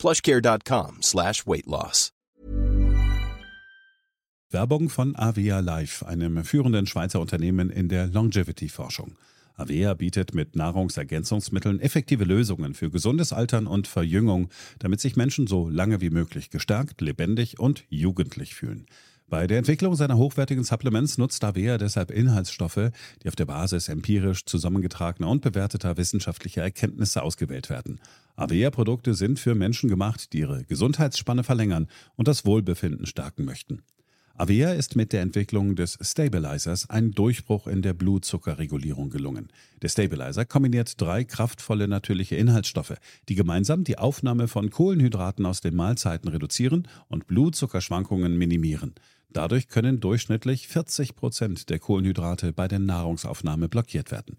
plushcare.com slash weight loss. Werbung von Avea Life, einem führenden Schweizer Unternehmen in der Longevity-Forschung. Avea bietet mit Nahrungsergänzungsmitteln effektive Lösungen für gesundes Altern und Verjüngung, damit sich Menschen so lange wie möglich gestärkt, lebendig und jugendlich fühlen. Bei der Entwicklung seiner hochwertigen Supplements nutzt Avea deshalb Inhaltsstoffe, die auf der Basis empirisch zusammengetragener und bewerteter wissenschaftlicher Erkenntnisse ausgewählt werden. Avea-Produkte sind für Menschen gemacht, die ihre Gesundheitsspanne verlängern und das Wohlbefinden stärken möchten. Avea ist mit der Entwicklung des Stabilizers ein Durchbruch in der Blutzuckerregulierung gelungen. Der Stabilizer kombiniert drei kraftvolle natürliche Inhaltsstoffe, die gemeinsam die Aufnahme von Kohlenhydraten aus den Mahlzeiten reduzieren und Blutzuckerschwankungen minimieren. Dadurch können durchschnittlich 40 Prozent der Kohlenhydrate bei der Nahrungsaufnahme blockiert werden.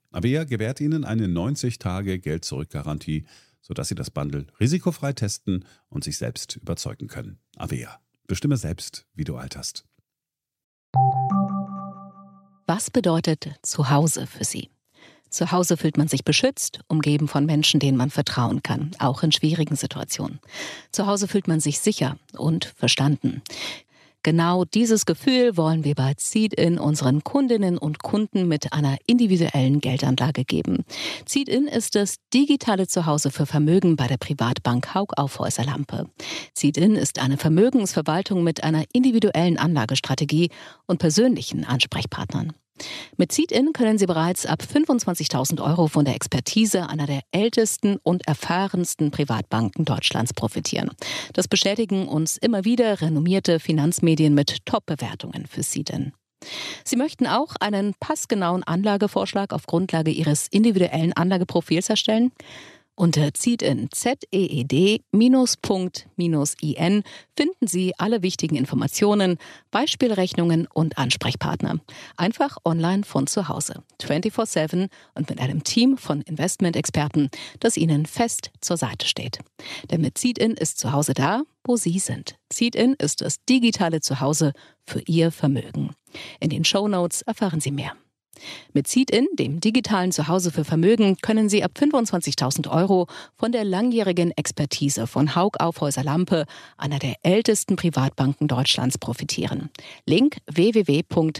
Avea gewährt Ihnen eine 90-Tage-Geld-Zurück-Garantie, sodass Sie das Bundle risikofrei testen und sich selbst überzeugen können. Avea. Bestimme selbst, wie du alterst. Was bedeutet Zuhause für Sie? Zu Hause fühlt man sich beschützt, umgeben von Menschen, denen man vertrauen kann, auch in schwierigen Situationen. Zu Hause fühlt man sich sicher und verstanden. Genau dieses Gefühl wollen wir bei Seed-In unseren Kundinnen und Kunden mit einer individuellen Geldanlage geben. Seed-In ist das digitale Zuhause für Vermögen bei der Privatbank Haug Aufhäuser Lampe. Seed-In ist eine Vermögensverwaltung mit einer individuellen Anlagestrategie und persönlichen Ansprechpartnern. Mit Seed-In können Sie bereits ab 25.000 Euro von der Expertise einer der ältesten und erfahrensten Privatbanken Deutschlands profitieren. Das bestätigen uns immer wieder renommierte Finanzmedien mit Top-Bewertungen für Seed-In. Sie möchten auch einen passgenauen Anlagevorschlag auf Grundlage Ihres individuellen Anlageprofils erstellen? Unter Zieht in ZEED-Punkt-IN finden Sie alle wichtigen Informationen, Beispielrechnungen und Ansprechpartner. Einfach online von zu Hause, 24-7 und mit einem Team von Investmentexperten, das Ihnen fest zur Seite steht. Denn mit Zieht-In ist zu Hause da, wo Sie sind. Zieht-In ist das digitale Zuhause für Ihr Vermögen. In den Show Notes erfahren Sie mehr. Mit Seed-In, dem digitalen Zuhause für Vermögen, können Sie ab 25.000 Euro von der langjährigen Expertise von Haug Aufhäuser Lampe, einer der ältesten Privatbanken Deutschlands, profitieren. Link www.zeed.in.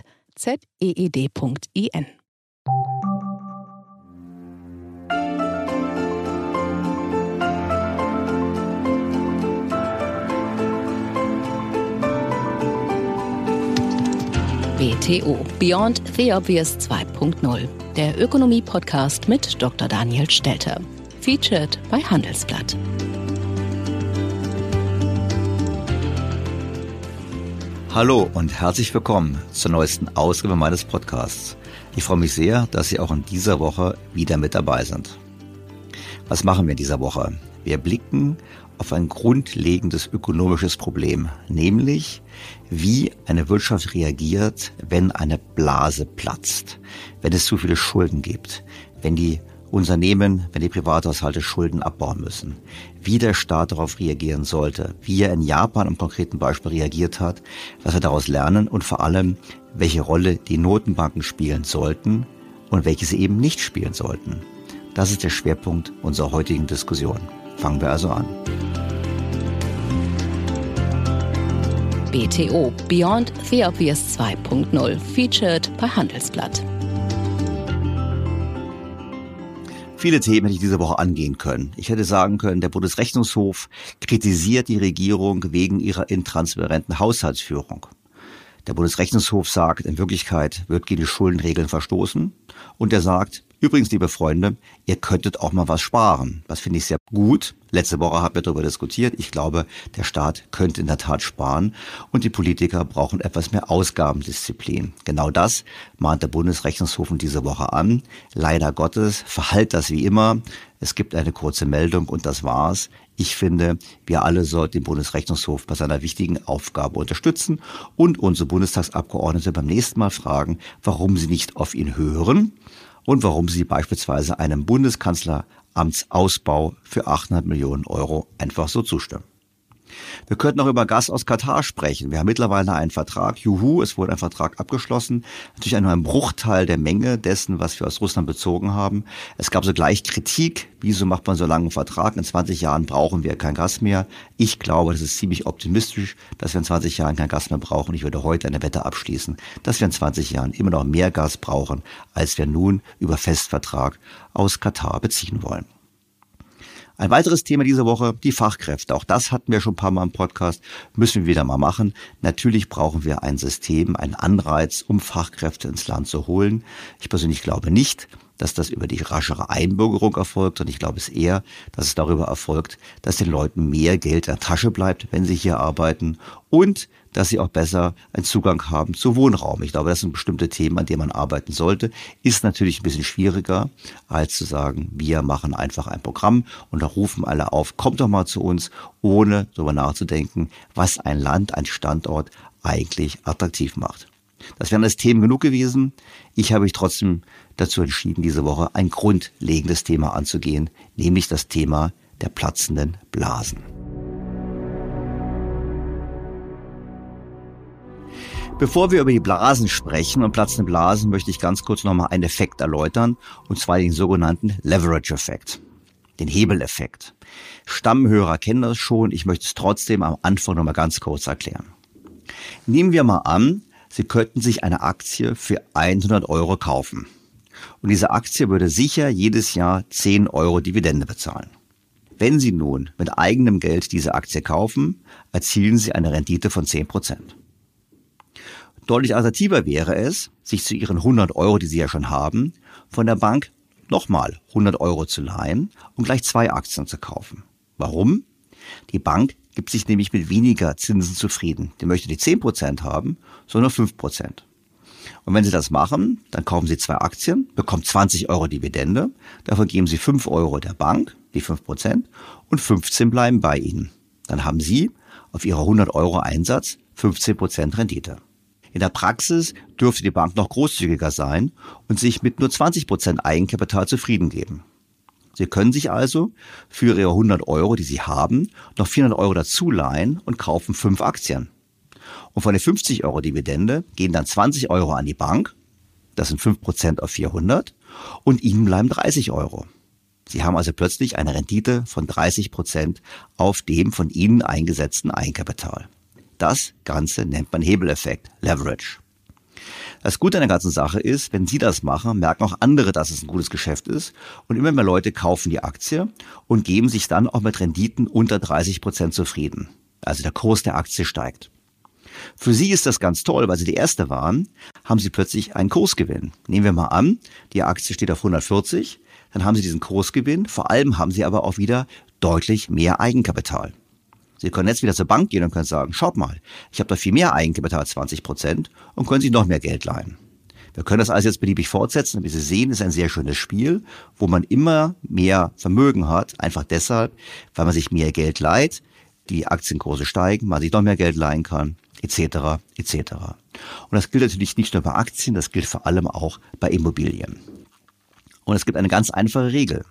BTO Beyond the Obvious 2.0, der Ökonomie-Podcast mit Dr. Daniel Stelter. Featured bei Handelsblatt. Hallo und herzlich willkommen zur neuesten Ausgabe meines Podcasts. Ich freue mich sehr, dass Sie auch in dieser Woche wieder mit dabei sind. Was machen wir in dieser Woche? Wir blicken auf ein grundlegendes ökonomisches Problem, nämlich wie eine Wirtschaft reagiert, wenn eine Blase platzt, wenn es zu viele Schulden gibt, wenn die Unternehmen, wenn die Privathaushalte Schulden abbauen müssen, wie der Staat darauf reagieren sollte, wie er in Japan im konkreten Beispiel reagiert hat, was wir daraus lernen und vor allem, welche Rolle die Notenbanken spielen sollten und welche sie eben nicht spielen sollten. Das ist der Schwerpunkt unserer heutigen Diskussion. Fangen wir also an. BTO Beyond the Obvious 2.0 featured bei Handelsblatt. Viele Themen hätte ich diese Woche angehen können. Ich hätte sagen können, der Bundesrechnungshof kritisiert die Regierung wegen ihrer intransparenten Haushaltsführung. Der Bundesrechnungshof sagt, in Wirklichkeit wird gegen die Schuldenregeln verstoßen. Und er sagt, Übrigens, liebe Freunde, ihr könntet auch mal was sparen. Das finde ich sehr gut. Letzte Woche haben wir darüber diskutiert. Ich glaube, der Staat könnte in der Tat sparen und die Politiker brauchen etwas mehr Ausgabendisziplin. Genau das mahnt der Bundesrechnungshof diese Woche an. Leider Gottes verhallt das wie immer. Es gibt eine kurze Meldung und das war's. Ich finde, wir alle sollten den Bundesrechnungshof bei seiner wichtigen Aufgabe unterstützen und unsere Bundestagsabgeordnete beim nächsten Mal fragen, warum sie nicht auf ihn hören und warum sie beispielsweise einem Bundeskanzleramtsausbau für 800 Millionen Euro einfach so zustimmen. Wir könnten auch über Gas aus Katar sprechen. Wir haben mittlerweile einen Vertrag. Juhu, es wurde ein Vertrag abgeschlossen. Natürlich nur ein Bruchteil der Menge dessen, was wir aus Russland bezogen haben. Es gab sogleich Kritik. Wieso macht man so lange einen Vertrag? In 20 Jahren brauchen wir kein Gas mehr. Ich glaube, das ist ziemlich optimistisch, dass wir in 20 Jahren kein Gas mehr brauchen. Ich würde heute eine Wette abschließen, dass wir in 20 Jahren immer noch mehr Gas brauchen, als wir nun über Festvertrag aus Katar beziehen wollen. Ein weiteres Thema diese Woche, die Fachkräfte. Auch das hatten wir schon ein paar Mal im Podcast, müssen wir wieder mal machen. Natürlich brauchen wir ein System, einen Anreiz, um Fachkräfte ins Land zu holen. Ich persönlich glaube nicht, dass das über die raschere Einbürgerung erfolgt. Und ich glaube es eher, dass es darüber erfolgt, dass den Leuten mehr Geld in der Tasche bleibt, wenn sie hier arbeiten und dass sie auch besser einen Zugang haben zu Wohnraum. Ich glaube, das sind bestimmte Themen, an denen man arbeiten sollte. Ist natürlich ein bisschen schwieriger, als zu sagen, wir machen einfach ein Programm und da rufen alle auf, kommt doch mal zu uns, ohne darüber nachzudenken, was ein Land, ein Standort eigentlich attraktiv macht. Das wären alles Themen genug gewesen. Ich habe mich trotzdem dazu entschieden, diese Woche ein grundlegendes Thema anzugehen, nämlich das Thema der platzenden Blasen. Bevor wir über die Blasen sprechen und platzende Blasen, möchte ich ganz kurz nochmal einen Effekt erläutern, und zwar den sogenannten Leverage-Effekt, den Hebeleffekt. Stammhörer kennen das schon, ich möchte es trotzdem am Anfang nochmal ganz kurz erklären. Nehmen wir mal an, Sie könnten sich eine Aktie für 100 Euro kaufen. Und diese Aktie würde sicher jedes Jahr 10 Euro Dividende bezahlen. Wenn Sie nun mit eigenem Geld diese Aktie kaufen, erzielen Sie eine Rendite von 10 Prozent. Deutlich attraktiver wäre es, sich zu Ihren 100 Euro, die Sie ja schon haben, von der Bank nochmal 100 Euro zu leihen und gleich zwei Aktien zu kaufen. Warum? Die Bank gibt sich nämlich mit weniger Zinsen zufrieden. Die möchte nicht 10% haben, sondern 5%. Und wenn Sie das machen, dann kaufen Sie zwei Aktien, bekommen 20 Euro Dividende, davon geben Sie 5 Euro der Bank, die 5%, und 15 bleiben bei Ihnen. Dann haben Sie auf Ihre 100 Euro Einsatz 15% Rendite. In der Praxis dürfte die Bank noch großzügiger sein und sich mit nur 20% Eigenkapital zufrieden geben. Sie können sich also für Ihre 100 Euro, die Sie haben, noch 400 Euro dazu leihen und kaufen fünf Aktien. Und von der 50 Euro Dividende gehen dann 20 Euro an die Bank, das sind 5% auf 400, und Ihnen bleiben 30 Euro. Sie haben also plötzlich eine Rendite von 30% auf dem von Ihnen eingesetzten Eigenkapital. Das Ganze nennt man Hebeleffekt, Leverage. Das Gute an der ganzen Sache ist, wenn Sie das machen, merken auch andere, dass es ein gutes Geschäft ist. Und immer mehr Leute kaufen die Aktie und geben sich dann auch mit Renditen unter 30 Prozent zufrieden. Also der Kurs der Aktie steigt. Für Sie ist das ganz toll, weil Sie die Erste waren, haben Sie plötzlich einen Kursgewinn. Nehmen wir mal an, die Aktie steht auf 140, dann haben Sie diesen Kursgewinn, vor allem haben Sie aber auch wieder deutlich mehr Eigenkapital. Sie können jetzt wieder zur Bank gehen und können sagen, schaut mal, ich habe da viel mehr Eigenkapital als 20 Prozent und können sich noch mehr Geld leihen. Wir können das alles jetzt beliebig fortsetzen. Wie Sie sehen, ist ein sehr schönes Spiel, wo man immer mehr Vermögen hat, einfach deshalb, weil man sich mehr Geld leiht, die Aktienkurse steigen, man sich noch mehr Geld leihen kann, etc., etc. Und das gilt natürlich nicht nur bei Aktien, das gilt vor allem auch bei Immobilien. Und es gibt eine ganz einfache Regel.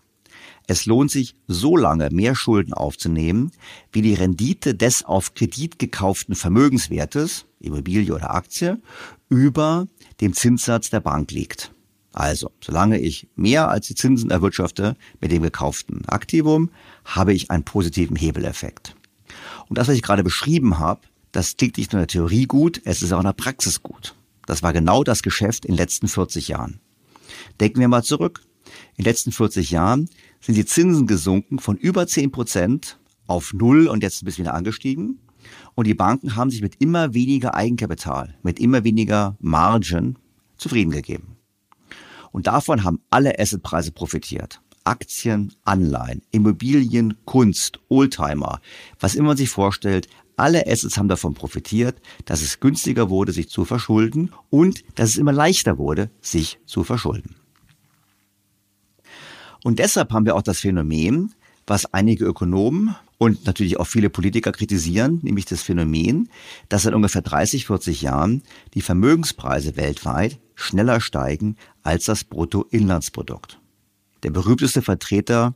Es lohnt sich, so lange mehr Schulden aufzunehmen, wie die Rendite des auf Kredit gekauften Vermögenswertes, Immobilie oder Aktie, über dem Zinssatz der Bank liegt. Also, solange ich mehr als die Zinsen erwirtschafte mit dem gekauften Aktivum, habe ich einen positiven Hebeleffekt. Und das, was ich gerade beschrieben habe, das klingt nicht nur in der Theorie gut, es ist auch in der Praxis gut. Das war genau das Geschäft in den letzten 40 Jahren. Denken wir mal zurück. In den letzten 40 Jahren sind die Zinsen gesunken von über 10 Prozent auf Null und jetzt ein bisschen wieder angestiegen. Und die Banken haben sich mit immer weniger Eigenkapital, mit immer weniger Margin zufrieden gegeben. Und davon haben alle Assetpreise profitiert. Aktien, Anleihen, Immobilien, Kunst, Oldtimer, was immer man sich vorstellt, alle Assets haben davon profitiert, dass es günstiger wurde, sich zu verschulden und dass es immer leichter wurde, sich zu verschulden. Und deshalb haben wir auch das Phänomen, was einige Ökonomen und natürlich auch viele Politiker kritisieren, nämlich das Phänomen, dass seit ungefähr 30, 40 Jahren die Vermögenspreise weltweit schneller steigen als das Bruttoinlandsprodukt. Der berühmteste Vertreter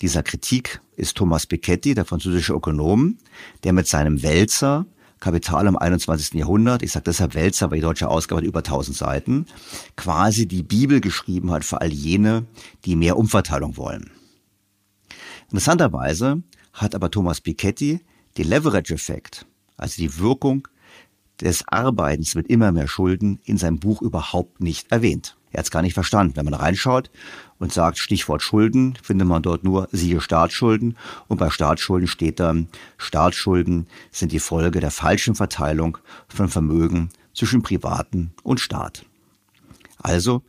dieser Kritik ist Thomas Piketty, der französische Ökonom, der mit seinem Wälzer Kapital im 21. Jahrhundert, ich sage deshalb Wälzer, weil die deutsche Ausgabe hat über 1000 Seiten, quasi die Bibel geschrieben hat für all jene, die mehr Umverteilung wollen. Interessanterweise hat aber Thomas Piketty den Leverage-Effekt, also die Wirkung des Arbeitens mit immer mehr Schulden, in seinem Buch überhaupt nicht erwähnt. Er hat es gar nicht verstanden. Wenn man reinschaut und sagt Stichwort Schulden, findet man dort nur siehe Staatsschulden. Und bei Staatsschulden steht dann, Staatsschulden sind die Folge der falschen Verteilung von Vermögen zwischen Privaten und Staat. Also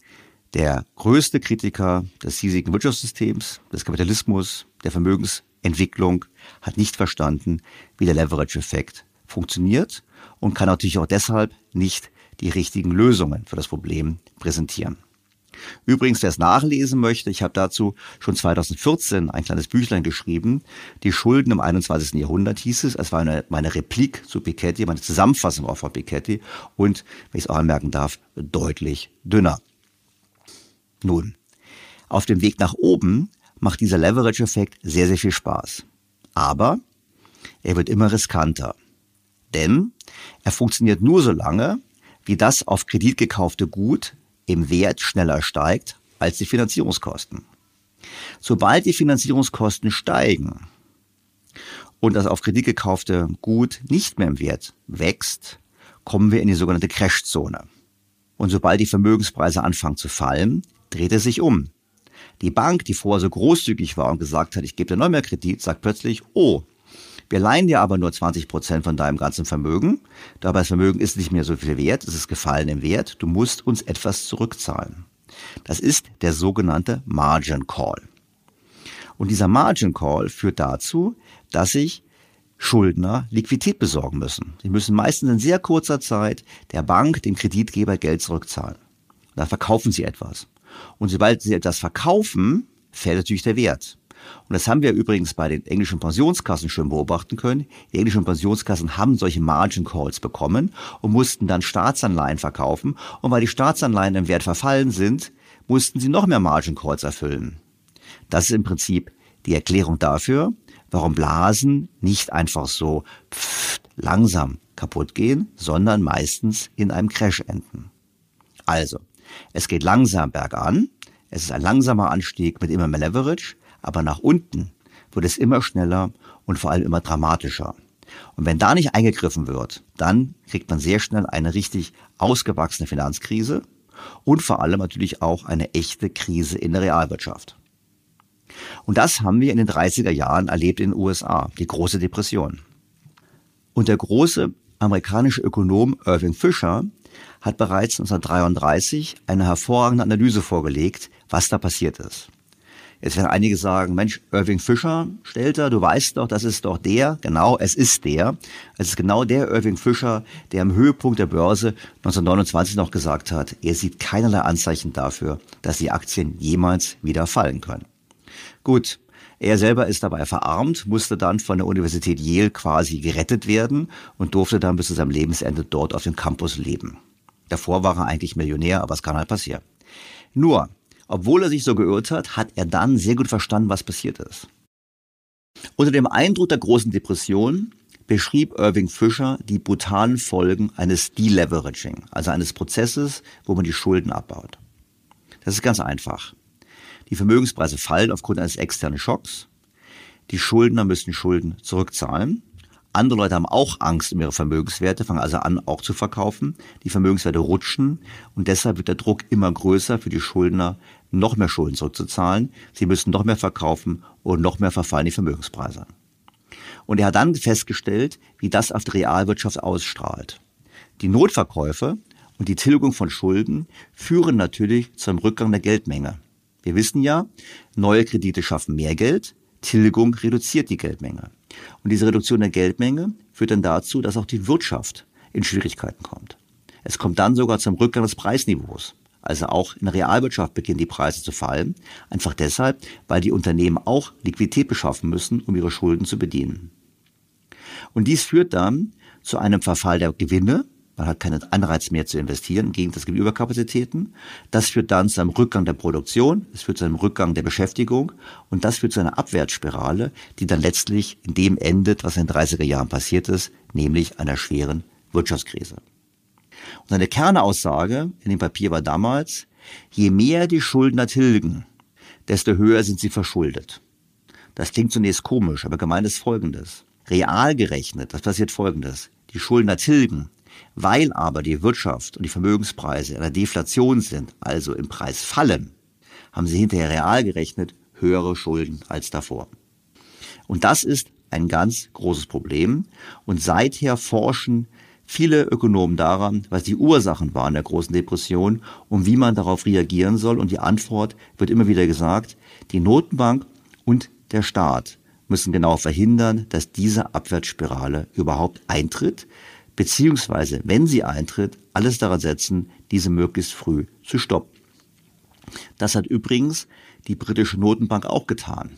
der größte Kritiker des hiesigen Wirtschaftssystems, des Kapitalismus, der Vermögensentwicklung hat nicht verstanden, wie der Leverage-Effekt funktioniert und kann natürlich auch deshalb nicht die richtigen Lösungen für das Problem präsentieren. Übrigens, wer es nachlesen möchte, ich habe dazu schon 2014 ein kleines Büchlein geschrieben. Die Schulden im 21. Jahrhundert hieß es. Es war eine, meine Replik zu Piketty, meine Zusammenfassung auch von Piketty und, wenn ich es auch anmerken darf, deutlich dünner. Nun, auf dem Weg nach oben macht dieser Leverage-Effekt sehr, sehr viel Spaß. Aber er wird immer riskanter. Denn er funktioniert nur so lange, wie das auf Kredit gekaufte Gut im Wert schneller steigt als die Finanzierungskosten. Sobald die Finanzierungskosten steigen und das auf Kredit gekaufte Gut nicht mehr im Wert wächst, kommen wir in die sogenannte Crashzone. Und sobald die Vermögenspreise anfangen zu fallen, dreht es sich um. Die Bank, die vorher so großzügig war und gesagt hat, ich gebe dir noch mehr Kredit, sagt plötzlich, oh, wir leihen dir aber nur 20 Prozent von deinem ganzen Vermögen. Dabei das Vermögen ist nicht mehr so viel wert, es ist gefallen im Wert. Du musst uns etwas zurückzahlen. Das ist der sogenannte Margin Call. Und dieser Margin Call führt dazu, dass sich Schuldner Liquidität besorgen müssen. Sie müssen meistens in sehr kurzer Zeit der Bank, dem Kreditgeber Geld zurückzahlen. Da verkaufen sie etwas. Und sobald sie etwas verkaufen, fällt natürlich der Wert. Und das haben wir übrigens bei den englischen Pensionskassen schon beobachten können. Die englischen Pensionskassen haben solche Margin Calls bekommen und mussten dann Staatsanleihen verkaufen. Und weil die Staatsanleihen im Wert verfallen sind, mussten sie noch mehr Margin Calls erfüllen. Das ist im Prinzip die Erklärung dafür, warum Blasen nicht einfach so pff, langsam kaputt gehen, sondern meistens in einem Crash enden. Also, es geht langsam bergan, es ist ein langsamer Anstieg mit immer mehr Leverage, aber nach unten wird es immer schneller und vor allem immer dramatischer. Und wenn da nicht eingegriffen wird, dann kriegt man sehr schnell eine richtig ausgewachsene Finanzkrise und vor allem natürlich auch eine echte Krise in der Realwirtschaft. Und das haben wir in den 30er Jahren erlebt in den USA, die große Depression. Und der große amerikanische Ökonom Irving Fisher hat bereits 1933 eine hervorragende Analyse vorgelegt, was da passiert ist. Jetzt werden einige sagen, Mensch, Irving Fischer, Stelter, du weißt doch, das ist doch der. Genau, es ist der. Es ist genau der Irving Fischer, der am Höhepunkt der Börse 1929 noch gesagt hat, er sieht keinerlei Anzeichen dafür, dass die Aktien jemals wieder fallen können. Gut, er selber ist dabei verarmt, musste dann von der Universität Yale quasi gerettet werden und durfte dann bis zu seinem Lebensende dort auf dem Campus leben. Davor war er eigentlich Millionär, aber es kann halt passieren. Nur, obwohl er sich so geirrt hat, hat er dann sehr gut verstanden, was passiert ist. Unter dem Eindruck der großen Depression beschrieb Irving Fischer die brutalen Folgen eines Deleveraging, also eines Prozesses, wo man die Schulden abbaut. Das ist ganz einfach. Die Vermögenspreise fallen aufgrund eines externen Schocks. Die Schuldner müssen Schulden zurückzahlen. Andere Leute haben auch Angst um ihre Vermögenswerte, fangen also an, auch zu verkaufen. Die Vermögenswerte rutschen und deshalb wird der Druck immer größer für die Schuldner, noch mehr Schulden zurückzuzahlen. Sie müssen noch mehr verkaufen und noch mehr verfallen die Vermögenspreise. Und er hat dann festgestellt, wie das auf die Realwirtschaft ausstrahlt. Die Notverkäufe und die Tilgung von Schulden führen natürlich zum Rückgang der Geldmenge. Wir wissen ja, neue Kredite schaffen mehr Geld, Tilgung reduziert die Geldmenge. Und diese Reduktion der Geldmenge führt dann dazu, dass auch die Wirtschaft in Schwierigkeiten kommt. Es kommt dann sogar zum Rückgang des Preisniveaus. Also auch in der Realwirtschaft beginnen die Preise zu fallen. Einfach deshalb, weil die Unternehmen auch Liquidität beschaffen müssen, um ihre Schulden zu bedienen. Und dies führt dann zu einem Verfall der Gewinne. Man hat keinen Anreiz mehr zu investieren, gegen das gibt Überkapazitäten. Das führt dann zu einem Rückgang der Produktion, es führt zu einem Rückgang der Beschäftigung und das führt zu einer Abwärtsspirale, die dann letztlich in dem endet, was in den 30er Jahren passiert ist, nämlich einer schweren Wirtschaftskrise. Und seine Kernaussage in dem Papier war damals, je mehr die Schuldner tilgen, desto höher sind sie verschuldet. Das klingt zunächst komisch, aber gemeint ist Folgendes. Real gerechnet, das passiert Folgendes. Die Schuldner tilgen, weil aber die Wirtschaft und die Vermögenspreise in der Deflation sind, also im Preis fallen, haben sie hinterher real gerechnet höhere Schulden als davor. Und das ist ein ganz großes Problem. Und seither forschen viele Ökonomen daran, was die Ursachen waren der großen Depression und wie man darauf reagieren soll. Und die Antwort wird immer wieder gesagt, die Notenbank und der Staat müssen genau verhindern, dass diese Abwärtsspirale überhaupt eintritt, beziehungsweise, wenn sie eintritt, alles daran setzen, diese möglichst früh zu stoppen. Das hat übrigens die britische Notenbank auch getan.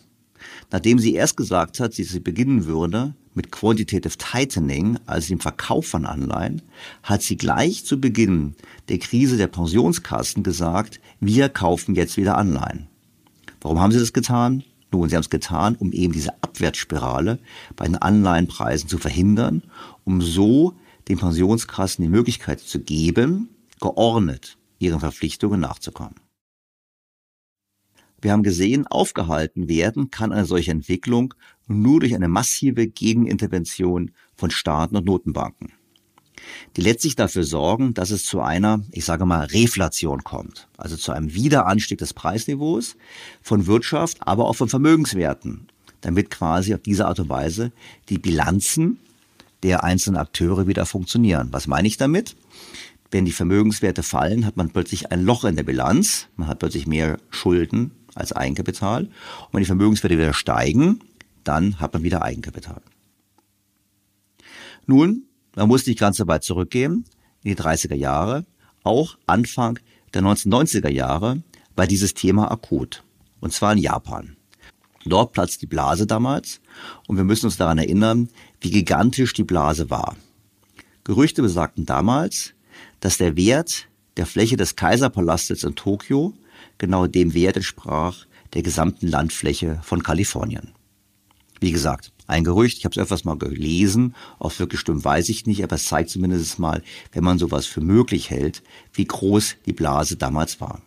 Nachdem sie erst gesagt hat, dass sie beginnen würde mit Quantitative Tightening, also dem Verkauf von Anleihen, hat sie gleich zu Beginn der Krise der Pensionskassen gesagt, wir kaufen jetzt wieder Anleihen. Warum haben sie das getan? Nun, sie haben es getan, um eben diese Abwärtsspirale bei den Anleihenpreisen zu verhindern, um so den Pensionskassen die Möglichkeit zu geben, geordnet ihren Verpflichtungen nachzukommen. Wir haben gesehen, aufgehalten werden kann eine solche Entwicklung nur durch eine massive Gegenintervention von Staaten und Notenbanken, die letztlich dafür sorgen, dass es zu einer, ich sage mal, Reflation kommt, also zu einem Wiederanstieg des Preisniveaus von Wirtschaft, aber auch von Vermögenswerten, damit quasi auf diese Art und Weise die Bilanzen der einzelnen Akteure wieder funktionieren. Was meine ich damit? Wenn die Vermögenswerte fallen, hat man plötzlich ein Loch in der Bilanz, man hat plötzlich mehr Schulden, als Eigenkapital. Und wenn die Vermögenswerte wieder steigen, dann hat man wieder Eigenkapital. Nun, man muss nicht ganz so weit zurückgehen, in die 30er Jahre, auch Anfang der 1990er Jahre war dieses Thema akut. Und zwar in Japan. Dort platzt die Blase damals und wir müssen uns daran erinnern, wie gigantisch die Blase war. Gerüchte besagten damals, dass der Wert der Fläche des Kaiserpalastes in Tokio genau dem Wert entsprach der gesamten Landfläche von Kalifornien. Wie gesagt, ein Gerücht, ich habe es öfters mal gelesen, ob wirklich stimmt, weiß ich nicht, aber es zeigt zumindest mal, wenn man sowas für möglich hält, wie groß die Blase damals war.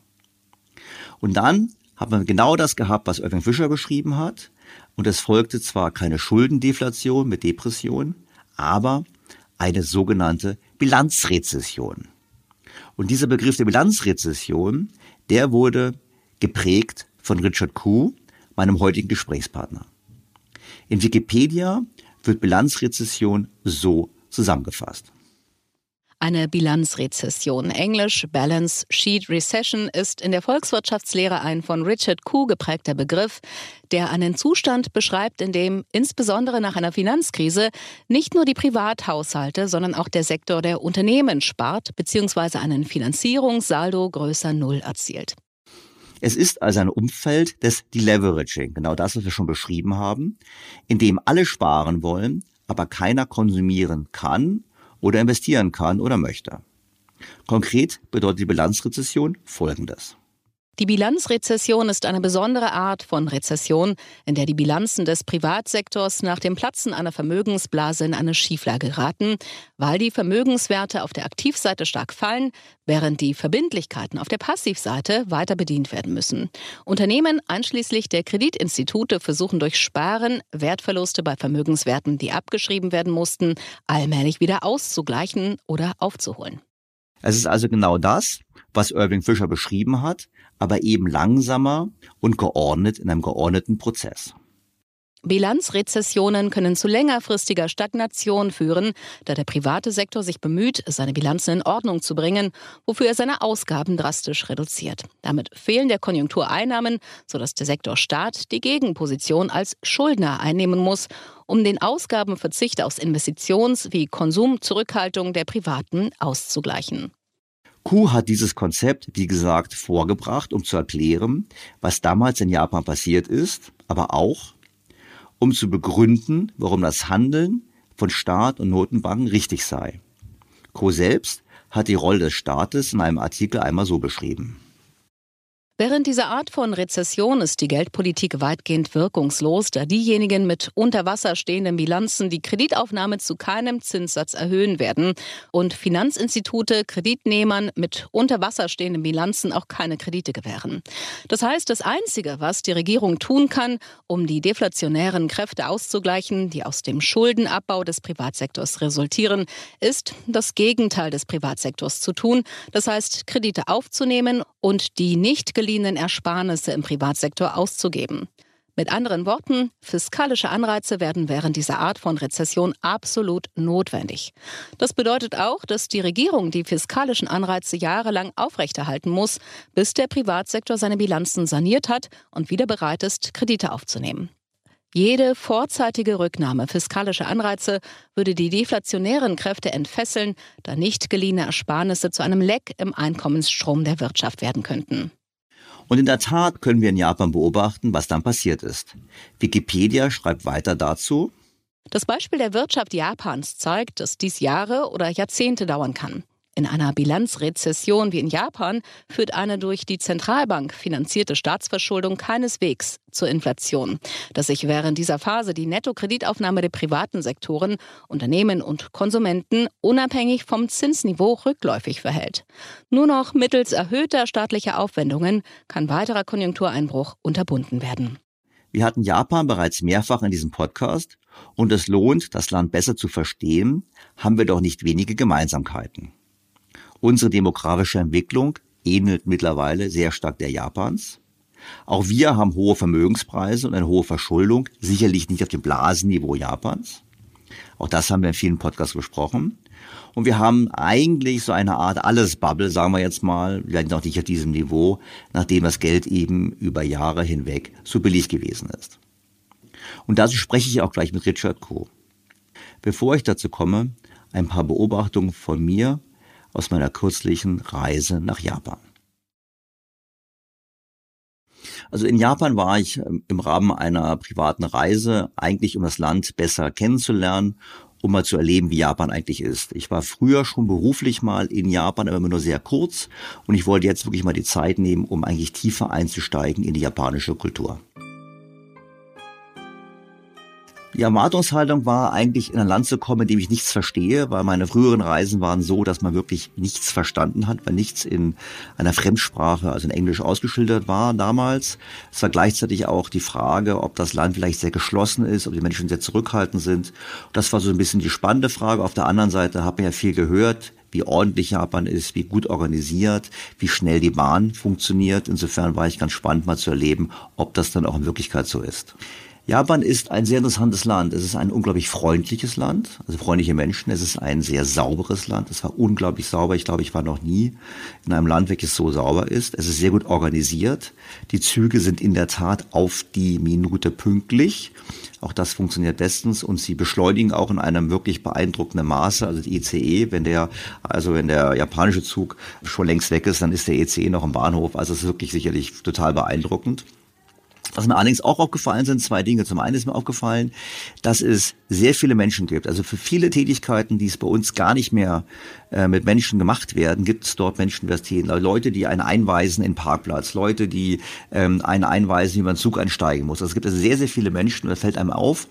Und dann hat man genau das gehabt, was Irving Fischer beschrieben hat. Und es folgte zwar keine Schuldendeflation mit Depression, aber eine sogenannte Bilanzrezession. Und dieser Begriff der Bilanzrezession, der wurde geprägt von Richard Kuh, meinem heutigen Gesprächspartner. In Wikipedia wird Bilanzrezession so zusammengefasst. Eine Bilanzrezession, englisch Balance Sheet Recession, ist in der Volkswirtschaftslehre ein von Richard Kuh geprägter Begriff, der einen Zustand beschreibt, in dem insbesondere nach einer Finanzkrise nicht nur die Privathaushalte, sondern auch der Sektor der Unternehmen spart bzw. einen Finanzierungssaldo größer Null erzielt. Es ist also ein Umfeld des Deleveraging, genau das, was wir schon beschrieben haben, in dem alle sparen wollen, aber keiner konsumieren kann oder investieren kann oder möchte. Konkret bedeutet die Bilanzrezession Folgendes. Die Bilanzrezession ist eine besondere Art von Rezession, in der die Bilanzen des Privatsektors nach dem Platzen einer Vermögensblase in eine Schieflage geraten, weil die Vermögenswerte auf der Aktivseite stark fallen, während die Verbindlichkeiten auf der Passivseite weiter bedient werden müssen. Unternehmen einschließlich der Kreditinstitute versuchen durch Sparen Wertverluste bei Vermögenswerten, die abgeschrieben werden mussten, allmählich wieder auszugleichen oder aufzuholen. Es ist also genau das, was Irving Fischer beschrieben hat, aber eben langsamer und geordnet in einem geordneten Prozess. Bilanzrezessionen können zu längerfristiger Stagnation führen, da der private Sektor sich bemüht, seine Bilanzen in Ordnung zu bringen, wofür er seine Ausgaben drastisch reduziert. Damit fehlen der Konjunktur Einnahmen, sodass der Sektor Staat die Gegenposition als Schuldner einnehmen muss, um den Ausgabenverzicht aus Investitions- wie Konsumzurückhaltung der Privaten auszugleichen. Kuh hat dieses Konzept, wie gesagt, vorgebracht, um zu erklären, was damals in Japan passiert ist, aber auch, um zu begründen, warum das Handeln von Staat und Notenbanken richtig sei. Kuh selbst hat die Rolle des Staates in einem Artikel einmal so beschrieben. Während dieser Art von Rezession ist die Geldpolitik weitgehend wirkungslos, da diejenigen mit unter Wasser stehenden Bilanzen die Kreditaufnahme zu keinem Zinssatz erhöhen werden und Finanzinstitute Kreditnehmern mit unter Wasser stehenden Bilanzen auch keine Kredite gewähren. Das heißt, das Einzige, was die Regierung tun kann, um die deflationären Kräfte auszugleichen, die aus dem Schuldenabbau des Privatsektors resultieren, ist das Gegenteil des Privatsektors zu tun, das heißt Kredite aufzunehmen und die nicht geliehenen Ersparnisse im Privatsektor auszugeben. Mit anderen Worten, fiskalische Anreize werden während dieser Art von Rezession absolut notwendig. Das bedeutet auch, dass die Regierung die fiskalischen Anreize jahrelang aufrechterhalten muss, bis der Privatsektor seine Bilanzen saniert hat und wieder bereit ist, Kredite aufzunehmen. Jede vorzeitige Rücknahme fiskalischer Anreize würde die deflationären Kräfte entfesseln, da nicht geliehene Ersparnisse zu einem Leck im Einkommensstrom der Wirtschaft werden könnten. Und in der Tat können wir in Japan beobachten, was dann passiert ist. Wikipedia schreibt weiter dazu. Das Beispiel der Wirtschaft Japans zeigt, dass dies Jahre oder Jahrzehnte dauern kann. In einer Bilanzrezession wie in Japan führt eine durch die Zentralbank finanzierte Staatsverschuldung keineswegs zur Inflation. Dass sich während dieser Phase die Nettokreditaufnahme der privaten Sektoren, Unternehmen und Konsumenten unabhängig vom Zinsniveau rückläufig verhält. Nur noch mittels erhöhter staatlicher Aufwendungen kann weiterer Konjunktureinbruch unterbunden werden. Wir hatten Japan bereits mehrfach in diesem Podcast und es lohnt, das Land besser zu verstehen, haben wir doch nicht wenige Gemeinsamkeiten. Unsere demografische Entwicklung ähnelt mittlerweile sehr stark der Japans. Auch wir haben hohe Vermögenspreise und eine hohe Verschuldung, sicherlich nicht auf dem Blasenniveau Japans. Auch das haben wir in vielen Podcasts besprochen. Und wir haben eigentlich so eine Art Alles-Bubble, sagen wir jetzt mal, vielleicht noch nicht auf diesem Niveau, nachdem das Geld eben über Jahre hinweg so billig gewesen ist. Und dazu spreche ich auch gleich mit Richard Koh. Bevor ich dazu komme, ein paar Beobachtungen von mir aus meiner kürzlichen Reise nach Japan. Also in Japan war ich ähm, im Rahmen einer privaten Reise eigentlich, um das Land besser kennenzulernen, um mal zu erleben, wie Japan eigentlich ist. Ich war früher schon beruflich mal in Japan, aber immer nur sehr kurz und ich wollte jetzt wirklich mal die Zeit nehmen, um eigentlich tiefer einzusteigen in die japanische Kultur. Die Erwartungshaltung war eigentlich in ein Land zu kommen, in dem ich nichts verstehe, weil meine früheren Reisen waren so, dass man wirklich nichts verstanden hat, weil nichts in einer Fremdsprache, also in Englisch ausgeschildert war damals. Es war gleichzeitig auch die Frage, ob das Land vielleicht sehr geschlossen ist, ob die Menschen sehr zurückhaltend sind. Das war so ein bisschen die spannende Frage. Auf der anderen Seite habe ich ja viel gehört, wie ordentlich Japan ist, wie gut organisiert, wie schnell die Bahn funktioniert. Insofern war ich ganz spannend mal zu erleben, ob das dann auch in Wirklichkeit so ist. Japan ist ein sehr interessantes Land. Es ist ein unglaublich freundliches Land, also freundliche Menschen. Es ist ein sehr sauberes Land. Es war unglaublich sauber. Ich glaube, ich war noch nie in einem Land, welches so sauber ist. Es ist sehr gut organisiert. Die Züge sind in der Tat auf die Minute pünktlich. Auch das funktioniert bestens und sie beschleunigen auch in einem wirklich beeindruckenden Maße. Also die ICE, wenn der, also wenn der japanische Zug schon längst weg ist, dann ist der ICE noch im Bahnhof. Also es ist wirklich sicherlich total beeindruckend. Was mir allerdings auch aufgefallen sind, zwei Dinge. Zum einen ist mir aufgefallen, dass es sehr viele Menschen gibt. Also für viele Tätigkeiten, die es bei uns gar nicht mehr äh, mit Menschen gemacht werden, gibt es dort Menschenversitäten. Also Leute, die einen einweisen in Parkplatz, Leute, die ähm, einen einweisen, wie man Zug einsteigen muss. Also es gibt also sehr, sehr viele Menschen und das fällt einem auf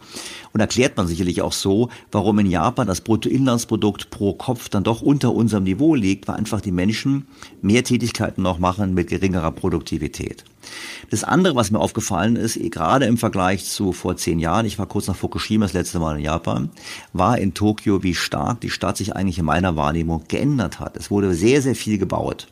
und erklärt man sicherlich auch so, warum in Japan das Bruttoinlandsprodukt pro Kopf dann doch unter unserem Niveau liegt, weil einfach die Menschen mehr Tätigkeiten noch machen mit geringerer Produktivität. Das andere, was mir aufgefallen ist, gerade im Vergleich zu vor zehn Jahren, ich war kurz nach Fukushima das letzte Mal in Japan, war in Tokio, wie stark die Stadt sich eigentlich in meiner Wahrnehmung geändert hat. Es wurde sehr, sehr viel gebaut.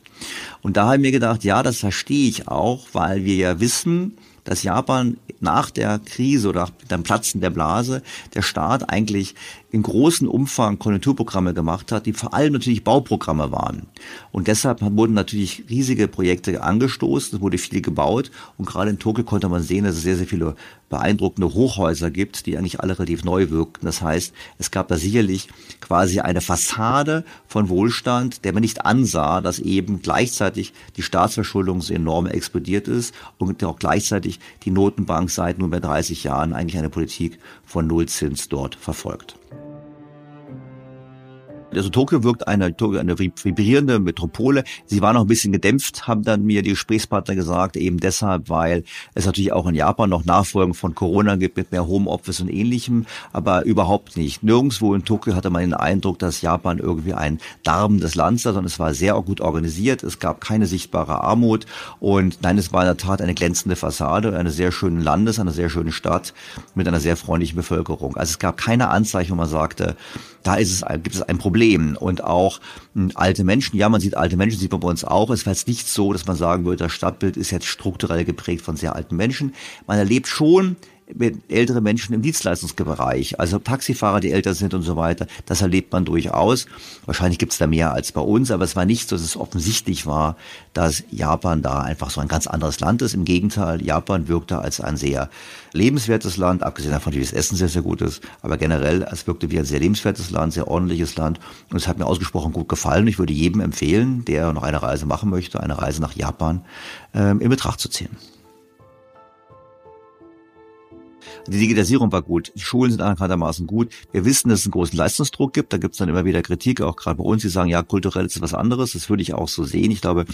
Und da habe ich mir gedacht, ja, das verstehe ich auch, weil wir ja wissen, dass Japan nach der Krise oder dem Platzen der Blase der Staat eigentlich in großem Umfang Konjunkturprogramme gemacht hat, die vor allem natürlich Bauprogramme waren. Und deshalb wurden natürlich riesige Projekte angestoßen, es wurde viel gebaut und gerade in Tokio konnte man sehen, dass es sehr, sehr viele beeindruckende Hochhäuser gibt, die eigentlich alle relativ neu wirkten. Das heißt, es gab da sicherlich quasi eine Fassade von Wohlstand, der man nicht ansah, dass eben gleichzeitig die Staatsverschuldung so enorm explodiert ist und auch gleichzeitig die Notenbank seit nunmehr 30 Jahren eigentlich eine Politik von Nullzins dort verfolgt. Also Tokio wirkt eine, eine vibrierende Metropole. Sie war noch ein bisschen gedämpft, haben dann mir die Gesprächspartner gesagt, eben deshalb, weil es natürlich auch in Japan noch Nachfolgen von Corona gibt mit mehr Homeoffice und ähnlichem, aber überhaupt nicht. Nirgendwo in Tokio hatte man den Eindruck, dass Japan irgendwie ein darbendes Land sei, sondern es war sehr gut organisiert. Es gab keine sichtbare Armut und nein, es war in der Tat eine glänzende Fassade, eine sehr schöne Landes, eine sehr schöne Stadt mit einer sehr freundlichen Bevölkerung. Also es gab keine Anzeichen, wo man sagte, da ist es, gibt es ein Problem. Und auch hm, alte Menschen, ja, man sieht alte Menschen, sieht man bei uns auch. Es war jetzt nicht so, dass man sagen würde, das Stadtbild ist jetzt strukturell geprägt von sehr alten Menschen. Man erlebt schon ältere Menschen im Dienstleistungsbereich, also Taxifahrer, die älter sind und so weiter. Das erlebt man durchaus. Wahrscheinlich gibt es da mehr als bei uns, aber es war nicht so, dass es offensichtlich war, dass Japan da einfach so ein ganz anderes Land ist. Im Gegenteil, Japan wirkte als ein sehr lebenswertes Land, abgesehen davon, dass das Essen sehr, sehr gut ist, aber generell, es wirkte wie ein sehr lebenswertes Land, sehr ordentliches Land und es hat mir ausgesprochen gut gefallen. Ich würde jedem empfehlen, der noch eine Reise machen möchte, eine Reise nach Japan ähm, in Betracht zu ziehen. Die Digitalisierung war gut. Die Schulen sind anerkanntermaßen gut. Wir wissen, dass es einen großen Leistungsdruck gibt. Da gibt es dann immer wieder Kritik, auch gerade bei uns, die sagen, ja, kulturell ist es was anderes. Das würde ich auch so sehen. Ich glaube,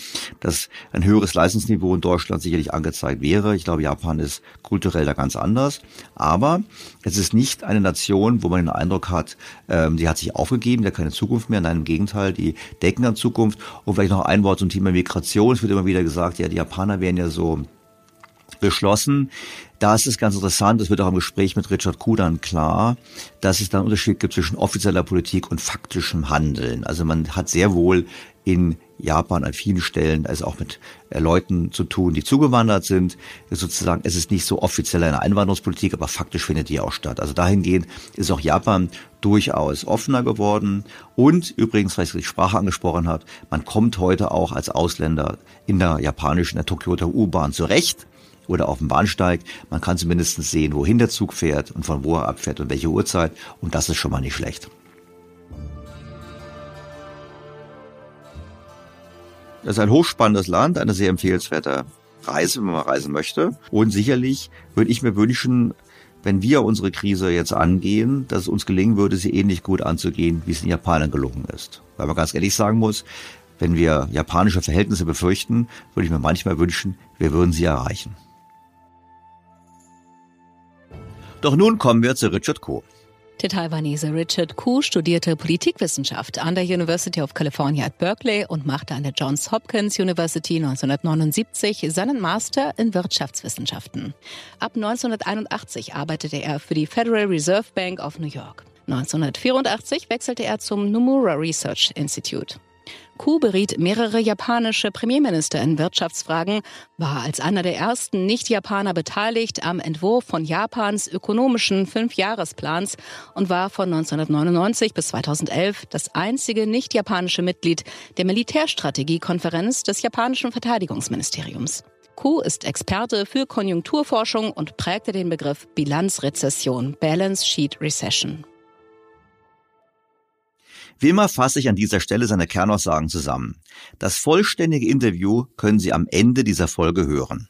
dass ein höheres Leistungsniveau in Deutschland sicherlich angezeigt wäre. Ich glaube, Japan ist kulturell da ganz anders. Aber es ist nicht eine Nation, wo man den Eindruck hat, ähm, die hat sich aufgegeben, der keine Zukunft mehr. Nein, im Gegenteil, die denken an Zukunft. Und vielleicht noch ein Wort zum Thema Migration. Es wird immer wieder gesagt, ja, die Japaner wären ja so beschlossen. Da ist es ganz interessant, es wird auch im Gespräch mit Richard Kudan klar, dass es da einen Unterschied gibt zwischen offizieller Politik und faktischem Handeln. Also man hat sehr wohl in Japan an vielen Stellen also auch mit äh, Leuten zu tun, die zugewandert sind. Sozusagen, es ist nicht so offiziell eine Einwanderungspolitik, aber faktisch findet die auch statt. Also dahingehend ist auch Japan durchaus offener geworden. Und übrigens, weil ich die Sprache angesprochen habe, man kommt heute auch als Ausländer in der japanischen, der Tokyoter U-Bahn zurecht oder auf dem Bahnsteig. Man kann zumindest sehen, wohin der Zug fährt und von wo er abfährt und welche Uhrzeit. Und das ist schon mal nicht schlecht. Das ist ein hochspannendes Land, eine sehr empfehlenswerte Reise, wenn man reisen möchte. Und sicherlich würde ich mir wünschen, wenn wir unsere Krise jetzt angehen, dass es uns gelingen würde, sie ähnlich gut anzugehen, wie es den Japanern gelungen ist. Weil man ganz ehrlich sagen muss, wenn wir japanische Verhältnisse befürchten, würde ich mir manchmal wünschen, wir würden sie erreichen. Doch nun kommen wir zu Richard Kuh. Der Taiwanese Richard Kuh studierte Politikwissenschaft an der University of California at Berkeley und machte an der Johns Hopkins University 1979 seinen Master in Wirtschaftswissenschaften. Ab 1981 arbeitete er für die Federal Reserve Bank of New York. 1984 wechselte er zum Nomura Research Institute. Ku beriet mehrere japanische Premierminister in Wirtschaftsfragen, war als einer der ersten Nicht-Japaner beteiligt am Entwurf von Japans ökonomischen Fünfjahresplans und war von 1999 bis 2011 das einzige nicht-japanische Mitglied der Militärstrategiekonferenz des japanischen Verteidigungsministeriums. Ku ist Experte für Konjunkturforschung und prägte den Begriff Bilanzrezession, Balance Sheet Recession. Wie immer fasse ich an dieser Stelle seine Kernaussagen zusammen. Das vollständige Interview können Sie am Ende dieser Folge hören.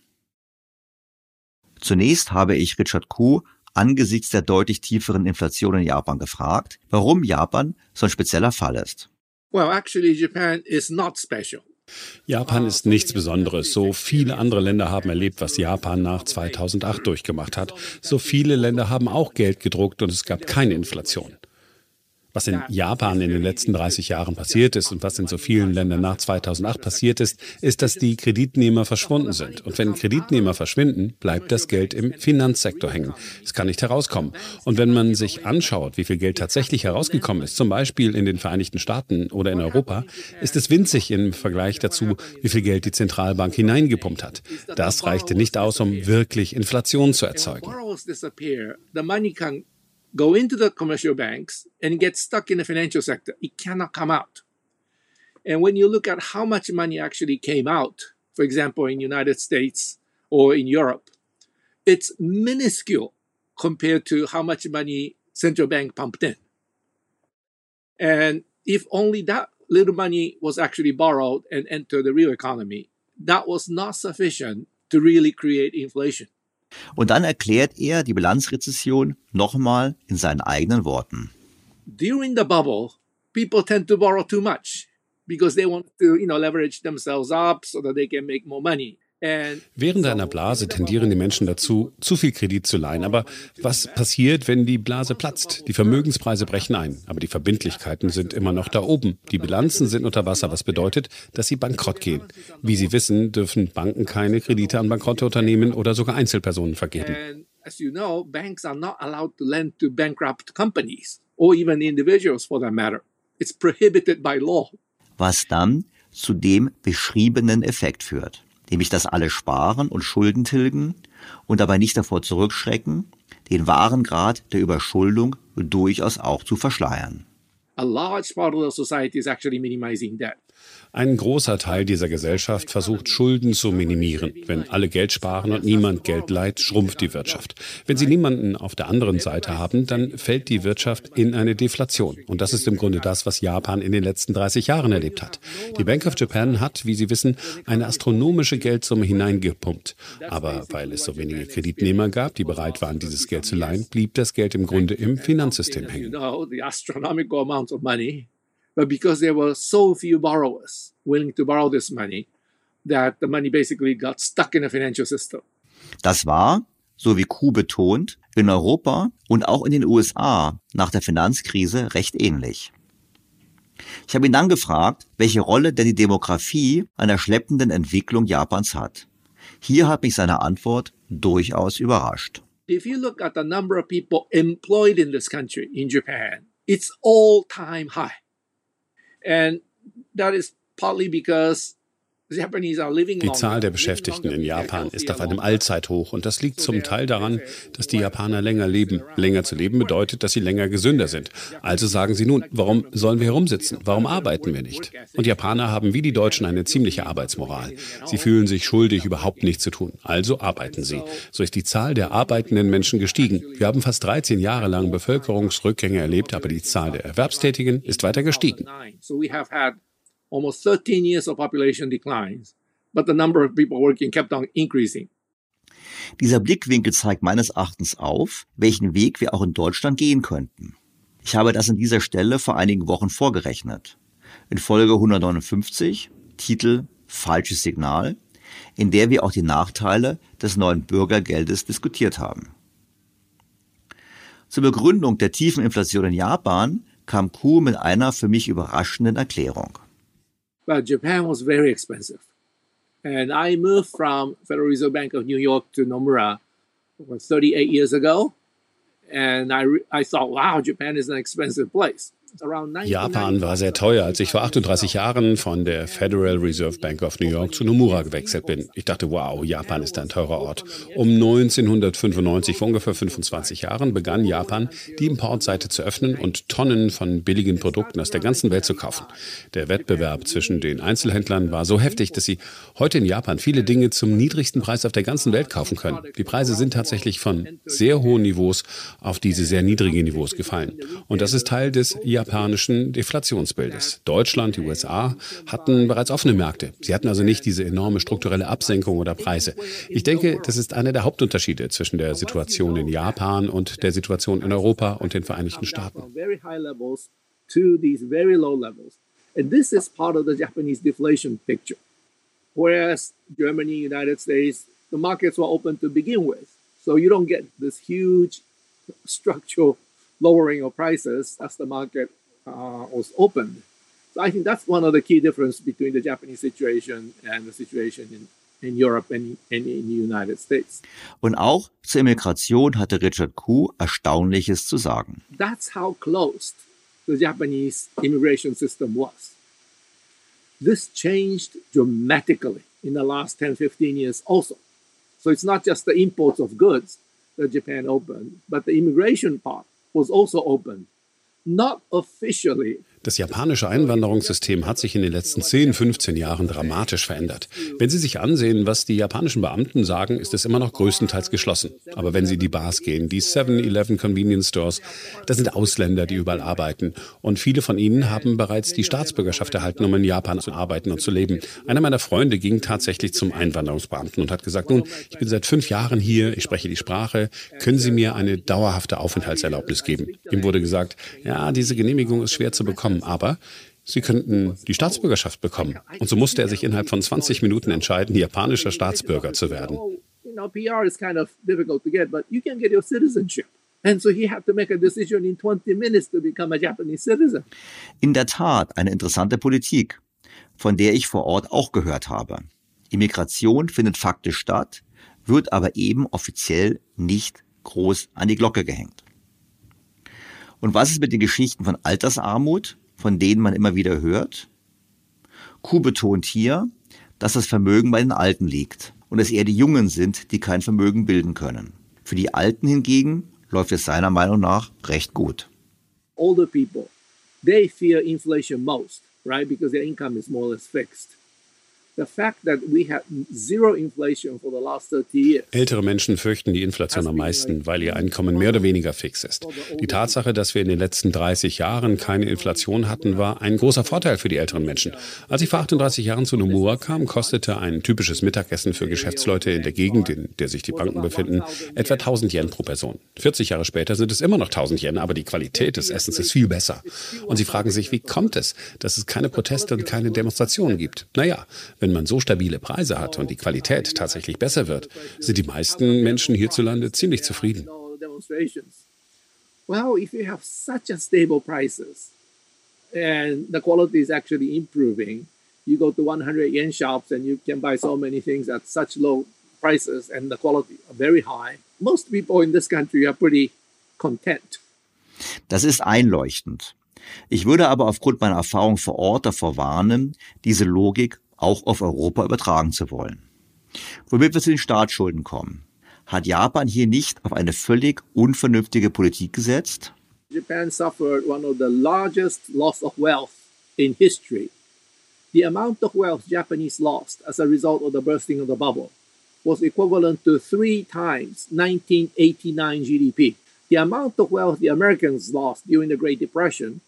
Zunächst habe ich Richard Kuh angesichts der deutlich tieferen Inflation in Japan gefragt, warum Japan so ein spezieller Fall ist. Well, actually Japan is not special. Japan ist nichts Besonderes. So viele andere Länder haben erlebt, was Japan nach 2008 durchgemacht hat. So viele Länder haben auch Geld gedruckt und es gab keine Inflation. Was in Japan in den letzten 30 Jahren passiert ist und was in so vielen Ländern nach 2008 passiert ist, ist, dass die Kreditnehmer verschwunden sind. Und wenn Kreditnehmer verschwinden, bleibt das Geld im Finanzsektor hängen. Es kann nicht herauskommen. Und wenn man sich anschaut, wie viel Geld tatsächlich herausgekommen ist, zum Beispiel in den Vereinigten Staaten oder in Europa, ist es winzig im Vergleich dazu, wie viel Geld die Zentralbank hineingepumpt hat. Das reichte nicht aus, um wirklich Inflation zu erzeugen. Go into the commercial banks and get stuck in the financial sector. It cannot come out. And when you look at how much money actually came out, for example, in United States or in Europe, it's minuscule compared to how much money central bank pumped in. And if only that little money was actually borrowed and entered the real economy, that was not sufficient to really create inflation. Und dann erklärt er die Bilanzrezession nochmal in seinen eigenen Worten. During the bubble, people tend to borrow too much because they want to, you know, leverage themselves up so that they can make more money. Während einer Blase tendieren die Menschen dazu, zu viel Kredit zu leihen. Aber was passiert, wenn die Blase platzt? Die Vermögenspreise brechen ein, aber die Verbindlichkeiten sind immer noch da oben. Die Bilanzen sind unter Wasser, was bedeutet, dass sie bankrott gehen. Wie Sie wissen, dürfen Banken keine Kredite an bankrotte Unternehmen oder sogar Einzelpersonen vergeben. As you know, banks are not allowed to lend to bankrupt companies or even individuals for that matter. It's prohibited by law. Was dann zu dem beschriebenen Effekt führt nämlich dass alle sparen und Schulden tilgen und dabei nicht davor zurückschrecken, den wahren Grad der Überschuldung durchaus auch zu verschleiern. A large part of the society is actually minimizing debt. Ein großer Teil dieser Gesellschaft versucht, Schulden zu minimieren. Wenn alle Geld sparen und niemand Geld leiht, schrumpft die Wirtschaft. Wenn Sie niemanden auf der anderen Seite haben, dann fällt die Wirtschaft in eine Deflation. Und das ist im Grunde das, was Japan in den letzten 30 Jahren erlebt hat. Die Bank of Japan hat, wie Sie wissen, eine astronomische Geldsumme hineingepumpt. Aber weil es so wenige Kreditnehmer gab, die bereit waren, dieses Geld zu leihen, blieb das Geld im Grunde im Finanzsystem hängen. But because there were so few borrowers willing to borrow this money, that the money basically got stuck in the financial system. Das war, so wie Kuh betont, in Europa und auch in den USA nach der Finanzkrise recht ähnlich. Ich habe ihn dann gefragt, welche Rolle denn die Demografie der schleppenden Entwicklung Japans hat. Hier hat mich seine Antwort durchaus überrascht. If you look at the number of people employed in this country, in Japan, it's all time high. And that is partly because Die Zahl der Beschäftigten in Japan ist auf einem Allzeithoch und das liegt zum Teil daran, dass die Japaner länger leben. Länger zu leben bedeutet, dass sie länger gesünder sind. Also sagen sie nun, warum sollen wir herumsitzen? Warum arbeiten wir nicht? Und Japaner haben wie die Deutschen eine ziemliche Arbeitsmoral. Sie fühlen sich schuldig, überhaupt nichts zu tun. Also arbeiten sie. So ist die Zahl der arbeitenden Menschen gestiegen. Wir haben fast 13 Jahre lang Bevölkerungsrückgänge erlebt, aber die Zahl der Erwerbstätigen ist weiter gestiegen almost 13 years of population declines, but the number of people working kept on increasing. Dieser Blickwinkel zeigt meines Erachtens auf, welchen Weg wir auch in Deutschland gehen könnten. Ich habe das an dieser Stelle vor einigen Wochen vorgerechnet. In Folge 159, Titel Falsches Signal, in der wir auch die Nachteile des neuen Bürgergeldes diskutiert haben. Zur Begründung der tiefen Inflation in Japan kam Kuh mit einer für mich überraschenden Erklärung. But Japan was very expensive. And I moved from Federal Reserve Bank of New York to Nomura 38 years ago. And I, I thought, wow, Japan is an expensive place. Japan war sehr teuer, als ich vor 38 Jahren von der Federal Reserve Bank of New York zu Nomura gewechselt bin. Ich dachte, wow, Japan ist ein teurer Ort. Um 1995, vor ungefähr 25 Jahren, begann Japan, die Importseite zu öffnen und Tonnen von billigen Produkten aus der ganzen Welt zu kaufen. Der Wettbewerb zwischen den Einzelhändlern war so heftig, dass sie heute in Japan viele Dinge zum niedrigsten Preis auf der ganzen Welt kaufen können. Die Preise sind tatsächlich von sehr hohen Niveaus auf diese sehr niedrigen Niveaus gefallen. Und das ist Teil des japanischen Deflationsbildes. Deutschland, die USA hatten bereits offene Märkte. Sie hatten also nicht diese enorme strukturelle Absenkung oder Preise. Ich denke, das ist einer der Hauptunterschiede zwischen der Situation in Japan und der Situation in Europa und den Vereinigten Staaten. And this is part of the Japanese deflation picture. Whereas Germany, United States, the markets were open to begin with. So you don't get this huge structural lowering of prices as the market uh, was opened. So I think that's one of the key differences between the Japanese situation and the situation in, in Europe and, and in the United States. Und auch zur Immigration hatte Richard Koo Erstaunliches zu sagen. That's how closed the Japanese immigration system was. This changed dramatically in the last 10, 15 years also. So it's not just the imports of goods that Japan opened, but the immigration part was also open. Not officially, Das japanische Einwanderungssystem hat sich in den letzten 10, 15 Jahren dramatisch verändert. Wenn Sie sich ansehen, was die japanischen Beamten sagen, ist es immer noch größtenteils geschlossen. Aber wenn Sie die Bars gehen, die 7-Eleven Convenience Stores, das sind Ausländer, die überall arbeiten. Und viele von ihnen haben bereits die Staatsbürgerschaft erhalten, um in Japan zu arbeiten und zu leben. Einer meiner Freunde ging tatsächlich zum Einwanderungsbeamten und hat gesagt, nun, ich bin seit fünf Jahren hier, ich spreche die Sprache, können Sie mir eine dauerhafte Aufenthaltserlaubnis geben? Ihm wurde gesagt, ja, diese Genehmigung ist schwer zu bekommen bekommen, aber Sie könnten die Staatsbürgerschaft bekommen. Und so musste er sich innerhalb von 20 Minuten entscheiden, japanischer Staatsbürger zu werden. In der Tat eine interessante Politik, von der ich vor Ort auch gehört habe. Immigration findet faktisch statt, wird aber eben offiziell nicht groß an die Glocke gehängt. Und was ist mit den Geschichten von Altersarmut, von denen man immer wieder hört? Kuh betont hier, dass das Vermögen bei den Alten liegt und es eher die Jungen sind, die kein Vermögen bilden können. Für die Alten hingegen läuft es seiner Meinung nach recht gut. Older people, they fear inflation most, right? Because their income is more or less fixed. Ältere Menschen fürchten die Inflation am meisten, weil ihr Einkommen mehr oder weniger fix ist. Die Tatsache, dass wir in den letzten 30 Jahren keine Inflation hatten, war ein großer Vorteil für die älteren Menschen. Als ich vor 38 Jahren zu Nomura kam, kostete ein typisches Mittagessen für Geschäftsleute in der Gegend, in der sich die Banken befinden, etwa 1000 Yen pro Person. 40 Jahre später sind es immer noch 1000 Yen, aber die Qualität des Essens ist viel besser. Und sie fragen sich, wie kommt es, dass es keine Proteste und keine Demonstrationen gibt? Naja, wenn man so stabile Preise hat und die Qualität tatsächlich besser wird, sind die meisten Menschen hierzulande ziemlich zufrieden. Well, if you have such a stable prices and the quality is actually improving, you go to 100 yen shops and you can buy so many things at such low prices and the quality are very high. Most people in this country are pretty content. Das ist einleuchtend. Ich würde aber aufgrund meiner Erfahrung vor Ort davor warnen, diese Logik auch auf Europa übertragen zu wollen. Womit wir zu den Staatsschulden kommen. Hat Japan hier nicht auf eine völlig unvernünftige Politik gesetzt? Japan suffered one of the largest loss of wealth in history. The amount of wealth Japanese lost as a result of the bursting of the bubble was equivalent to three times 1989 GDP. The amount of wealth the Americans lost during the Great Depression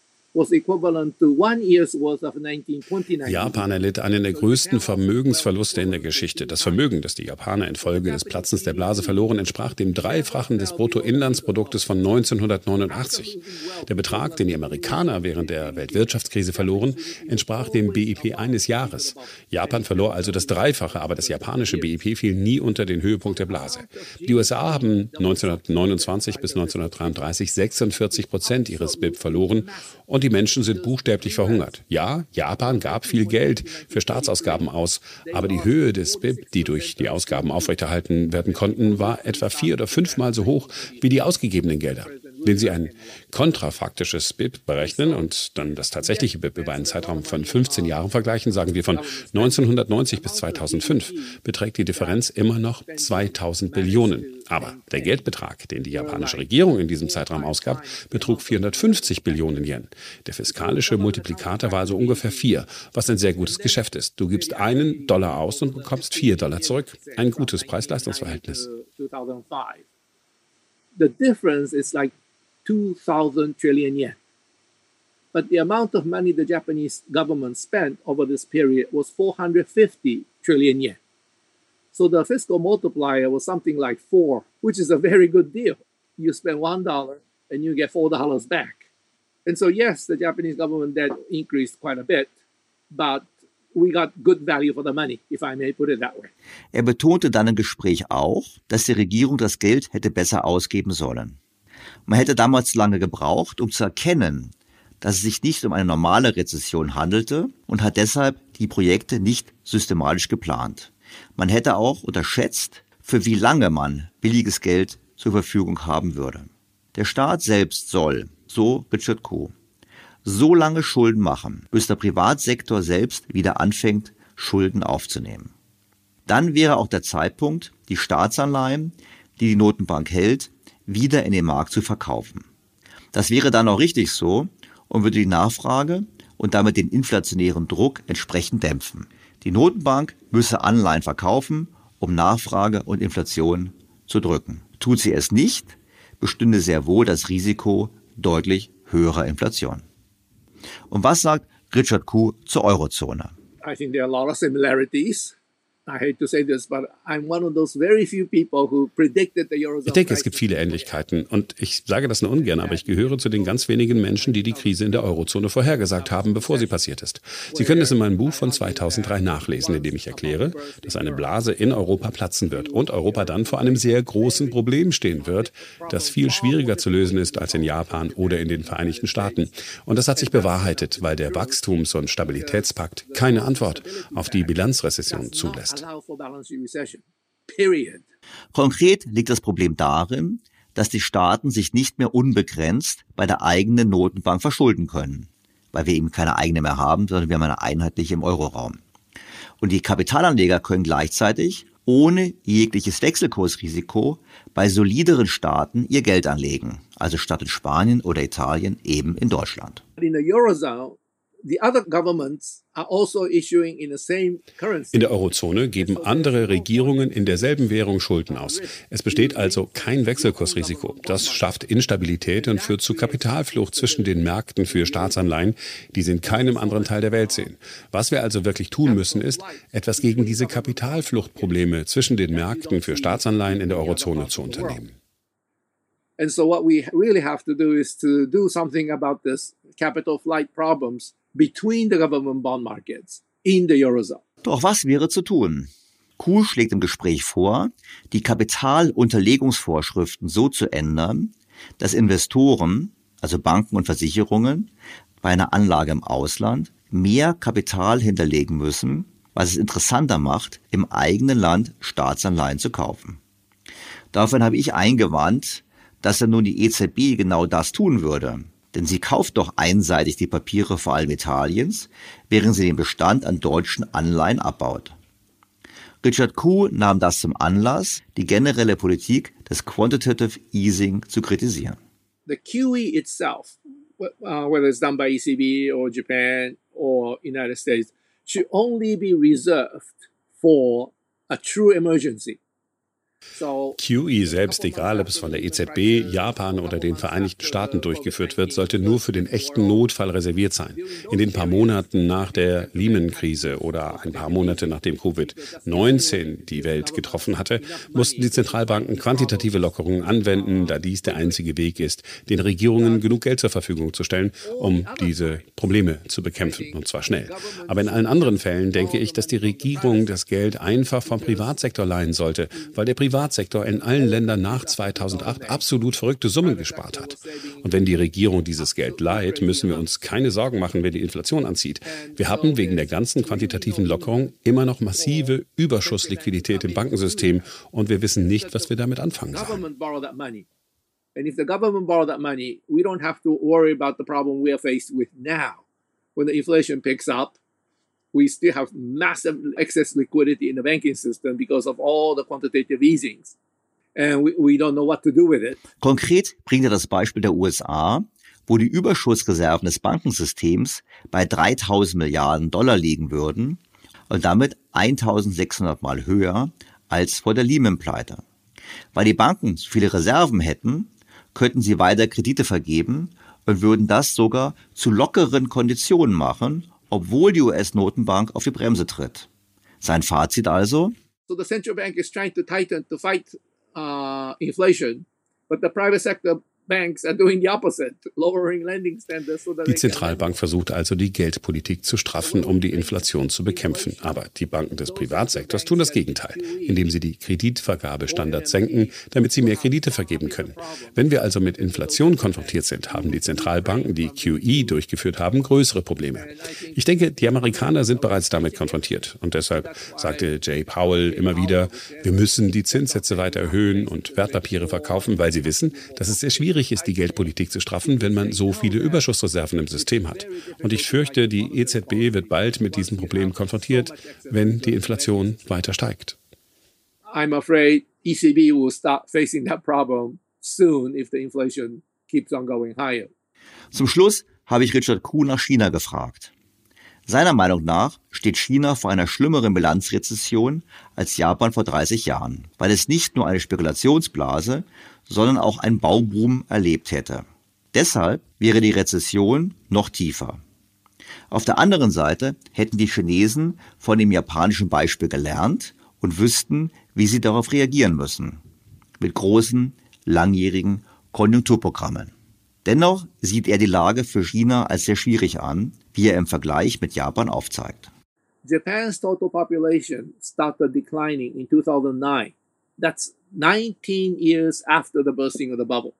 Japan erlitt einen der größten Vermögensverluste in der Geschichte. Das Vermögen, das die Japaner infolge des Platzens der Blase verloren, entsprach dem Dreifachen des Bruttoinlandsproduktes von 1989. Der Betrag, den die Amerikaner während der Weltwirtschaftskrise verloren, entsprach dem BIP eines Jahres. Japan verlor also das Dreifache, aber das japanische BIP fiel nie unter den Höhepunkt der Blase. Die USA haben 1929 bis 1933 46 Prozent ihres BIP verloren und die Menschen sind buchstäblich verhungert. Ja, Japan gab viel Geld für Staatsausgaben aus, aber die Höhe des BIP, die durch die Ausgaben aufrechterhalten werden konnten, war etwa vier oder fünfmal so hoch wie die ausgegebenen Gelder. Wenn Sie ein kontrafaktisches BIP berechnen und dann das tatsächliche BIP über einen Zeitraum von 15 Jahren vergleichen, sagen wir von 1990 bis 2005, beträgt die Differenz immer noch 2000 Billionen. Aber der Geldbetrag, den die japanische Regierung in diesem Zeitraum ausgab, betrug 450 Billionen Yen. Der fiskalische Multiplikator war also ungefähr vier, was ein sehr gutes Geschäft ist. Du gibst einen Dollar aus und bekommst vier Dollar zurück. Ein gutes Preis-Leistungs-Verhältnis. The difference is like 2000 trillion yen. But the amount of money the Japanese government spent over this period was 450 trillion yen. So the fiscal multiplier was something like four, which is a very good deal. You spend one dollar and you get four dollars back. And so, yes, the Japanese government debt increased quite a bit, but we got good value for the money, if I may put it that way. Er betonte dann im Gespräch auch, dass die Regierung das Geld hätte besser ausgeben sollen. Man hätte damals lange gebraucht, um zu erkennen, dass es sich nicht um eine normale Rezession handelte und hat deshalb die Projekte nicht systematisch geplant. Man hätte auch unterschätzt, für wie lange man billiges Geld zur Verfügung haben würde. Der Staat selbst soll, so Richard Kuh, so lange Schulden machen, bis der Privatsektor selbst wieder anfängt, Schulden aufzunehmen. Dann wäre auch der Zeitpunkt, die Staatsanleihen, die die Notenbank hält, wieder in den Markt zu verkaufen. Das wäre dann auch richtig so und würde die Nachfrage und damit den inflationären Druck entsprechend dämpfen. Die Notenbank müsse Anleihen verkaufen, um Nachfrage und Inflation zu drücken. Tut sie es nicht, bestünde sehr wohl das Risiko deutlich höherer Inflation. Und was sagt Richard Kuh zur Eurozone? I think there are a lot of similarities. I hate to say this, but I'm one of those very few people who predicted the Eurozone. Ich denke, es gibt viele Ähnlichkeiten und ich sage das nur ungern, aber ich gehöre zu den ganz wenigen Menschen, die die Krise in der Eurozone vorhergesagt haben, bevor sie passiert ist. Sie können es in meinem Buch von 2003 nachlesen, in dem ich erkläre, dass eine Blase in Europa platzen wird und Europa dann vor einem sehr großen Problem stehen wird, das viel schwieriger zu lösen ist als in Japan oder in den Vereinigten Staaten. Und das hat sich bewahrheitet, weil der Wachstums- und Stabilitätspakt keine Antwort auf die Bilanzrezession zulässt. Konkret liegt das Problem darin, dass die Staaten sich nicht mehr unbegrenzt bei der eigenen Notenbank verschulden können, weil wir eben keine eigene mehr haben, sondern wir haben eine einheitliche im Euroraum. Und die Kapitalanleger können gleichzeitig ohne jegliches Wechselkursrisiko bei solideren Staaten ihr Geld anlegen, also statt in Spanien oder Italien eben in Deutschland. In the Eurozone, the other governments are also issuing in the same currency. In der Eurozone geben andere Regierungen in derselben Währung Schulden aus. Es besteht also kein Wechselkursrisiko. Das schafft Instabilität und führt zu Kapitalflucht zwischen den Märkten für Staatsanleihen, die sie in keinem anderen Teil der Welt sehen. Was wir also wirklich tun müssen, ist, etwas gegen diese Kapitalfluchtprobleme zwischen den Märkten für Staatsanleihen in der Eurozone zu unternehmen. And so what we really have to do is to do something about this capital flight problems between the government bond markets in the Eurozone. Doch was wäre zu tun? Kuh schlägt im Gespräch vor, die Kapitalunterlegungsvorschriften so zu ändern, dass Investoren, also Banken und Versicherungen, bei einer Anlage im Ausland mehr Kapital hinterlegen müssen, was es interessanter macht, im eigenen Land Staatsanleihen zu kaufen. Daraufhin habe ich eingewandt, dass ja nun die EZB genau das tun würde. Denn sie kauft doch einseitig die Papiere vor allem Italiens, während sie den Bestand an deutschen Anleihen abbaut. Richard Kuh nahm das zum Anlass, die generelle Politik des Quantitative Easing zu kritisieren. The QE itself, uh, whether it's done by ECB or Japan or United States, should only be reserved for a true emergency. QE selbst, egal ob es von der EZB, Japan oder den Vereinigten Staaten durchgeführt wird, sollte nur für den echten Notfall reserviert sein. In den paar Monaten nach der Lehman-Krise oder ein paar Monate nachdem Covid-19 die Welt getroffen hatte, mussten die Zentralbanken quantitative Lockerungen anwenden, da dies der einzige Weg ist, den Regierungen genug Geld zur Verfügung zu stellen, um diese Probleme zu bekämpfen, und zwar schnell. Aber in allen anderen Fällen denke ich, dass die Regierung das Geld einfach vom Privatsektor leihen sollte, weil der Privatsektor Privatsektor in allen Ländern nach 2008 absolut verrückte Summen gespart hat. Und wenn die Regierung dieses Geld leiht, müssen wir uns keine Sorgen machen, wenn die Inflation anzieht. Wir haben wegen der ganzen quantitativen Lockerung immer noch massive Überschussliquidität im Bankensystem und wir wissen nicht, was wir damit anfangen sollen. And if the government borrow that money, we don't have to worry about the problem we are faced with now. When the inflation picks up, we still have massive excess liquidity in the banking system because of all the quantitative easings. And we, we don't know what to do with it. Konkret bringt er das Beispiel der USA, wo die Überschussreserven des Bankensystems bei 3000 Milliarden Dollar liegen würden und damit 1600 Mal höher als vor der Lehman-Pleite. Weil die Banken so viele Reserven hätten, könnten sie weiter Kredite vergeben und würden das sogar zu lockeren Konditionen machen, obwohl die US-Notenbank auf die Bremse tritt. Sein Fazit also? So the central bank is trying to tighten to fight uh, inflation, but the private sector Die Zentralbank versucht also, die Geldpolitik zu straffen, um die Inflation zu bekämpfen. Aber die Banken des Privatsektors tun das Gegenteil, indem sie die Kreditvergabestandards senken, damit sie mehr Kredite vergeben können. Wenn wir also mit Inflation konfrontiert sind, haben die Zentralbanken, die QE durchgeführt haben, größere Probleme. Ich denke, die Amerikaner sind bereits damit konfrontiert. Und deshalb sagte Jay Powell immer wieder, wir müssen die Zinssätze weiter erhöhen und Wertpapiere verkaufen, weil sie wissen, dass es sehr schwierig schwierig ist, die Geldpolitik zu straffen, wenn man so viele Überschussreserven im System hat. Und ich fürchte, die EZB wird bald mit diesem Problem konfrontiert, wenn die Inflation weiter steigt. I'm afraid ECB will start facing that problem soon if the inflation keeps on going higher. Zum Schluss habe ich Richard Kuhn nach China gefragt. Seiner Meinung nach steht China vor einer schlimmeren Bilanzrezession als Japan vor 30 Jahren, weil es nicht nur eine Spekulationsblase, sondern auch ein Bauboom erlebt hätte. Deshalb wäre die Rezession noch tiefer. Auf der anderen Seite hätten die Chinesen von dem japanischen Beispiel gelernt und wüssten, wie sie darauf reagieren müssen. Mit großen, langjährigen Konjunkturprogrammen. Dennoch sieht er die Lage für China als sehr schwierig an, wie er im Vergleich mit Japan aufzeigt. Japan's total population started declining in 2009. That's 19 years after the bursting of the bubble.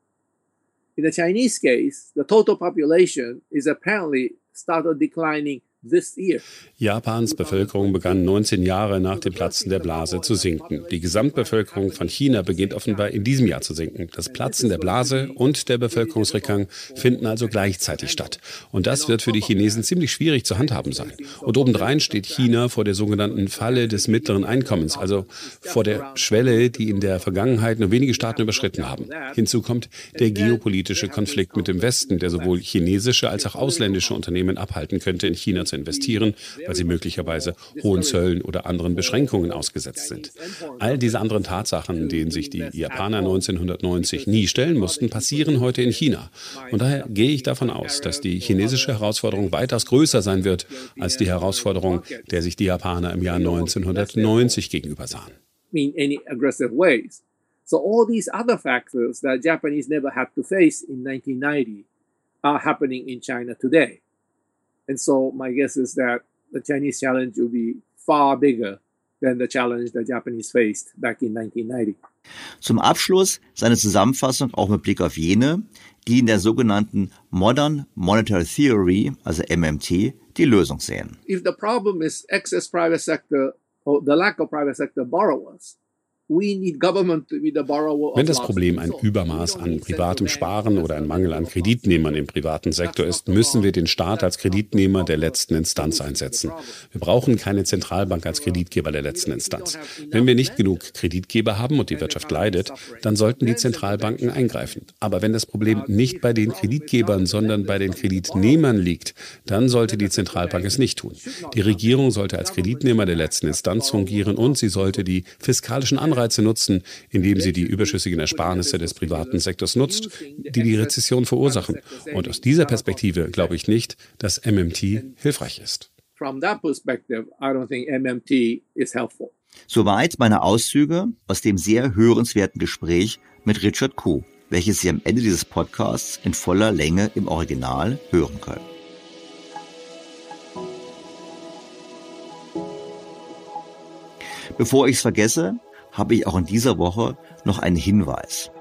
In the Chinese case, the total population is apparently started declining Japans Bevölkerung begann 19 Jahre nach dem Platzen der Blase zu sinken. Die Gesamtbevölkerung von China beginnt offenbar in diesem Jahr zu sinken. Das Platzen der Blase und der Bevölkerungsrückgang finden also gleichzeitig statt. Und das wird für die Chinesen ziemlich schwierig zu handhaben sein. Und obendrein steht China vor der sogenannten Falle des mittleren Einkommens, also vor der Schwelle, die in der Vergangenheit nur wenige Staaten überschritten haben. Hinzu kommt der geopolitische Konflikt mit dem Westen, der sowohl chinesische als auch ausländische Unternehmen abhalten könnte, in China zu zu investieren, weil sie möglicherweise hohen Zöllen oder anderen Beschränkungen ausgesetzt sind. All diese anderen Tatsachen, denen sich die Japaner 1990 nie stellen mussten, passieren heute in China. Und daher gehe ich davon aus, dass die chinesische Herausforderung weitaus größer sein wird als die Herausforderung, der sich die Japaner im Jahr 1990 gegenüber sahen. So all these other factors that Japanese never had to face in 1990 are happening in China today. And so my guess is that the Chinese challenge will be far bigger than the challenge the Japanese faced back in 1990. Zum Abschluss seine Zusammenfassung auch mit Blick auf jene, die in der sogenannten Modern Monetary Theory, also MMT, die Lösung sehen. If the problem is excess private sector or the lack of private sector borrowers, wenn das Problem ein Übermaß an privatem Sparen oder ein Mangel an Kreditnehmern im privaten Sektor ist, müssen wir den Staat als Kreditnehmer der letzten Instanz einsetzen. Wir brauchen keine Zentralbank als Kreditgeber der letzten Instanz. Wenn wir nicht genug Kreditgeber haben und die Wirtschaft leidet, dann sollten die Zentralbanken eingreifen. Aber wenn das Problem nicht bei den Kreditgebern, sondern bei den Kreditnehmern liegt, dann sollte die Zentralbank es nicht tun. Die Regierung sollte als Kreditnehmer der letzten Instanz fungieren und sie sollte die fiskalischen Anreize Anreize nutzen, indem sie die überschüssigen Ersparnisse des privaten Sektors nutzt, die die Rezession verursachen. Und aus dieser Perspektive glaube ich nicht, dass MMT hilfreich ist. Soweit meine Auszüge aus dem sehr hörenswerten Gespräch mit Richard Kuh, welches Sie am Ende dieses Podcasts in voller Länge im Original hören können. Bevor ich es vergesse, habe ich auch in dieser Woche noch einen Hinweis.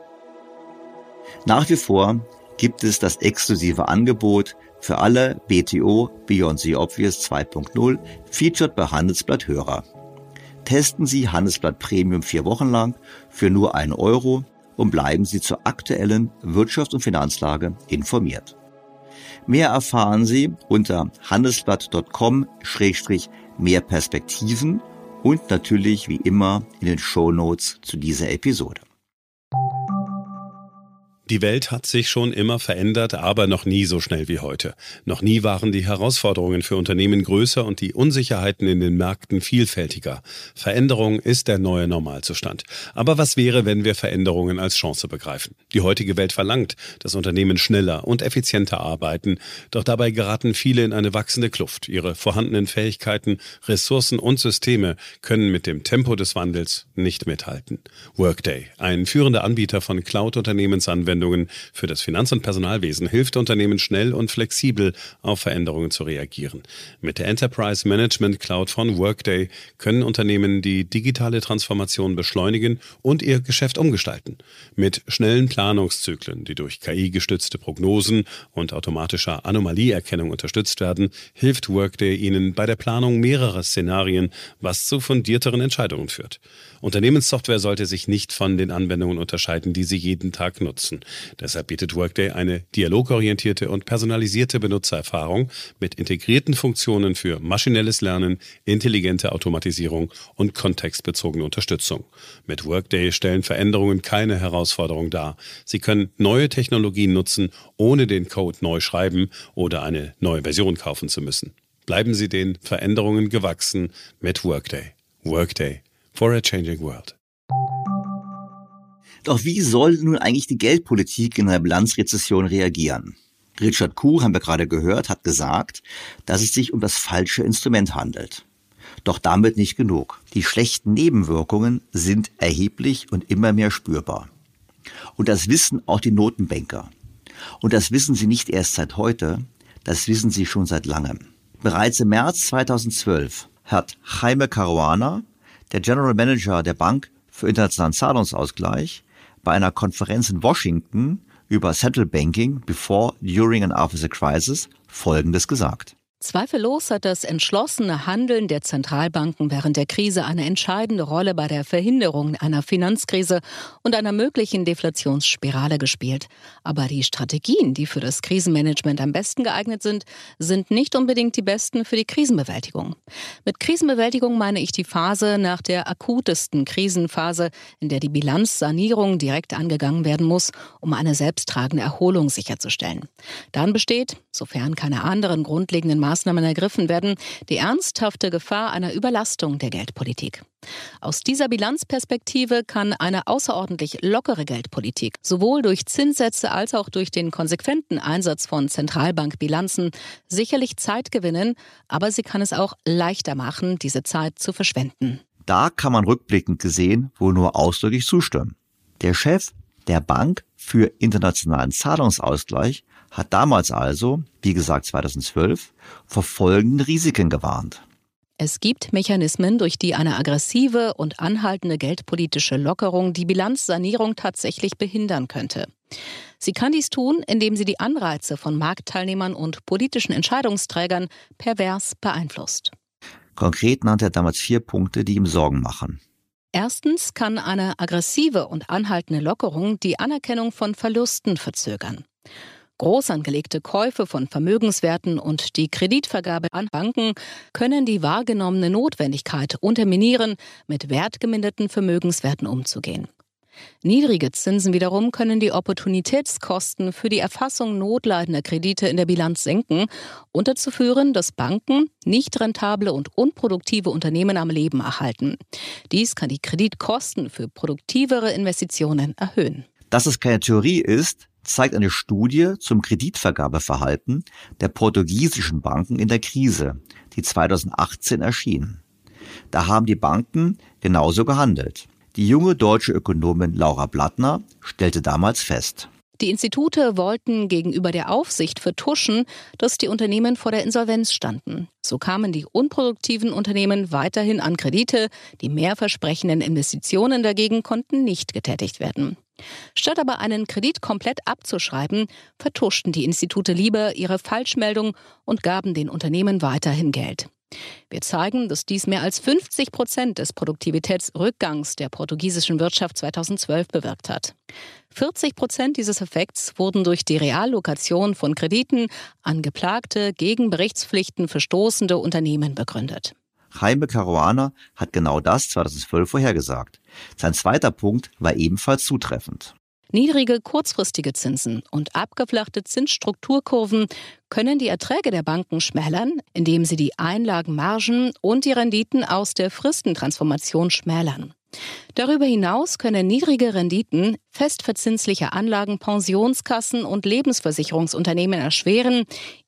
Nach wie vor gibt es das exklusive Angebot für alle BTO Beyond the Obvious 2.0 featured bei Handelsblatt Hörer. Testen Sie Handelsblatt Premium vier Wochen lang für nur einen Euro und bleiben Sie zur aktuellen Wirtschafts- und Finanzlage informiert. Mehr erfahren Sie unter handelsblatt.com-mehr Perspektiven und natürlich wie immer in den Show Notes zu dieser Episode. Die Welt hat sich schon immer verändert, aber noch nie so schnell wie heute. Noch nie waren die Herausforderungen für Unternehmen größer und die Unsicherheiten in den Märkten vielfältiger. Veränderung ist der neue Normalzustand. Aber was wäre, wenn wir Veränderungen als Chance begreifen? Die heutige Welt verlangt, dass Unternehmen schneller und effizienter arbeiten, doch dabei geraten viele in eine wachsende Kluft. Ihre vorhandenen Fähigkeiten, Ressourcen und Systeme können mit dem Tempo des Wandels nicht mithalten. Workday, ein führender Anbieter von Cloud-Unternehmensanwendungen, Anwendungen für das Finanz- und Personalwesen hilft Unternehmen schnell und flexibel auf Veränderungen zu reagieren. Mit der Enterprise Management Cloud von Workday können Unternehmen die digitale Transformation beschleunigen und ihr Geschäft umgestalten. Mit schnellen Planungszyklen, die durch KI-gestützte Prognosen und automatischer Anomalieerkennung unterstützt werden, hilft Workday Ihnen bei der Planung mehrerer Szenarien, was zu fundierteren Entscheidungen führt. Unternehmenssoftware sollte sich nicht von den Anwendungen unterscheiden, die Sie jeden Tag nutzen. Deshalb bietet Workday eine dialogorientierte und personalisierte Benutzererfahrung mit integrierten Funktionen für maschinelles Lernen, intelligente Automatisierung und kontextbezogene Unterstützung. Mit Workday stellen Veränderungen keine Herausforderung dar. Sie können neue Technologien nutzen, ohne den Code neu schreiben oder eine neue Version kaufen zu müssen. Bleiben Sie den Veränderungen gewachsen mit Workday. Workday for a changing world. Doch wie soll nun eigentlich die Geldpolitik in einer Bilanzrezession reagieren? Richard Kuh, haben wir gerade gehört, hat gesagt, dass es sich um das falsche Instrument handelt. Doch damit nicht genug. Die schlechten Nebenwirkungen sind erheblich und immer mehr spürbar. Und das wissen auch die Notenbanker. Und das wissen sie nicht erst seit heute, das wissen sie schon seit langem. Bereits im März 2012 hat Jaime Caruana, der General Manager der Bank für internationalen Zahlungsausgleich, bei einer Konferenz in Washington über Central Banking before, during and after the crisis Folgendes gesagt. Zweifellos hat das entschlossene Handeln der Zentralbanken während der Krise eine entscheidende Rolle bei der Verhinderung einer Finanzkrise und einer möglichen Deflationsspirale gespielt. Aber die Strategien, die für das Krisenmanagement am besten geeignet sind, sind nicht unbedingt die besten für die Krisenbewältigung. Mit Krisenbewältigung meine ich die Phase nach der akutesten Krisenphase, in der die Bilanzsanierung direkt angegangen werden muss, um eine selbsttragende Erholung sicherzustellen. Dann besteht, sofern keine anderen grundlegenden Maßnahmen Maßnahmen ergriffen werden, die ernsthafte Gefahr einer Überlastung der Geldpolitik. Aus dieser Bilanzperspektive kann eine außerordentlich lockere Geldpolitik sowohl durch Zinssätze als auch durch den konsequenten Einsatz von Zentralbankbilanzen sicherlich Zeit gewinnen, aber sie kann es auch leichter machen, diese Zeit zu verschwenden. Da kann man rückblickend gesehen wohl nur ausdrücklich zustimmen. Der Chef der Bank für internationalen Zahlungsausgleich hat damals also, wie gesagt 2012, vor folgenden Risiken gewarnt. Es gibt Mechanismen, durch die eine aggressive und anhaltende geldpolitische Lockerung die Bilanzsanierung tatsächlich behindern könnte. Sie kann dies tun, indem sie die Anreize von Marktteilnehmern und politischen Entscheidungsträgern pervers beeinflusst. Konkret nannte er damals vier Punkte, die ihm Sorgen machen. Erstens kann eine aggressive und anhaltende Lockerung die Anerkennung von Verlusten verzögern. Groß angelegte Käufe von Vermögenswerten und die Kreditvergabe an Banken können die wahrgenommene Notwendigkeit unterminieren, mit wertgeminderten Vermögenswerten umzugehen. Niedrige Zinsen wiederum können die Opportunitätskosten für die Erfassung notleidender Kredite in der Bilanz senken und dazu führen, dass Banken nicht rentable und unproduktive Unternehmen am Leben erhalten. Dies kann die Kreditkosten für produktivere Investitionen erhöhen. Dass es keine Theorie ist, zeigt eine Studie zum Kreditvergabeverhalten der portugiesischen Banken in der Krise, die 2018 erschien. Da haben die Banken genauso gehandelt. Die junge deutsche Ökonomin Laura Blattner stellte damals fest. Die Institute wollten gegenüber der Aufsicht vertuschen, dass die Unternehmen vor der Insolvenz standen. So kamen die unproduktiven Unternehmen weiterhin an Kredite, die mehrversprechenden Investitionen dagegen konnten nicht getätigt werden. Statt aber einen Kredit komplett abzuschreiben, vertuschten die Institute lieber ihre Falschmeldung und gaben den Unternehmen weiterhin Geld. Wir zeigen, dass dies mehr als 50 Prozent des Produktivitätsrückgangs der portugiesischen Wirtschaft 2012 bewirkt hat. 40 Prozent dieses Effekts wurden durch die Reallokation von Krediten an geplagte, gegen Berichtspflichten verstoßende Unternehmen begründet. Jaime Caruana hat genau das 2012 vorhergesagt. Sein zweiter Punkt war ebenfalls zutreffend. Niedrige kurzfristige Zinsen und abgeflachte Zinsstrukturkurven können die Erträge der Banken schmälern, indem sie die Einlagenmargen und die Renditen aus der Fristentransformation schmälern. Darüber hinaus können niedrige Renditen festverzinslicher Anlagen Pensionskassen und Lebensversicherungsunternehmen erschweren,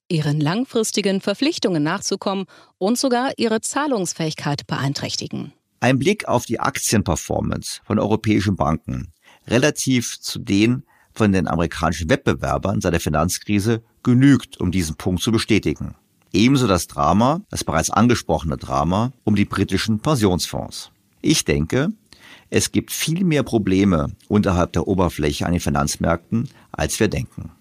ihren langfristigen Verpflichtungen nachzukommen und sogar ihre Zahlungsfähigkeit beeinträchtigen. Ein Blick auf die Aktienperformance von europäischen Banken relativ zu den von den amerikanischen Wettbewerbern seit der Finanzkrise genügt, um diesen Punkt zu bestätigen. Ebenso das Drama, das bereits angesprochene Drama um die britischen Pensionsfonds. Ich denke, es gibt viel mehr Probleme unterhalb der Oberfläche an den Finanzmärkten, als wir denken.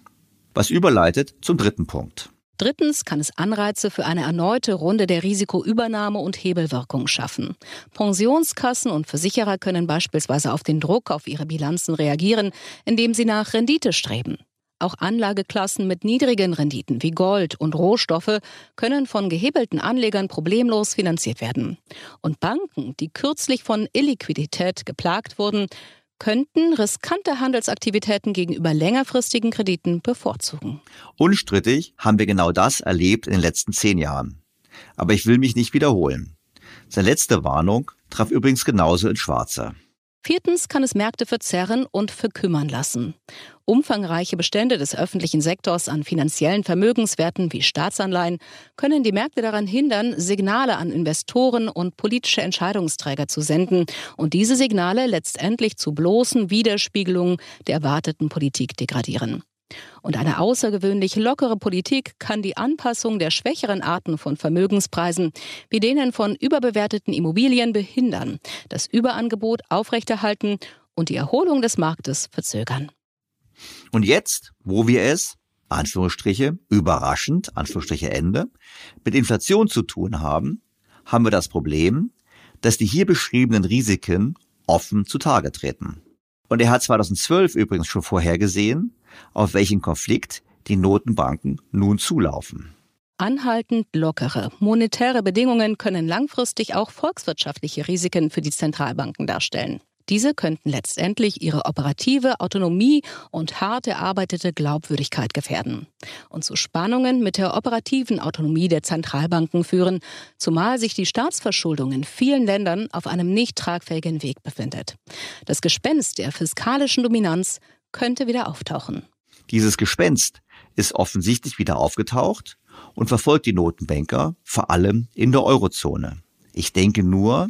Was überleitet zum dritten Punkt. Drittens kann es Anreize für eine erneute Runde der Risikoübernahme und Hebelwirkung schaffen. Pensionskassen und Versicherer können beispielsweise auf den Druck auf ihre Bilanzen reagieren, indem sie nach Rendite streben. Auch Anlageklassen mit niedrigen Renditen wie Gold und Rohstoffe können von gehebelten Anlegern problemlos finanziert werden. Und Banken, die kürzlich von Illiquidität geplagt wurden, könnten riskante Handelsaktivitäten gegenüber längerfristigen Krediten bevorzugen. Unstrittig haben wir genau das erlebt in den letzten zehn Jahren. Aber ich will mich nicht wiederholen. Seine letzte Warnung traf übrigens genauso ins Schwarze. Viertens kann es Märkte verzerren und verkümmern lassen. Umfangreiche Bestände des öffentlichen Sektors an finanziellen Vermögenswerten wie Staatsanleihen können die Märkte daran hindern, Signale an Investoren und politische Entscheidungsträger zu senden und diese Signale letztendlich zu bloßen Widerspiegelungen der erwarteten Politik degradieren. Und eine außergewöhnlich lockere Politik kann die Anpassung der schwächeren Arten von Vermögenspreisen, wie denen von überbewerteten Immobilien, behindern, das Überangebot aufrechterhalten und die Erholung des Marktes verzögern. Und jetzt, wo wir es, Anführungsstriche, überraschend, Anführungsstriche Ende, mit Inflation zu tun haben, haben wir das Problem, dass die hier beschriebenen Risiken offen zutage treten. Und er hat 2012 übrigens schon vorhergesehen, auf welchen Konflikt die Notenbanken nun zulaufen. Anhaltend lockere monetäre Bedingungen können langfristig auch volkswirtschaftliche Risiken für die Zentralbanken darstellen. Diese könnten letztendlich ihre operative Autonomie und hart erarbeitete Glaubwürdigkeit gefährden und zu Spannungen mit der operativen Autonomie der Zentralbanken führen, zumal sich die Staatsverschuldung in vielen Ländern auf einem nicht tragfähigen Weg befindet. Das Gespenst der fiskalischen Dominanz könnte wieder auftauchen. Dieses Gespenst ist offensichtlich wieder aufgetaucht und verfolgt die Notenbanker vor allem in der Eurozone. Ich denke nur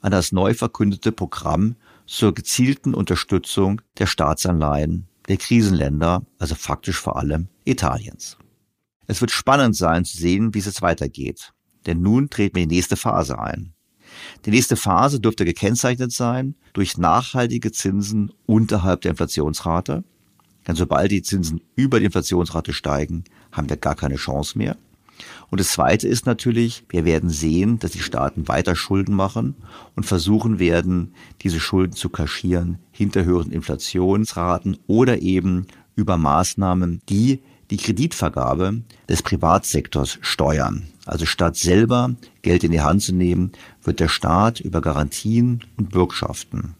an das neu verkündete Programm zur gezielten Unterstützung der Staatsanleihen der Krisenländer, also faktisch vor allem Italiens. Es wird spannend sein zu sehen, wie es jetzt weitergeht. Denn nun treten wir in die nächste Phase ein. Die nächste Phase dürfte gekennzeichnet sein durch nachhaltige Zinsen unterhalb der Inflationsrate. Denn sobald die Zinsen über die Inflationsrate steigen, haben wir gar keine Chance mehr. Und das Zweite ist natürlich, wir werden sehen, dass die Staaten weiter Schulden machen und versuchen werden, diese Schulden zu kaschieren hinter höheren Inflationsraten oder eben über Maßnahmen, die die Kreditvergabe des Privatsektors steuern. Also statt selber Geld in die Hand zu nehmen, wird der Staat über Garantien und Bürgschaften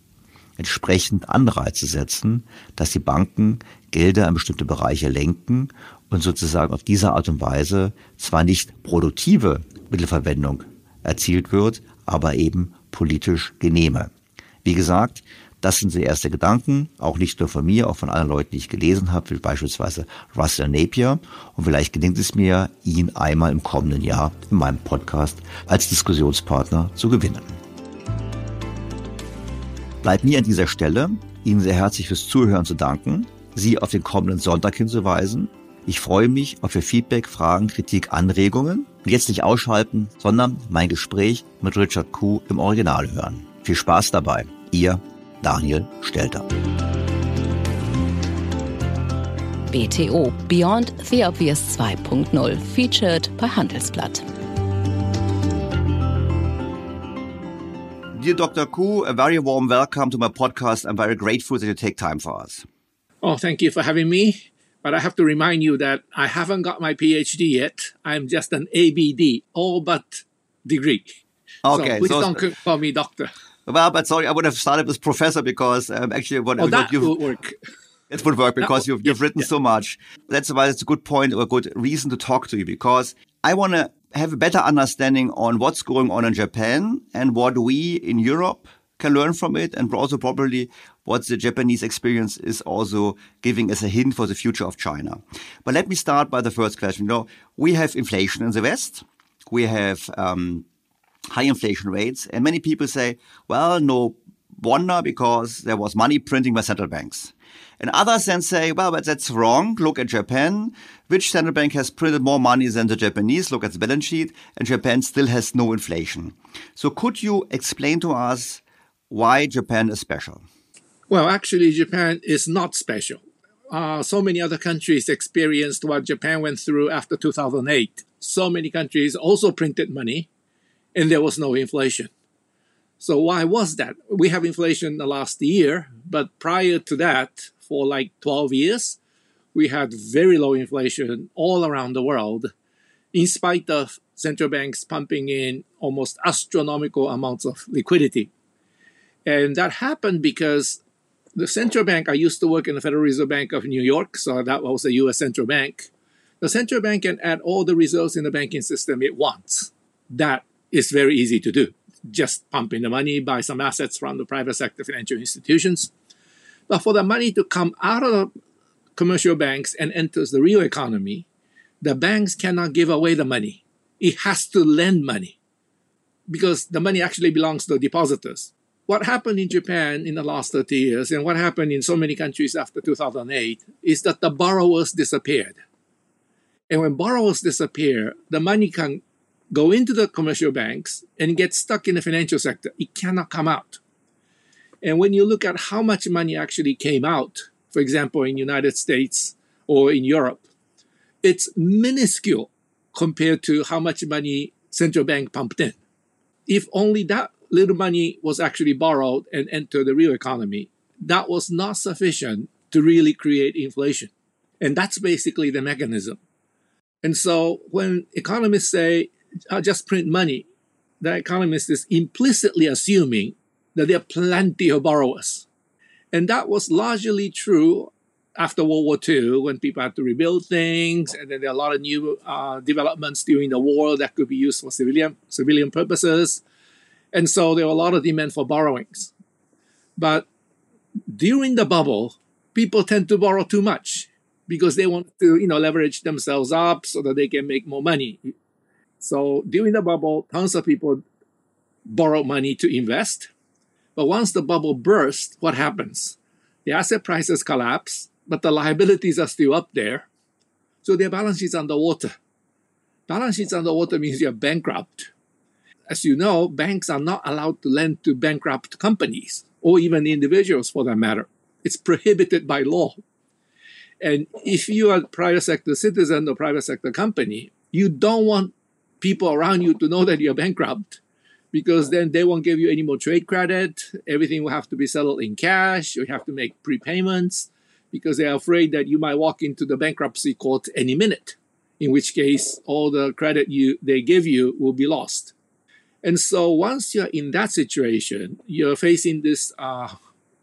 entsprechend Anreize setzen, dass die Banken Gelder in bestimmte Bereiche lenken und sozusagen auf diese Art und Weise zwar nicht produktive Mittelverwendung erzielt wird, aber eben politisch genehme. Wie gesagt, das sind so erste Gedanken, auch nicht nur von mir, auch von anderen Leuten, die ich gelesen habe, wie beispielsweise Russell Napier. Und vielleicht gelingt es mir, ihn einmal im kommenden Jahr in meinem Podcast als Diskussionspartner zu gewinnen. Bleibt mir an dieser Stelle, Ihnen sehr herzlich fürs Zuhören zu danken, Sie auf den kommenden Sonntag hinzuweisen. Ich freue mich auf Ihr Feedback, Fragen, Kritik, Anregungen. Und jetzt nicht ausschalten, sondern mein Gespräch mit Richard Kuh im Original hören. Viel Spaß dabei. Ihr Daniel Stelter. BTO Beyond the Obvious 2.0 featured bei Handelsblatt. Dear Dr. Koo, a very warm welcome to my podcast. I'm very grateful that you take time for us. Oh, thank you for having me. But I have to remind you that I haven't got my PhD yet. I'm just an ABD, all but degree. Okay, so please so- don't call me doctor. Well, but sorry, I would have started with professor because um, actually what, Oh, that will work. It would work because you've, you've yes, written so much. That's why it's a good point or a good reason to talk to you because I want to have a better understanding on what's going on in Japan and what we in Europe can learn from it and also probably what the Japanese experience is also giving as a hint for the future of China. But let me start by the first question. You know, we have inflation in the West. We have um, high inflation rates. And many people say, well, no wonder because there was money printing by central banks. And others then say, well, but that's wrong. Look at Japan. Which central bank has printed more money than the Japanese? Look at the balance sheet. And Japan still has no inflation. So could you explain to us why Japan is special? Well, actually, Japan is not special. Uh, so many other countries experienced what Japan went through after 2008. So many countries also printed money, and there was no inflation. So why was that? We have inflation the last year, but prior to that, for like 12 years, we had very low inflation all around the world, in spite of central banks pumping in almost astronomical amounts of liquidity. And that happened because the central bank, I used to work in the Federal Reserve Bank of New York, so that was the US central bank. The central bank can add all the reserves in the banking system it wants. That is very easy to do. Just pump in the money, buy some assets from the private sector financial institutions. But for the money to come out of the commercial banks and enters the real economy, the banks cannot give away the money. It has to lend money because the money actually belongs to the depositors what happened in Japan in the last 30 years and what happened in so many countries after 2008 is that the borrowers disappeared. And when borrowers disappear, the money can go into the commercial banks and get stuck in the financial sector. It cannot come out. And when you look at how much money actually came out, for example, in United States or in Europe, it's minuscule compared to how much money central bank pumped in. If only that little money was actually borrowed and entered the real economy, that was not sufficient to really create inflation. And that's basically the mechanism. And so when economists say, "Uh, just print money, the economist is implicitly assuming that there are plenty of borrowers. And that was largely true after World War II when people had to rebuild things, and then there are a lot of new uh, developments during the war that could be used for civilian civilian purposes. And so there were a lot of demand for borrowings. But during the bubble, people tend to borrow too much because they want to, you know, leverage themselves up so that they can make more money. So during the bubble, tons of people borrow money to invest. But once the bubble bursts, what happens? The asset prices collapse, but the liabilities are still up there. So their balance sheet's underwater. Balance sheet's underwater means you're bankrupt as you know, banks are not allowed to lend to bankrupt companies or even individuals for that matter. It's prohibited by law. And if you are a private sector citizen or private sector company, you don't want people around you to know that you're bankrupt because then they won't give you any more trade credit. Everything will have to be settled in cash. You have to make prepayments because they're afraid that you might walk into the bankruptcy court any minute, in which case all the credit you they give you will be lost. And so once you're in that situation, you're facing this uh,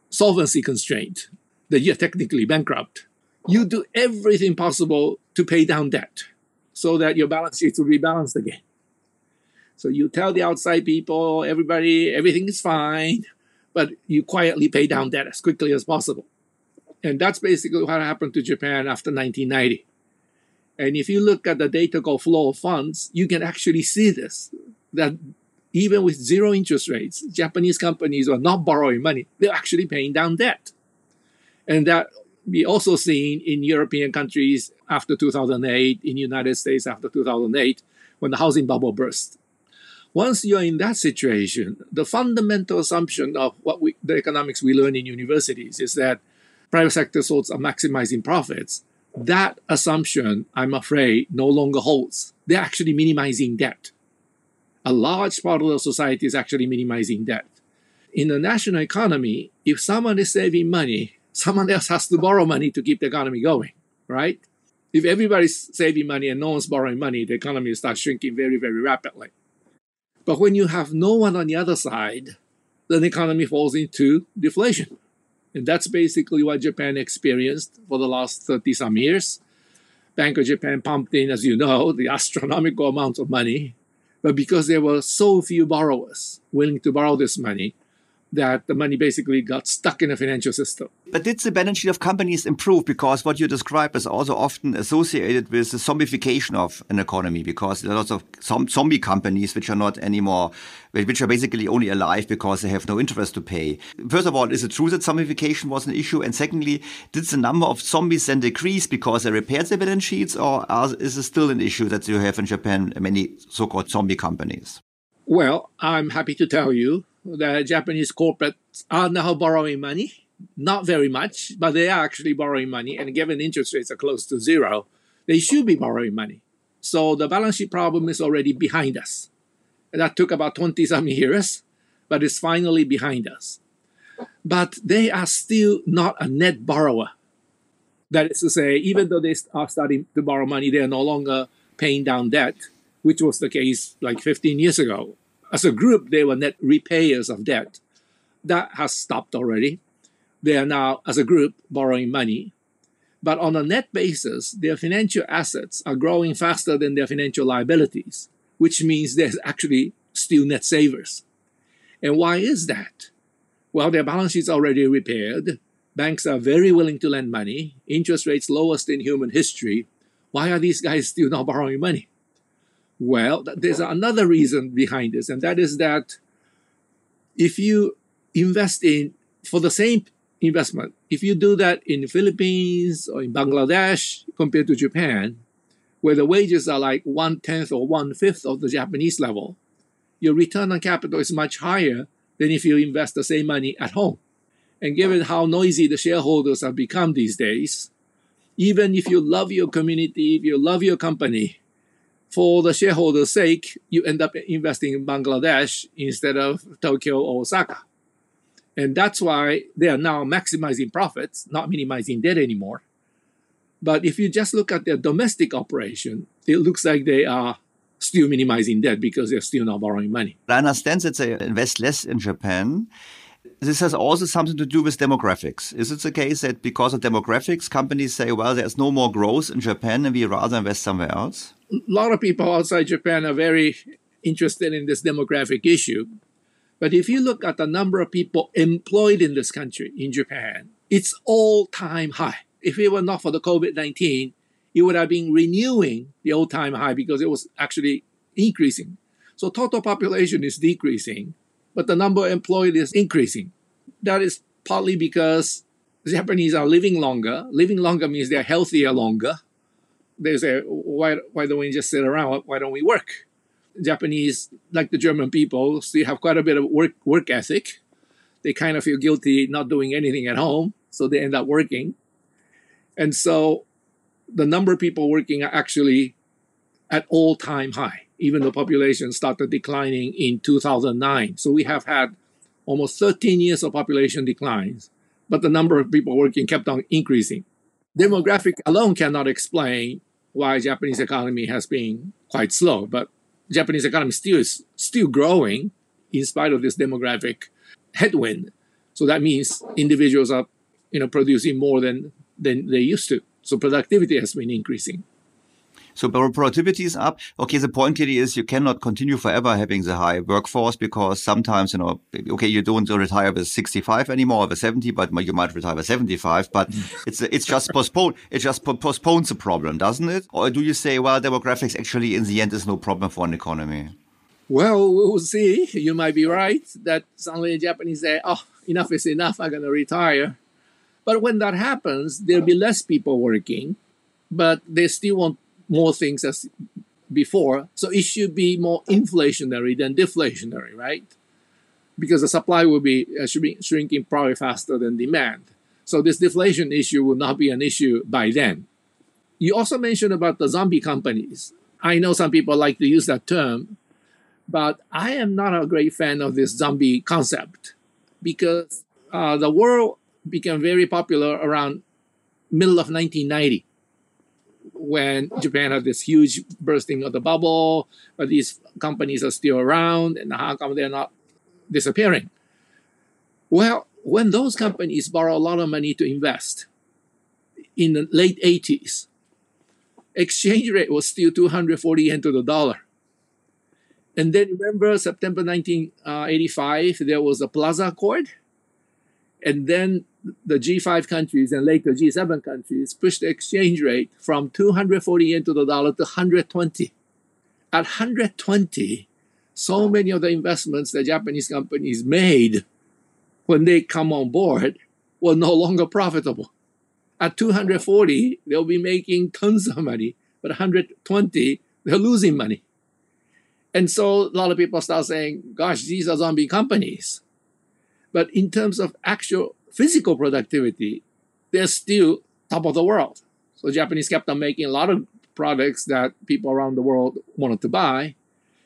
solvency constraint that you're technically bankrupt. You do everything possible to pay down debt so that your balance sheet will be balanced again. So you tell the outside people, everybody, everything is fine, but you quietly pay down debt as quickly as possible. And that's basically what happened to Japan after 1990. And if you look at the data called flow of funds, you can actually see this that even with zero interest rates, Japanese companies are not borrowing money. They're actually paying down debt. And that we also seen in European countries after 2008, in United States after 2008, when the housing bubble burst. Once you're in that situation, the fundamental assumption of what we, the economics we learn in universities is that private sector sorts are maximizing profits. That assumption, I'm afraid, no longer holds. They're actually minimizing debt a large part of the society is actually minimizing debt. in the national economy, if someone is saving money, someone else has to borrow money to keep the economy going, right? If everybody's saving money and no one's borrowing money, the economy starts shrinking very, very rapidly. But when you have no one on the other side, then the economy falls into deflation. And that's basically what Japan experienced for the last 30 some years. Bank of Japan pumped in, as you know, the astronomical amounts of money. But because there were so few borrowers willing to borrow this money, that the money basically got stuck in the financial system. But did the balance sheet of companies improve? Because what you describe is also often associated with the zombification of an economy, because there are lots of zombie companies which are not anymore, which are basically only alive because they have no interest to pay. First of all, is it true that zombification was an issue? And secondly, did the number of zombies then decrease because they repaired their balance sheets, or is it still an issue that you have in Japan many so-called zombie companies? Well, I'm happy to tell you the Japanese corporates are now borrowing money. Not very much, but they are actually borrowing money. And given interest rates are close to zero, they should be borrowing money. So the balance sheet problem is already behind us. And that took about 20 some years, but it's finally behind us. But they are still not a net borrower. That is to say, even though they are starting to borrow money, they are no longer paying down debt, which was the case like 15 years ago as a group, they were net repayers of debt. That has stopped already. They are now, as a group, borrowing money. But on a net basis, their financial assets are growing faster than their financial liabilities, which means they're actually still net savers. And why is that? Well, their balance sheets already repaired. Banks are very willing to lend money. Interest rates lowest in human history. Why are these guys still not borrowing money? Well, there's another reason behind this, and that is that if you invest in for the same investment, if you do that in the Philippines or in Bangladesh compared to Japan, where the wages are like one tenth or one fifth of the Japanese level, your return on capital is much higher than if you invest the same money at home. And given how noisy the shareholders have become these days, even if you love your community, if you love your company, for the shareholders' sake, you end up investing in Bangladesh instead of Tokyo or Osaka. And that's why they are now maximizing profits, not minimizing debt anymore. But if you just look at their domestic operation, it looks like they are still minimizing debt because they're still not borrowing money. I understand that they invest less in Japan. This has also something to do with demographics. Is it the case that because of demographics, companies say, well, there's no more growth in Japan and we rather invest somewhere else? a lot of people outside Japan are very interested in this demographic issue. But if you look at the number of people employed in this country, in Japan, it's all time high. If it were not for the COVID 19, it would have been renewing the all time high because it was actually increasing. So total population is decreasing, but the number employed is increasing. That is partly because Japanese are living longer. Living longer means they're healthier longer they say, why, why don't we just sit around? Why don't we work? Japanese, like the German people, still have quite a bit of work work ethic. They kind of feel guilty not doing anything at home, so they end up working. And so the number of people working are actually at all time high, even though population started declining in 2009. So we have had almost 13 years of population declines, but the number of people working kept on increasing demographic alone cannot explain why Japanese economy has been quite slow, but Japanese economy still is still growing in spite of this demographic headwind. So that means individuals are, you know, producing more than than they used to. So productivity has been increasing. So productivity is up. Okay, the point here is you cannot continue forever having the high workforce because sometimes, you know, okay, you don't retire with 65 anymore, with 70, but you might retire with 75, but it's, it's just postponed. It just postpones the problem, doesn't it? Or do you say, well, demographics actually in the end is no problem for an economy? Well, we'll see. You might be right that suddenly the Japanese say, oh, enough is enough. I'm going to retire. But when that happens, there'll be less people working, but they still won't more things as before. So it should be more inflationary than deflationary, right? Because the supply will be uh, should be shrinking probably faster than demand. So this deflation issue will not be an issue by then. You also mentioned about the zombie companies. I know some people like to use that term, but I am not a great fan of this zombie concept. because uh, the world became very popular around middle of 1990 when Japan had this huge bursting of the bubble, but these companies are still around, and how come they're not disappearing? Well, when those companies borrow a lot of money to invest in the late 80s, exchange rate was still 240 yen to the dollar. And then remember September 1985, uh, there was a Plaza Accord. And then the G5 countries and later G7 countries pushed the exchange rate from 240 yen to the dollar to 120. At 120, so many of the investments that Japanese companies made when they come on board were no longer profitable. At 240, they'll be making tons of money, but 120, they're losing money. And so a lot of people start saying, gosh, these are zombie companies. But in terms of actual physical productivity, they're still top of the world. So Japanese kept on making a lot of products that people around the world wanted to buy,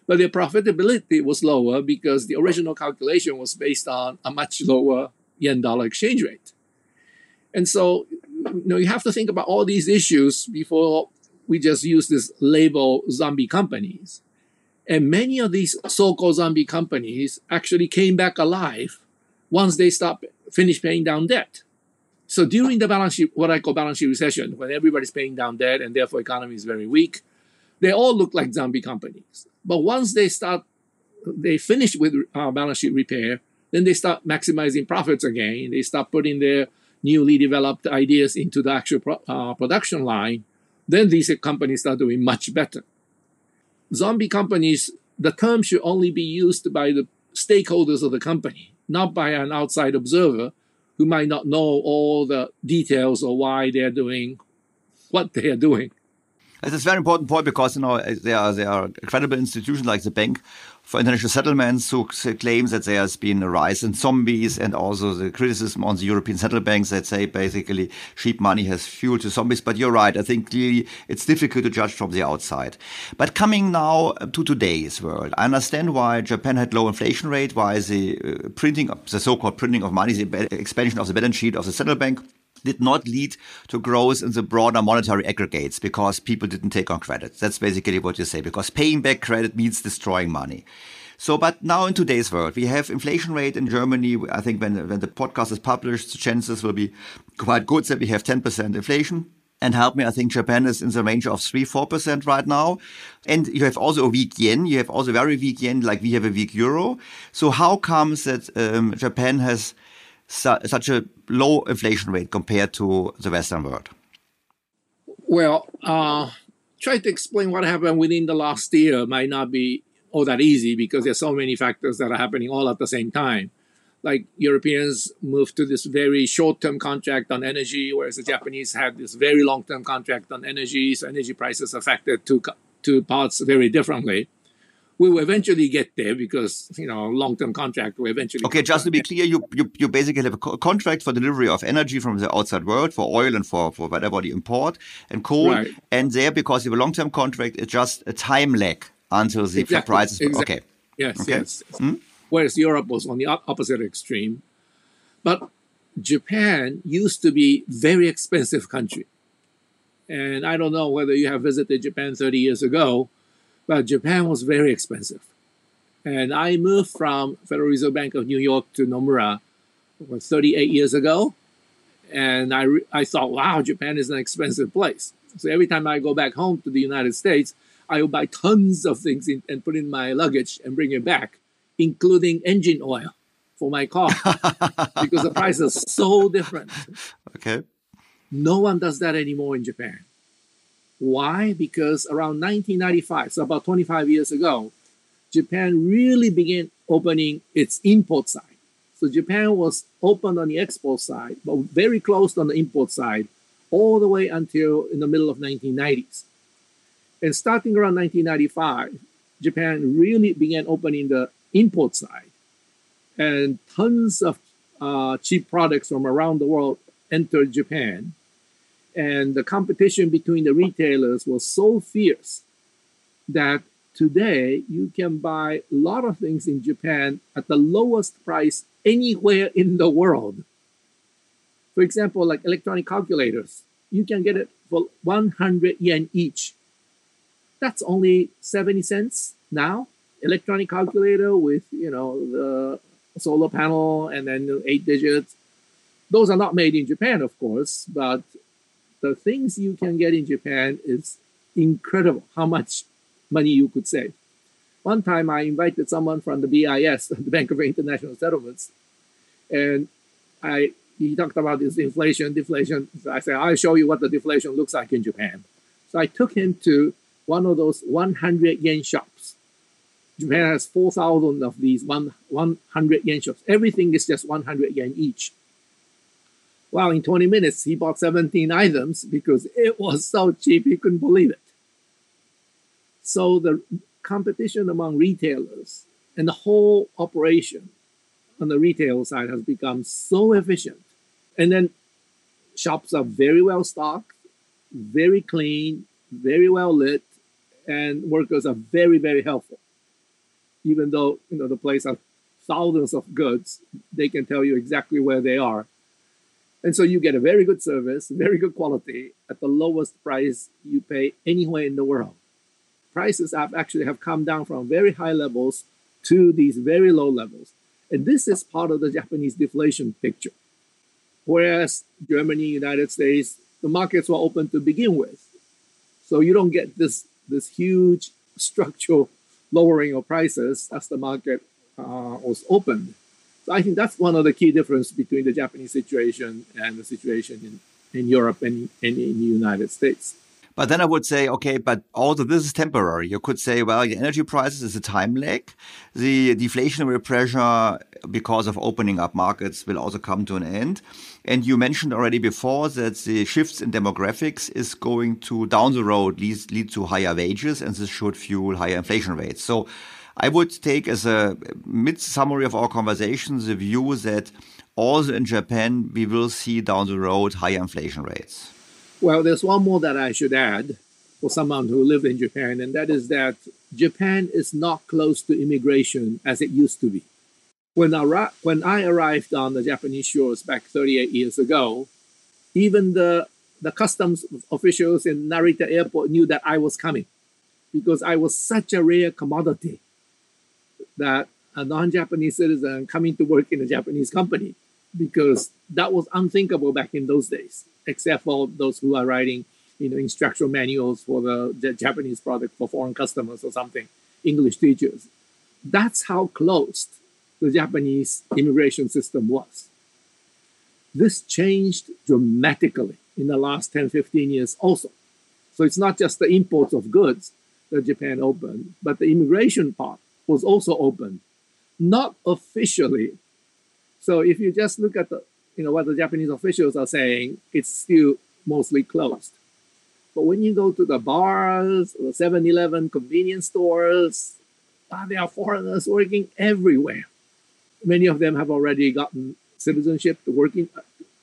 but their profitability was lower because the original calculation was based on a much lower yen dollar exchange rate. And so, you know, you have to think about all these issues before we just use this label zombie companies. And many of these so-called zombie companies actually came back alive once they stop finish paying down debt. So during the balance sheet, what I call balance sheet recession, when everybody's paying down debt and therefore economy is very weak, they all look like zombie companies. But once they start, they finish with uh, balance sheet repair, then they start maximizing profits again. They start putting their newly developed ideas into the actual pro- uh, production line. Then these companies start doing much better. Zombie companies, the term should only be used by the stakeholders of the company not by an outside observer who might not know all the details or why they're doing what they are doing. It's a very important point because you know there are there are credible institutions like the Bank for international settlements who claims that there has been a rise in zombies and also the criticism on the European central banks that say basically cheap money has fueled the zombies. But you're right. I think clearly it's difficult to judge from the outside. But coming now to today's world, I understand why Japan had low inflation rate, why the uh, printing, the so-called printing of money, the expansion of the balance sheet of the central bank did not lead to growth in the broader monetary aggregates because people didn't take on credit. That's basically what you say, because paying back credit means destroying money. So, but now in today's world, we have inflation rate in Germany. I think when, when the podcast is published, the chances will be quite good that we have 10% inflation. And help me, I think Japan is in the range of 3 4% right now. And you have also a weak yen. You have also very weak yen, like we have a weak euro. So, how comes that um, Japan has su such a low inflation rate compared to the Western world? Well, uh, try to explain what happened within the last year might not be all that easy because there's so many factors that are happening all at the same time. Like Europeans moved to this very short-term contract on energy, whereas the Japanese had this very long-term contract on energy. So energy prices affected two two parts very differently we will eventually get there because you know long-term contract will eventually. Okay, just to be clear, you, you you basically have a contract for delivery of energy from the outside world for oil and for for whatever you import and coal, right. and there because you have a long-term contract, it's just a time lag until the exactly. prices. Exactly. Okay. Yes. Okay. Yes. Hmm? Whereas Europe was on the opposite extreme, but Japan used to be very expensive country, and I don't know whether you have visited Japan 30 years ago but Japan was very expensive. And I moved from Federal Reserve Bank of New York to Nomura 38 years ago. And I, I thought, wow, Japan is an expensive place. So every time I go back home to the United States, I will buy tons of things in, and put in my luggage and bring it back, including engine oil for my car because the price is so different. Okay. No one does that anymore in Japan. Why? Because around 1995, so about 25 years ago, Japan really began opening its import side. So Japan was open on the export side, but very closed on the import side, all the way until in the middle of 1990s. And starting around 1995, Japan really began opening the import side, and tons of uh, cheap products from around the world entered Japan and the competition between the retailers was so fierce that today you can buy a lot of things in Japan at the lowest price anywhere in the world. For example, like electronic calculators, you can get it for 100 yen each. That's only 70 cents now. Electronic calculator with, you know, the solar panel and then eight digits. Those are not made in Japan, of course, but the things you can get in Japan is incredible how much money you could save. One time I invited someone from the BIS, the Bank of International Settlements, and I he talked about this inflation, deflation. So I said, I'll show you what the deflation looks like in Japan. So I took him to one of those 100 yen shops. Japan has 4,000 of these one, 100 yen shops. Everything is just 100 yen each. Well, in 20 minutes, he bought 17 items because it was so cheap, he couldn't believe it. So the competition among retailers and the whole operation on the retail side has become so efficient. And then shops are very well stocked, very clean, very well lit, and workers are very, very helpful. Even though you know the place has thousands of goods, they can tell you exactly where they are. And so you get a very good service, very good quality at the lowest price you pay anywhere in the world. Prices have actually have come down from very high levels to these very low levels. And this is part of the Japanese deflation picture. Whereas Germany, United States, the markets were open to begin with. So you don't get this, this huge structural lowering of prices as the market uh, was opened. So I think that's one of the key differences between the Japanese situation and the situation in, in Europe and, and in the United States. But then I would say, okay, but also this is temporary. You could say, well, the energy prices is a time lag. The deflationary pressure because of opening up markets will also come to an end. And you mentioned already before that the shifts in demographics is going to down the road lead, lead to higher wages and this should fuel higher inflation rates. So I would take as a mid summary of our conversation the view that also in Japan we will see down the road higher inflation rates. Well, there's one more that I should add for someone who lived in Japan, and that is that Japan is not close to immigration as it used to be. When I, when I arrived on the Japanese shores back 38 years ago, even the, the customs officials in Narita airport knew that I was coming because I was such a rare commodity that uh, a non Japanese citizen coming to work in a Japanese company because that was unthinkable back in those days except for those who are writing, you know, instructional manuals for the, the Japanese product for foreign customers or something, English teachers. That's how closed the Japanese immigration system was. This changed dramatically in the last 10, 15 years also. So it's not just the imports of goods that Japan opened, but the immigration part was also opened, not officially. So if you just look at the you know, what the Japanese officials are saying, it's still mostly closed. But when you go to the bars, the 7-Eleven convenience stores, ah, there are foreigners working everywhere. Many of them have already gotten citizenship to working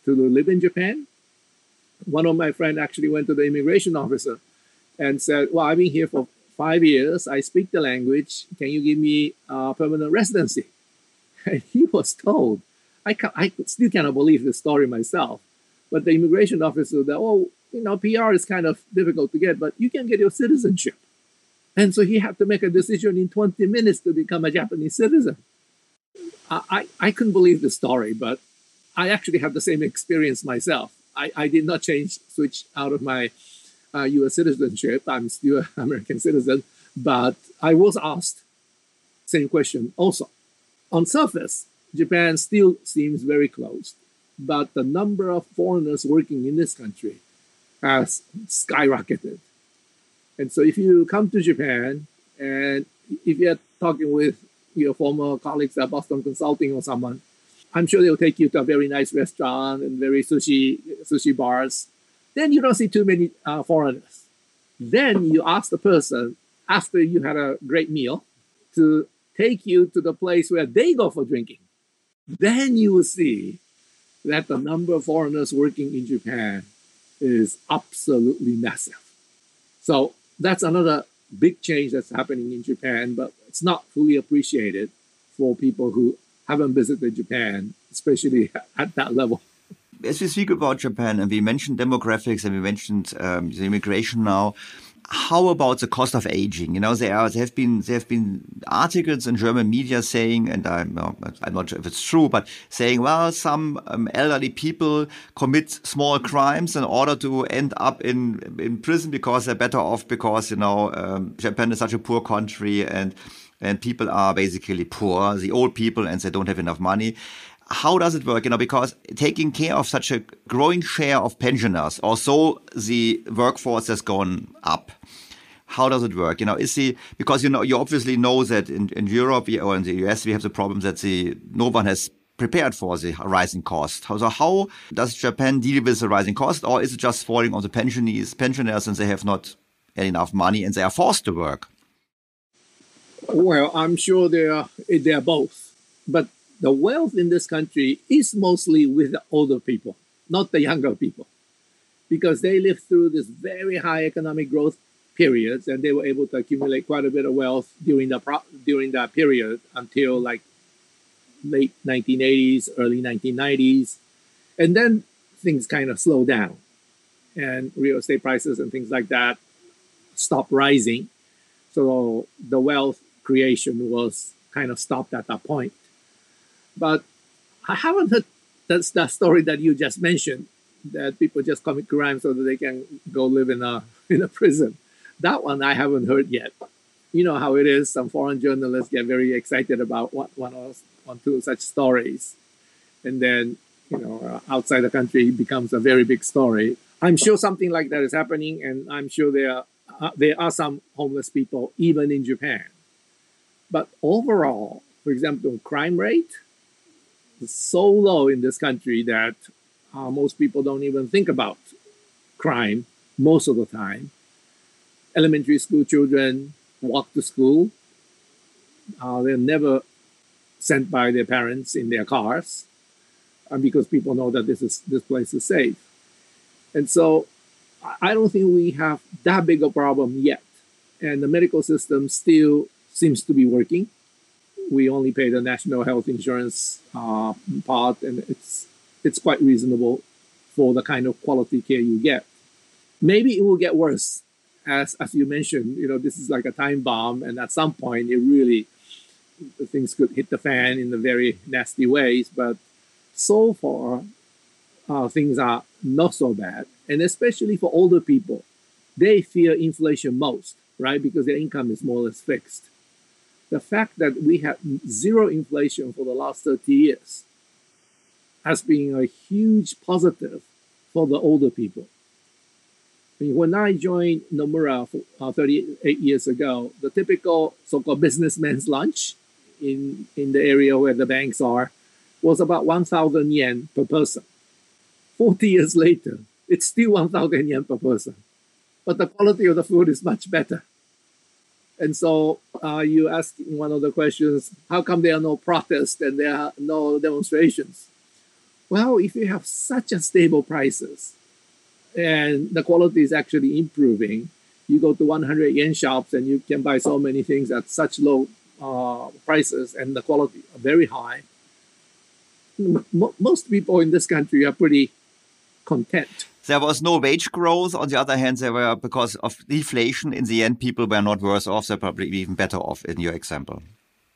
to live in Japan. One of my friends actually went to the immigration officer and said, "Well, I've been here for five years. I speak the language. Can you give me a permanent residency?" And he was told I, can't. I still cannot believe this story myself. But the immigration officer that, oh, you know, PR is kind of difficult to get, but you can get your citizenship. And so he had to make a decision in 20 minutes to become a Japanese citizen. I, I, I couldn't believe the story, but I actually had the same experience myself. I, I did not change, switch out of my uh, US citizenship. I'm still an American citizen, but I was asked same question also. On surface, Japan still seems very closed, but the number of foreigners working in this country has skyrocketed. And so if you come to Japan and if you're talking with your former colleagues at Boston Consulting or someone, I'm sure they'll take you to a very nice restaurant and very sushi sushi bars. Then you don't see too many uh, foreigners. Then you ask the person after you had a great meal to take you to the place where they go for drinking then you will see that the number of foreigners working in Japan is absolutely massive. So that's another big change that's happening in Japan, but it's not fully appreciated for people who haven't visited Japan, especially at that level. As we speak about Japan, and we mentioned demographics, and we mentioned um, the immigration now, how about the cost of aging? You know, there, are, there have been there have been articles in German media saying, and I'm, I'm not sure if it's true, but saying, well, some um, elderly people commit small crimes in order to end up in in prison because they're better off because you know um, Japan is such a poor country and and people are basically poor, the old people, and they don't have enough money how does it work? You know, because taking care of such a growing share of pensioners, also the workforce has gone up. How does it work? You know, is the because you know you obviously know that in, in Europe or in the US we have the problem that the no one has prepared for the rising cost. So how does Japan deal with the rising cost, or is it just falling on the pensioners, pensioners, and they have not enough money and they are forced to work? Well, I'm sure they are. They are both, but the wealth in this country is mostly with the older people, not the younger people, because they lived through this very high economic growth periods and they were able to accumulate quite a bit of wealth during the pro- during that period until like late 1980s, early 1990s, and then things kind of slowed down, and real estate prices and things like that stopped rising. So the wealth creation was kind of stopped at that point. But I haven't heard that's the story that you just mentioned that people just commit crime so that they can go live in a in a prison. That one I haven't heard yet. You know how it is. Some foreign journalists get very excited about one one or one two such stories, and then you know outside the country it becomes a very big story. I'm sure something like that is happening, and I'm sure there are, uh, there are some homeless people even in Japan. But overall, for example, crime rate so low in this country that uh, most people don't even think about crime most of the time. Elementary school children walk to school. Uh, they're never sent by their parents in their cars uh, because people know that this is this place is safe. And so I don't think we have that big a problem yet. And the medical system still seems to be working we only pay the national health insurance uh, part, and it's it's quite reasonable for the kind of quality care you get. Maybe it will get worse, as as you mentioned. You know, this is like a time bomb, and at some point, it really things could hit the fan in the very nasty ways. But so far, uh, things are not so bad, and especially for older people, they fear inflation most, right? Because their income is more or less fixed the fact that we had zero inflation for the last 30 years has been a huge positive for the older people. I mean, when I joined Nomura uh, 38 years ago, the typical so-called businessman's lunch in, in the area where the banks are was about 1,000 yen per person. 40 years later, it's still 1,000 yen per person. But the quality of the food is much better. And so uh, you ask one of the questions, how come there are no protests and there are no demonstrations? Well, if you have such a stable prices and the quality is actually improving, you go to 100 yen shops and you can buy so many things at such low uh, prices and the quality are very high. M- most people in this country are pretty content. There was no wage growth. On the other hand, there were, because of deflation, in the end, people were not worse off. They're probably even better off in your example.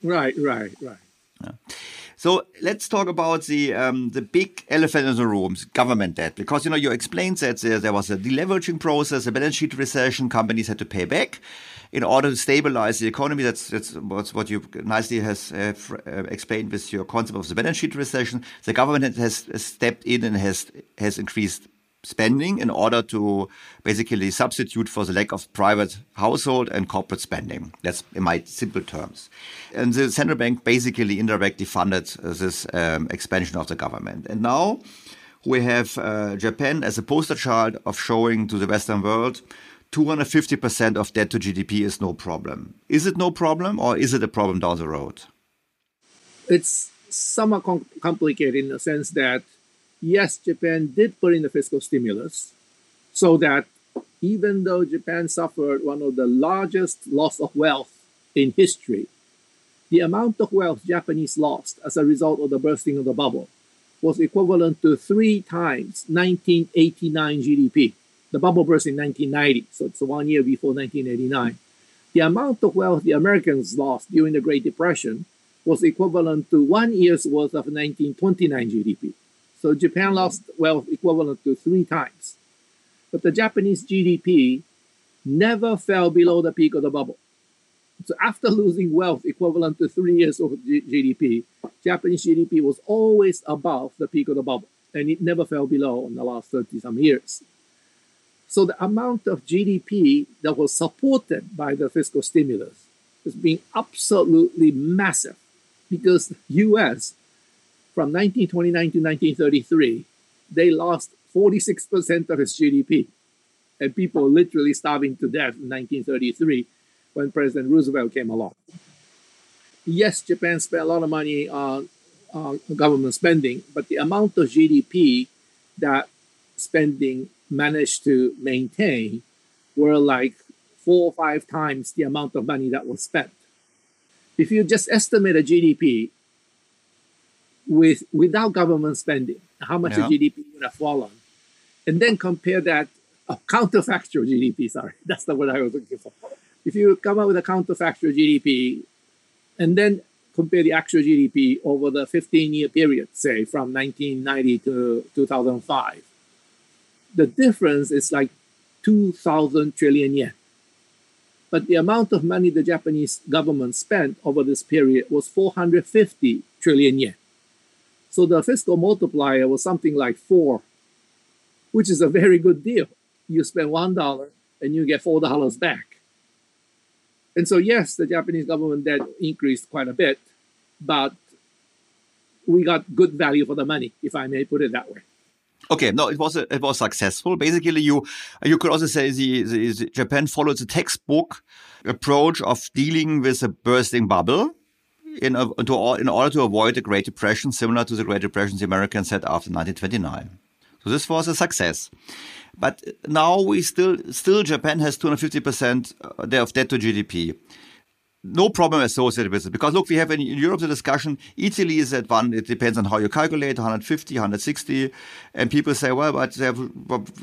Right, right, right. Yeah. So let's talk about the um, the big elephant in the room, government debt, because you know you explained that there, there was a deleveraging process, a balance sheet recession, companies had to pay back in order to stabilize the economy. That's that's what you nicely has uh, explained with your concept of the balance sheet recession. The government has stepped in and has has increased spending in order to basically substitute for the lack of private household and corporate spending. That's in my simple terms. And the central bank basically indirectly funded this um, expansion of the government. And now we have uh, Japan as a poster child of showing to the Western world 250% of debt to GDP is no problem. Is it no problem or is it a problem down the road? It's somewhat com complicated in the sense that yes, Japan did put in the fiscal stimulus so that even though Japan suffered one of the largest loss of wealth in history, the amount of wealth Japanese lost as a result of the bursting of the bubble was equivalent to three times 1989 GDP. The bubble burst in 1990, so it's one year before 1989. The amount of wealth the Americans lost during the Great Depression was equivalent to one year's worth of 1929 GDP. So Japan lost wealth equivalent to three times. But the Japanese GDP never fell below the peak of the bubble. So after losing wealth equivalent to three years of G- GDP, Japanese GDP was always above the peak of the bubble, and it never fell below in the last 30 some years. So the amount of GDP that was supported by the fiscal stimulus has been absolutely massive because the US from 1929 to 1933, they lost 46% of its GDP. And people literally starving to death in 1933 when President Roosevelt came along. Yes, Japan spent a lot of money on, on government spending, but the amount of GDP that spending managed to maintain were like four or five times the amount of money that was spent. If you just estimate a GDP with without government spending, how much yeah. the GDP would have fallen, and then compare that uh, counterfactual GDP. Sorry, that's the word I was looking for. If you come up with a counterfactual GDP, and then compare the actual GDP over the 15-year period, say from 1990 to 2005, the difference is like 2,000 trillion yen. But the amount of money the Japanese government spent over this period was 450 trillion yen. So the fiscal multiplier was something like four, which is a very good deal. You spend one dollar and you get four dollars back. And so, yes, the Japanese government debt increased quite a bit, but we got good value for the money, if I may put it that way. Okay, no, it was a, it was successful. Basically, you you could also say the, the, the Japan followed the textbook approach of dealing with a bursting bubble in, a, to, in order to avoid the Great Depression, similar to the Great Depression the Americans had after 1929. So this was a success. But now we still, still Japan has 250% uh, of debt to GDP. No problem associated with it. Because look, we have in Europe the discussion, Italy is at one, it depends on how you calculate, 150, 160. And people say, well, but have,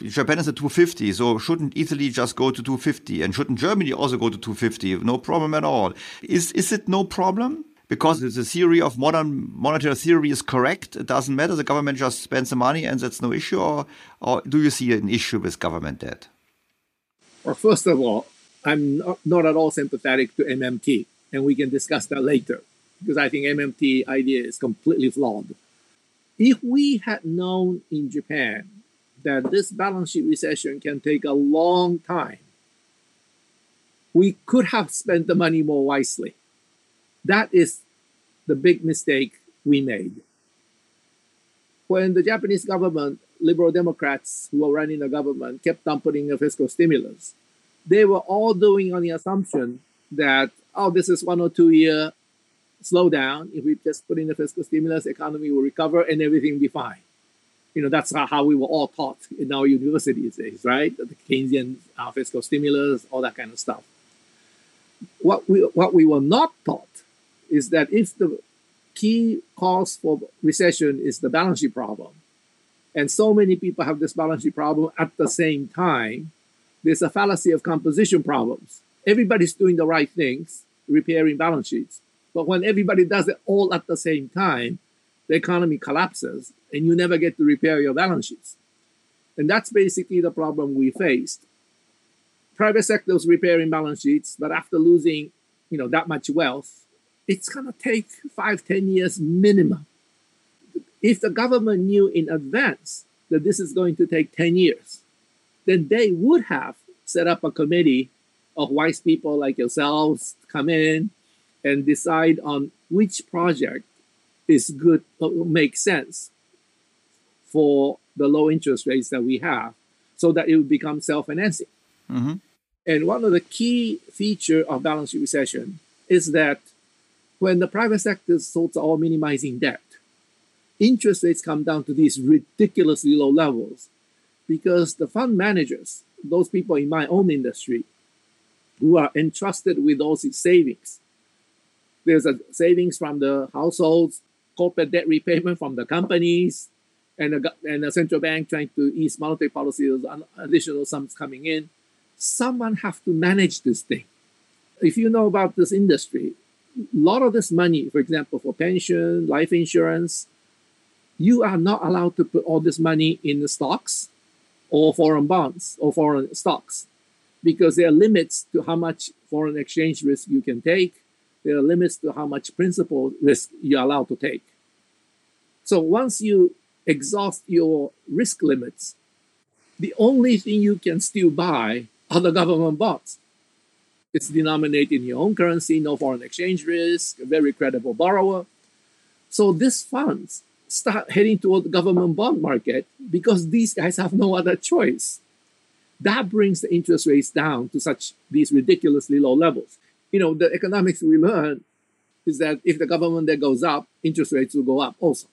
Japan is at 250. So shouldn't Italy just go to 250? And shouldn't Germany also go to 250? No problem at all. Is, is it no problem? Because the theory of modern monetary theory is correct. It doesn't matter. The government just spends the money and that's no issue. Or, or do you see an issue with government debt? Well, first of all, I'm not, not at all sympathetic to MMT, and we can discuss that later because I think MMT idea is completely flawed. If we had known in Japan that this balance sheet recession can take a long time, we could have spent the money more wisely that is the big mistake we made. When the Japanese government, liberal Democrats who were running the government, kept putting a fiscal stimulus, they were all doing on the assumption that, oh, this is one or two year slowdown. If we just put in the fiscal stimulus, the economy will recover and everything will be fine. You know, that's how we were all taught in our universities right? The Keynesian uh, fiscal stimulus, all that kind of stuff. What we, what we were not taught is that if the key cause for recession is the balance sheet problem, and so many people have this balance sheet problem at the same time, there's a fallacy of composition problems. Everybody's doing the right things, repairing balance sheets. But when everybody does it all at the same time, the economy collapses and you never get to repair your balance sheets. And that's basically the problem we faced. Private sector was repairing balance sheets, but after losing, you know, that much wealth, it's going to take five, ten years minimum. If the government knew in advance that this is going to take 10 years, then they would have set up a committee of wise people like yourselves come in and decide on which project is good, makes sense for the low interest rates that we have so that it would become self-financing. Mm-hmm. And one of the key feature of balance sheet recession is that when the private sector starts all minimizing debt, interest rates come down to these ridiculously low levels because the fund managers, those people in my own industry, who are entrusted with those savings, There's a savings from the households, corporate debt repayment from the companies, and a, and a central bank trying to ease monetary policy, there's additional sums coming in. Someone have to manage this thing. If you know about this industry, lot of this money, for example, for pension, life insurance, you are not allowed to put all this money in the stocks or foreign bonds or foreign stocks because there are limits to how much foreign exchange risk you can take. There are limits to how much principal risk you're allowed to take. So once you exhaust your risk limits, the only thing you can still buy are the government bonds. It's denominated in your own currency, no foreign exchange risk, a very credible borrower. So these funds start heading toward the government bond market because these guys have no other choice. That brings the interest rates down to such these ridiculously low levels. You know, the economics we learn is that if the government there goes up, interest rates will go up also.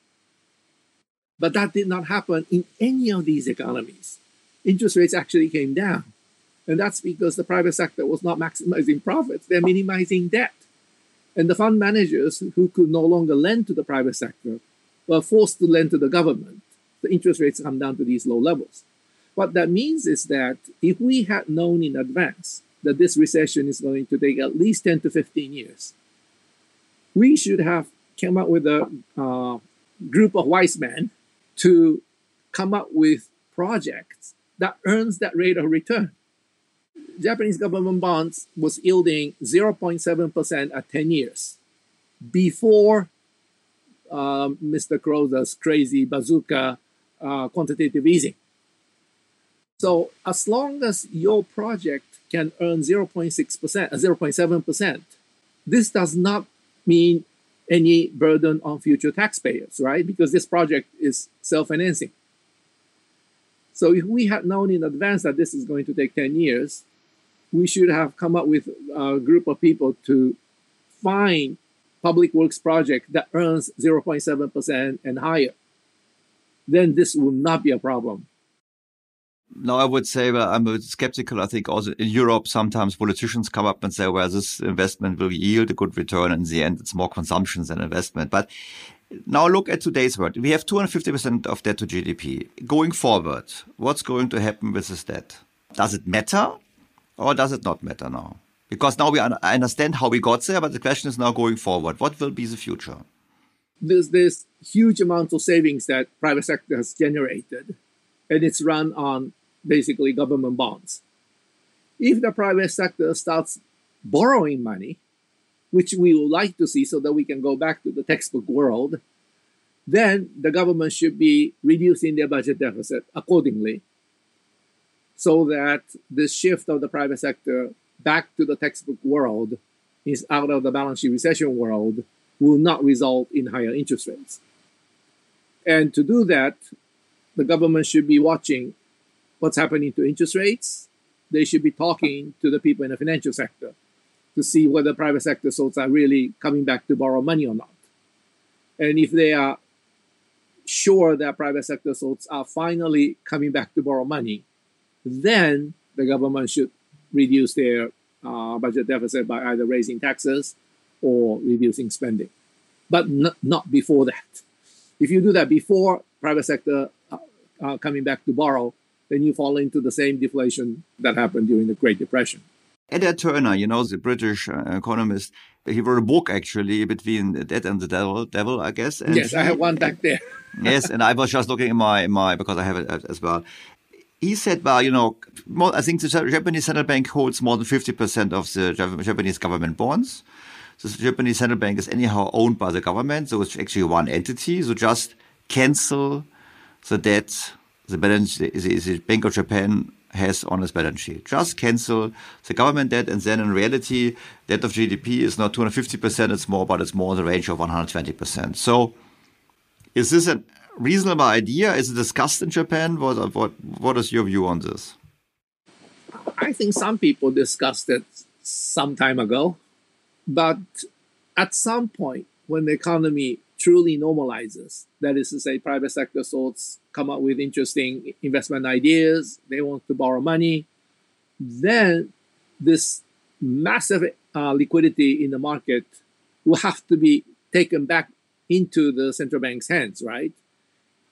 But that did not happen in any of these economies. Interest rates actually came down. And that's because the private sector was not maximizing profits, they're minimizing debt. And the fund managers who could no longer lend to the private sector were forced to lend to the government. The interest rates come down to these low levels. What that means is that if we had known in advance that this recession is going to take at least 10 to 15 years, we should have come up with a uh, group of wise men to come up with projects that earns that rate of return. Japanese government bonds was yielding 0.7% at 10 years before uh, Mr. Kuroda's crazy bazooka uh, quantitative easing. So as long as your project can earn 0.6%, 0.7%, uh, this does not mean any burden on future taxpayers, right? Because this project is self-financing. So if we had known in advance that this is going to take 10 years, we should have come up with a group of people to find public works project that earns 0.7% and higher. Then this will not be a problem. No, I would say well, I'm skeptical. I think also in Europe, sometimes politicians come up and say, well, this investment will yield a good return. In the end, it's more consumption than investment. But now look at today's world. We have 250% of debt to GDP. Going forward, what's going to happen with this debt? Does it matter or does it not matter now? Because now we understand how we got there, but the question is now going forward. What will be the future? There's this huge amount of savings that private sector has generated, and it's run on basically government bonds. If the private sector starts borrowing money, which we would like to see so that we can go back to the textbook world, then the government should be reducing their budget deficit accordingly so that the shift of the private sector back to the textbook world is out of the balance sheet recession world will not result in higher interest rates. And to do that, the government should be watching what's happening to interest rates. They should be talking to the people in the financial sector to see whether private sector sources are really coming back to borrow money or not. And if they are sure that private sector sources are finally coming back to borrow money, then the government should reduce their uh, budget deficit by either raising taxes or reducing spending, but n- not before that. If you do that before private sector uh, uh, coming back to borrow, then you fall into the same deflation that happened during the Great Depression. Adair Turner, you know, the British uh, economist, he wrote a book actually between the dead and the devil, devil I guess. And yes, I have one back there. yes, and I was just looking in my, in my because I have it as well. He said, well, you know, more, I think the Japanese central bank holds more than 50% of the Japanese government bonds. The Japanese central bank is anyhow owned by the government, so it's actually one entity. So just cancel the debt the balance the, the Bank of Japan has on its balance sheet. Just cancel the government debt, and then in reality, debt of GDP is not 250%, it's more, but it's more in the range of 120%. So is this a reasonable idea? Is it discussed in Japan? What, what, what is your view on this? I think some people discussed it some time ago, but at some point, when the economy truly normalizes. That is to say, private sector sorts come up with interesting investment ideas, they want to borrow money. Then this massive uh, liquidity in the market will have to be taken back into the central bank's hands, right?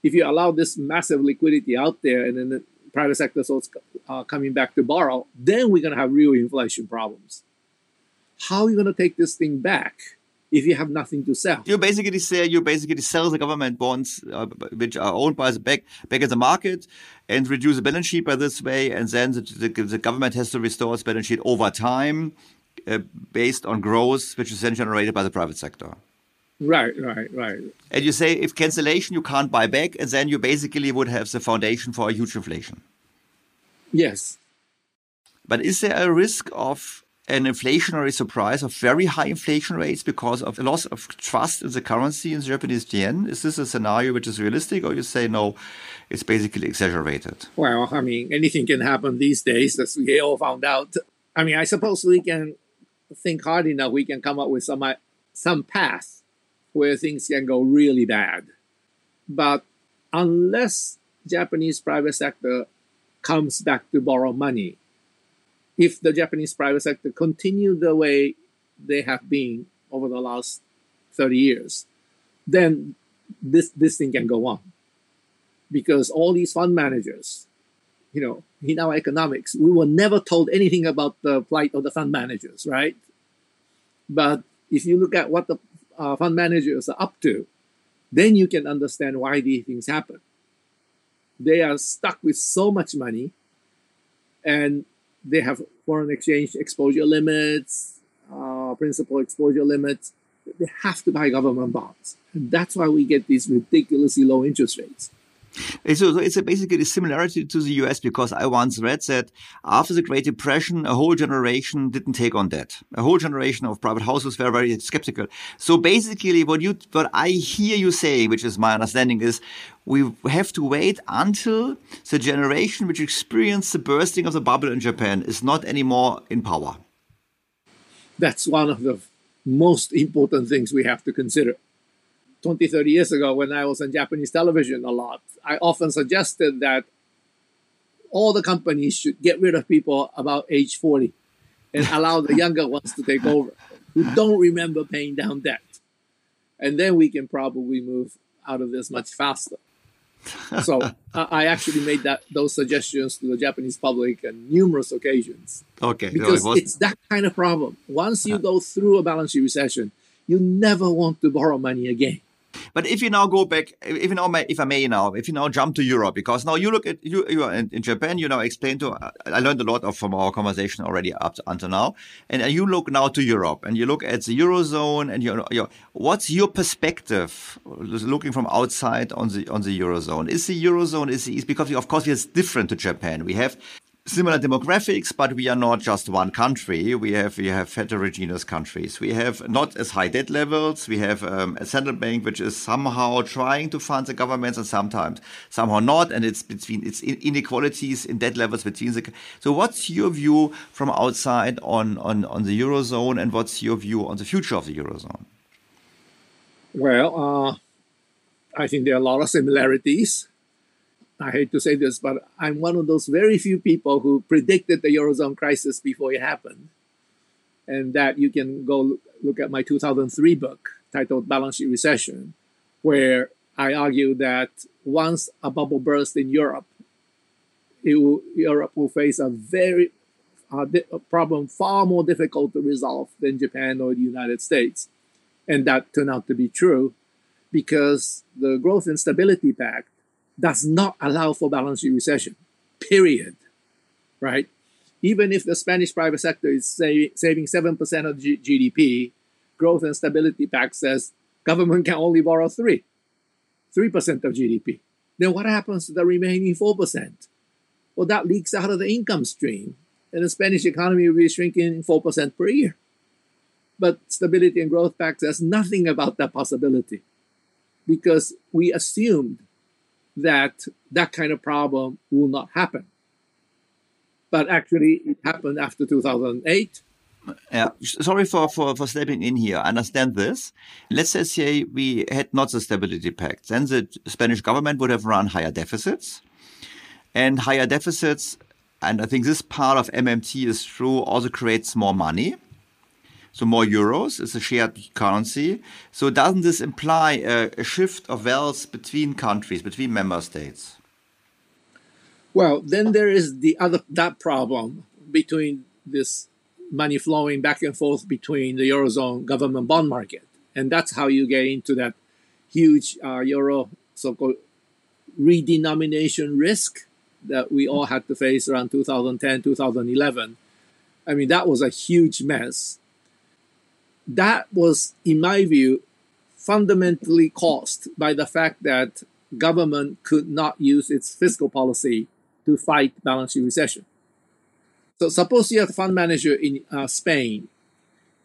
If you allow this massive liquidity out there and then the private sector starts uh, coming back to borrow, then we're going to have real inflation problems. How are you going to take this thing back? if you have nothing to sell. You basically say you basically sell the government bonds uh, which are owned by the back back in the market and reduce the balance sheet by this way, and then the, the, the government has to restore its balance sheet over time uh, based on growth, which is then generated by the private sector. Right, right, right. And you say if cancellation you can't buy back, and then you basically would have the foundation for a huge inflation. Yes. But is there a risk of an inflationary surprise of very high inflation rates because of a loss of trust in the currency in the Japanese yen? Is this a scenario which is realistic, or you say no, it's basically exaggerated? Well, I mean, anything can happen these days, as we all found out. I mean, I suppose we can think hard enough, we can come up with some some path where things can go really bad. But unless Japanese private sector comes back to borrow money, if the Japanese private sector continue the way they have been over the last 30 years, then this this thing can go on. Because all these fund managers, you know, in our economics, we were never told anything about the plight of the fund managers, right? But if you look at what the uh, fund managers are up to, then you can understand why these things happen. They are stuck with so much money and they have foreign exchange exposure limits, uh, principal exposure limits. They have to buy government bonds. And that's why we get these ridiculously low interest rates. So it's a basically a similarity to the US because I once read that after the Great Depression, a whole generation didn't take on debt. A whole generation of private households were very skeptical. So basically what you, what I hear you saying, which is my understanding is we have to wait until the generation which experienced the bursting of the bubble in Japan is not anymore in power. That's one of the most important things we have to consider. 20, 30 years ago when I was on Japanese television a lot, I often suggested that all the companies should get rid of people about age 40 and allow the younger ones to take over who don't remember paying down debt. And then we can probably move out of this much faster. so I actually made that those suggestions to the Japanese public on numerous occasions. Okay, because no, it it's that kind of problem. Once you uh-huh. go through a balance sheet recession, you never want to borrow money again. But if you now go back, if you now, if I may now, if you now jump to Europe, because now you look at you, you are in, in Japan, you now explain to. I learned a lot of from our conversation already up to, until now, and you look now to Europe and you look at the eurozone, and you, you what's your perspective, looking from outside on the on the eurozone? Is the eurozone is, is because of course it's different to Japan. We have similar demographics, but we are not just one country. We have we have heterogeneous countries. We have not as high debt levels. We have um, a central bank which is somehow trying to fund the governments and sometimes somehow not. And it's between it's inequalities in debt levels between the. So what's your view from outside on on on the eurozone, and what's your view on the future of the eurozone? Well, uh, I think there are a lot of similarities. I hate to say this, but I'm one of those very few people who predicted the Eurozone crisis before it happened. And that you can go look at my 2003 book titled Balance Sheet Recession, where I argue that once a bubble bursts in Europe, will, Europe will face a very uh, a problem far more difficult to resolve than Japan or the United States. And that turned out to be true because the Growth and Stability Pact does not allow for balance sheet recession, period. Right? Even if the Spanish private sector is say, saving 7% of G- GDP, Growth and Stability Pact says government can only borrow 3, 3% of GDP. Then what happens to the remaining 4%? Well, that leaks out of the income stream, and the Spanish economy will be shrinking 4% per year. But Stability and Growth Pact says nothing about that possibility because we assumed that that kind of problem will not happen. But actually, it happened after 2008. Yeah, sorry for, for, for stepping in here. I understand this. Let's say we had not the stability pact. Then the Spanish government would have run higher deficits. And higher deficits, and I think this part of MMT is true, also creates more money. So more euros is a shared currency. So doesn't this imply a, a shift of wealth between countries, between member states? Well, then there is the other that problem between this money flowing back and forth between the eurozone government bond market, and that's how you get into that huge uh, euro so-called redenomination risk that we all had to face around 2010, 2011. I mean, that was a huge mess. That was, in my view, fundamentally caused by the fact that government could not use its fiscal policy to fight balance sheet recession. So suppose you're a fund manager in uh, Spain,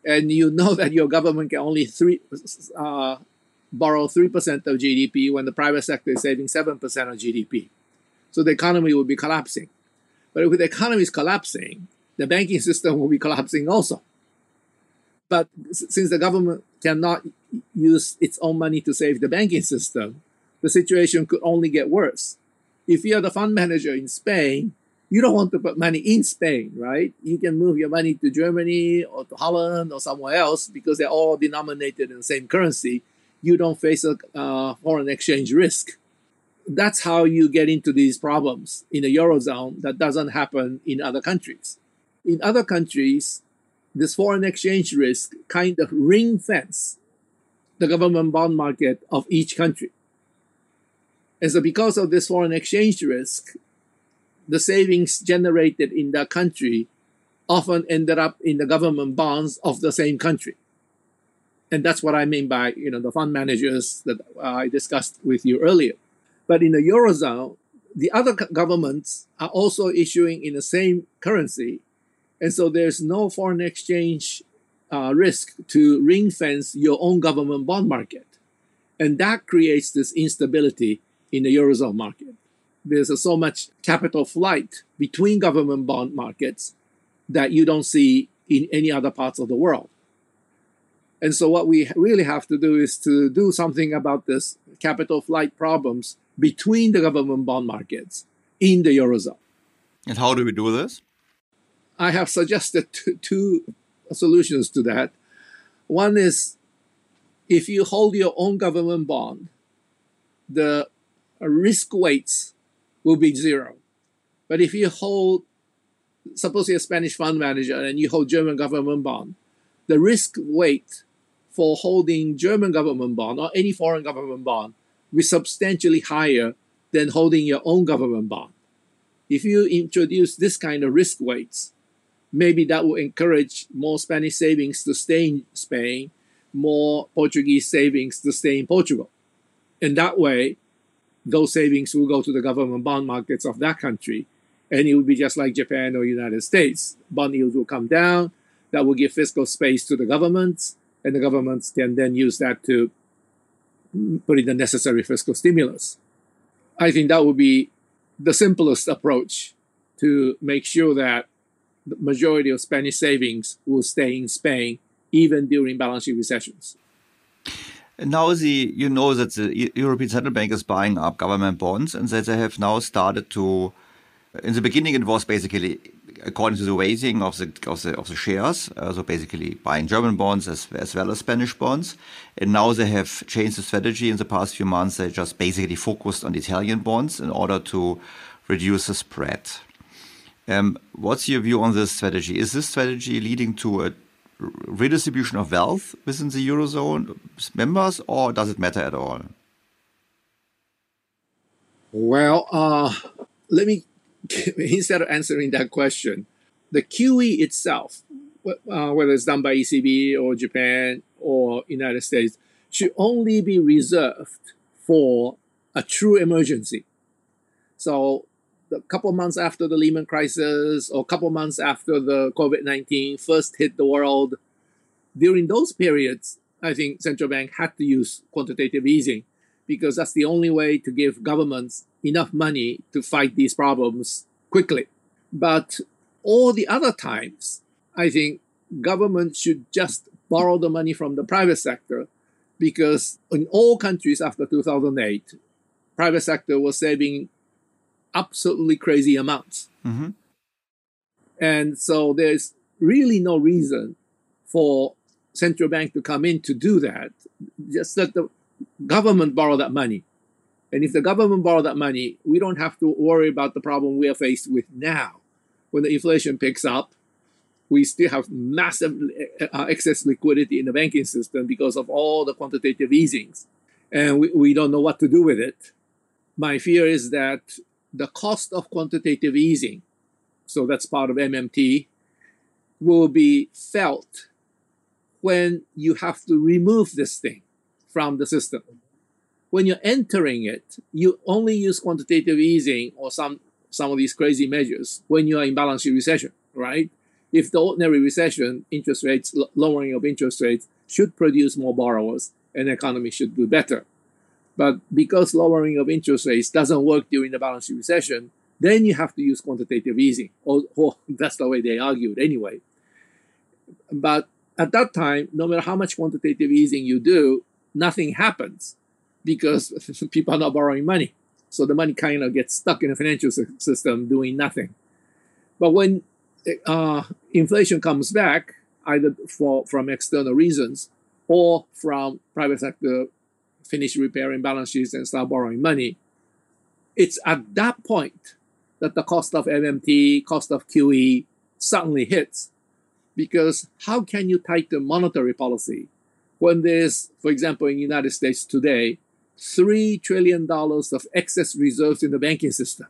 and you know that your government can only three, uh, borrow 3% of GDP when the private sector is saving 7% of GDP. So the economy will be collapsing. But if the economy is collapsing, the banking system will be collapsing also. But since the government cannot use its own money to save the banking system, the situation could only get worse. If you're the fund manager in Spain, you don't want to put money in Spain, right? You can move your money to Germany or to Holland or somewhere else because they're all denominated in the same currency. You don't face a uh, foreign exchange risk. That's how you get into these problems in the Eurozone that doesn't happen in other countries. In other countries, this foreign exchange risk kind of ring fence the government bond market of each country. And so, because of this foreign exchange risk, the savings generated in that country often ended up in the government bonds of the same country. And that's what I mean by you know the fund managers that uh, I discussed with you earlier. But in the eurozone, the other governments are also issuing in the same currency, and so there's no foreign exchange uh, risk to ring fence your own government bond market, and that creates this instability in the eurozone market there's a, so much capital flight between government bond markets that you don't see in any other parts of the world. And so, what we really have to do is to do something about this capital flight problems between the government bond markets in the Eurozone. And how do we do this? I have suggested two, solutions to that. One is if you hold your own government bond, the risk weights will be zero. But if you hold, suppose you're a Spanish fund manager and you hold German government bond, the risk weight for holding German government bond or any foreign government bond will be substantially higher than holding your own government bond. If you introduce this kind of risk weights, maybe that will encourage more Spanish savings to stay in Spain, more Portuguese savings to stay in Portugal. And that way, those savings will go to the government bond markets of that country. And it will be just like Japan or United States. Bond yields will come down. That will give fiscal space to the governments. And the governments can then use that to put in the necessary fiscal stimulus. I think that would be the simplest approach to make sure that the majority of Spanish savings will stay in Spain even during balance sheet recessions. Now, the you know that the European Central Bank is buying up government bonds, and that they have now started to. In the beginning, it was basically according to the weighting of the of the of the shares, uh, so basically buying German bonds as as well as Spanish bonds. And now they have changed the strategy in the past few months. They just basically focused on Italian bonds in order to reduce the spread. Um, what's your view on this strategy? Is this strategy leading to a redistribution of wealth within the Eurozone members, or does it matter at all? Well, uh, let me, instead of answering that question, the QE itself, uh, whether it's done by ECB or Japan or United States, should only be reserved for a true emergency. So a couple months after the Lehman crisis or a couple months after the COVID 19 first hit the world, during those periods, I think central bank had to use quantitative easing because that's the only way to give governments enough money to fight these problems quickly. But all the other times, I think government should just borrow the money from the private sector because in all countries after 2008, private sector was saving absolutely crazy amounts. Mm-hmm. And so there's really no reason for central bank to come in to do that. Just let the government borrow that money. And if the government borrow that money, we don't have to worry about the problem we are faced with now. When the inflation picks up, we still have massive uh, excess liquidity in the banking system because of all the quantitative easings. And we, we don't know what to do with it. My fear is that the cost of quantitative easing, so that's part of MMT, will be felt when you have to remove this thing from the system. When you're entering it, you only use quantitative easing or some some of these crazy measures when you are in balance sheet recession, right? If the ordinary recession, interest rates, lowering of interest rates should produce more borrowers and the economy should do better. But because lowering of interest rates doesn't work during the balance sheet recession, then you have to use quantitative easing. Or, or that's the way they argued anyway. But at that time, no matter how much quantitative easing you do, nothing happens because people are not borrowing money. So the money kind of gets stuck in the financial system doing nothing. But when uh, inflation comes back, either for, from external reasons or from private sector finish repairing balance sheets and start borrowing money, it's at that point that the cost of MMT, cost of QE suddenly hits. Because how can you tighten monetary policy when there's, for example, in the United States today, $3 trillion of excess reserves in the banking system?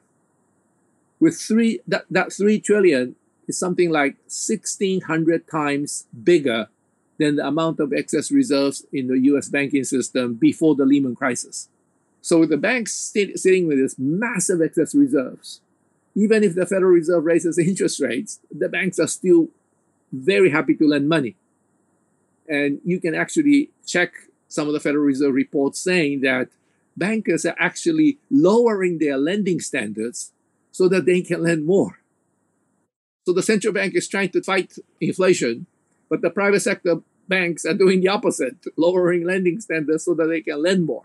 With three, that, that 3 trillion is something like 1600 times bigger than the amount of excess reserves in the US banking system before the Lehman crisis. So with the banks sit, sitting with this massive excess reserves. Even if the Federal Reserve raises interest rates, the banks are still very happy to lend money. And you can actually check some of the Federal Reserve reports saying that bankers are actually lowering their lending standards so that they can lend more. So the central bank is trying to fight inflation, but the private sector banks are doing the opposite, lowering lending standards so that they can lend more.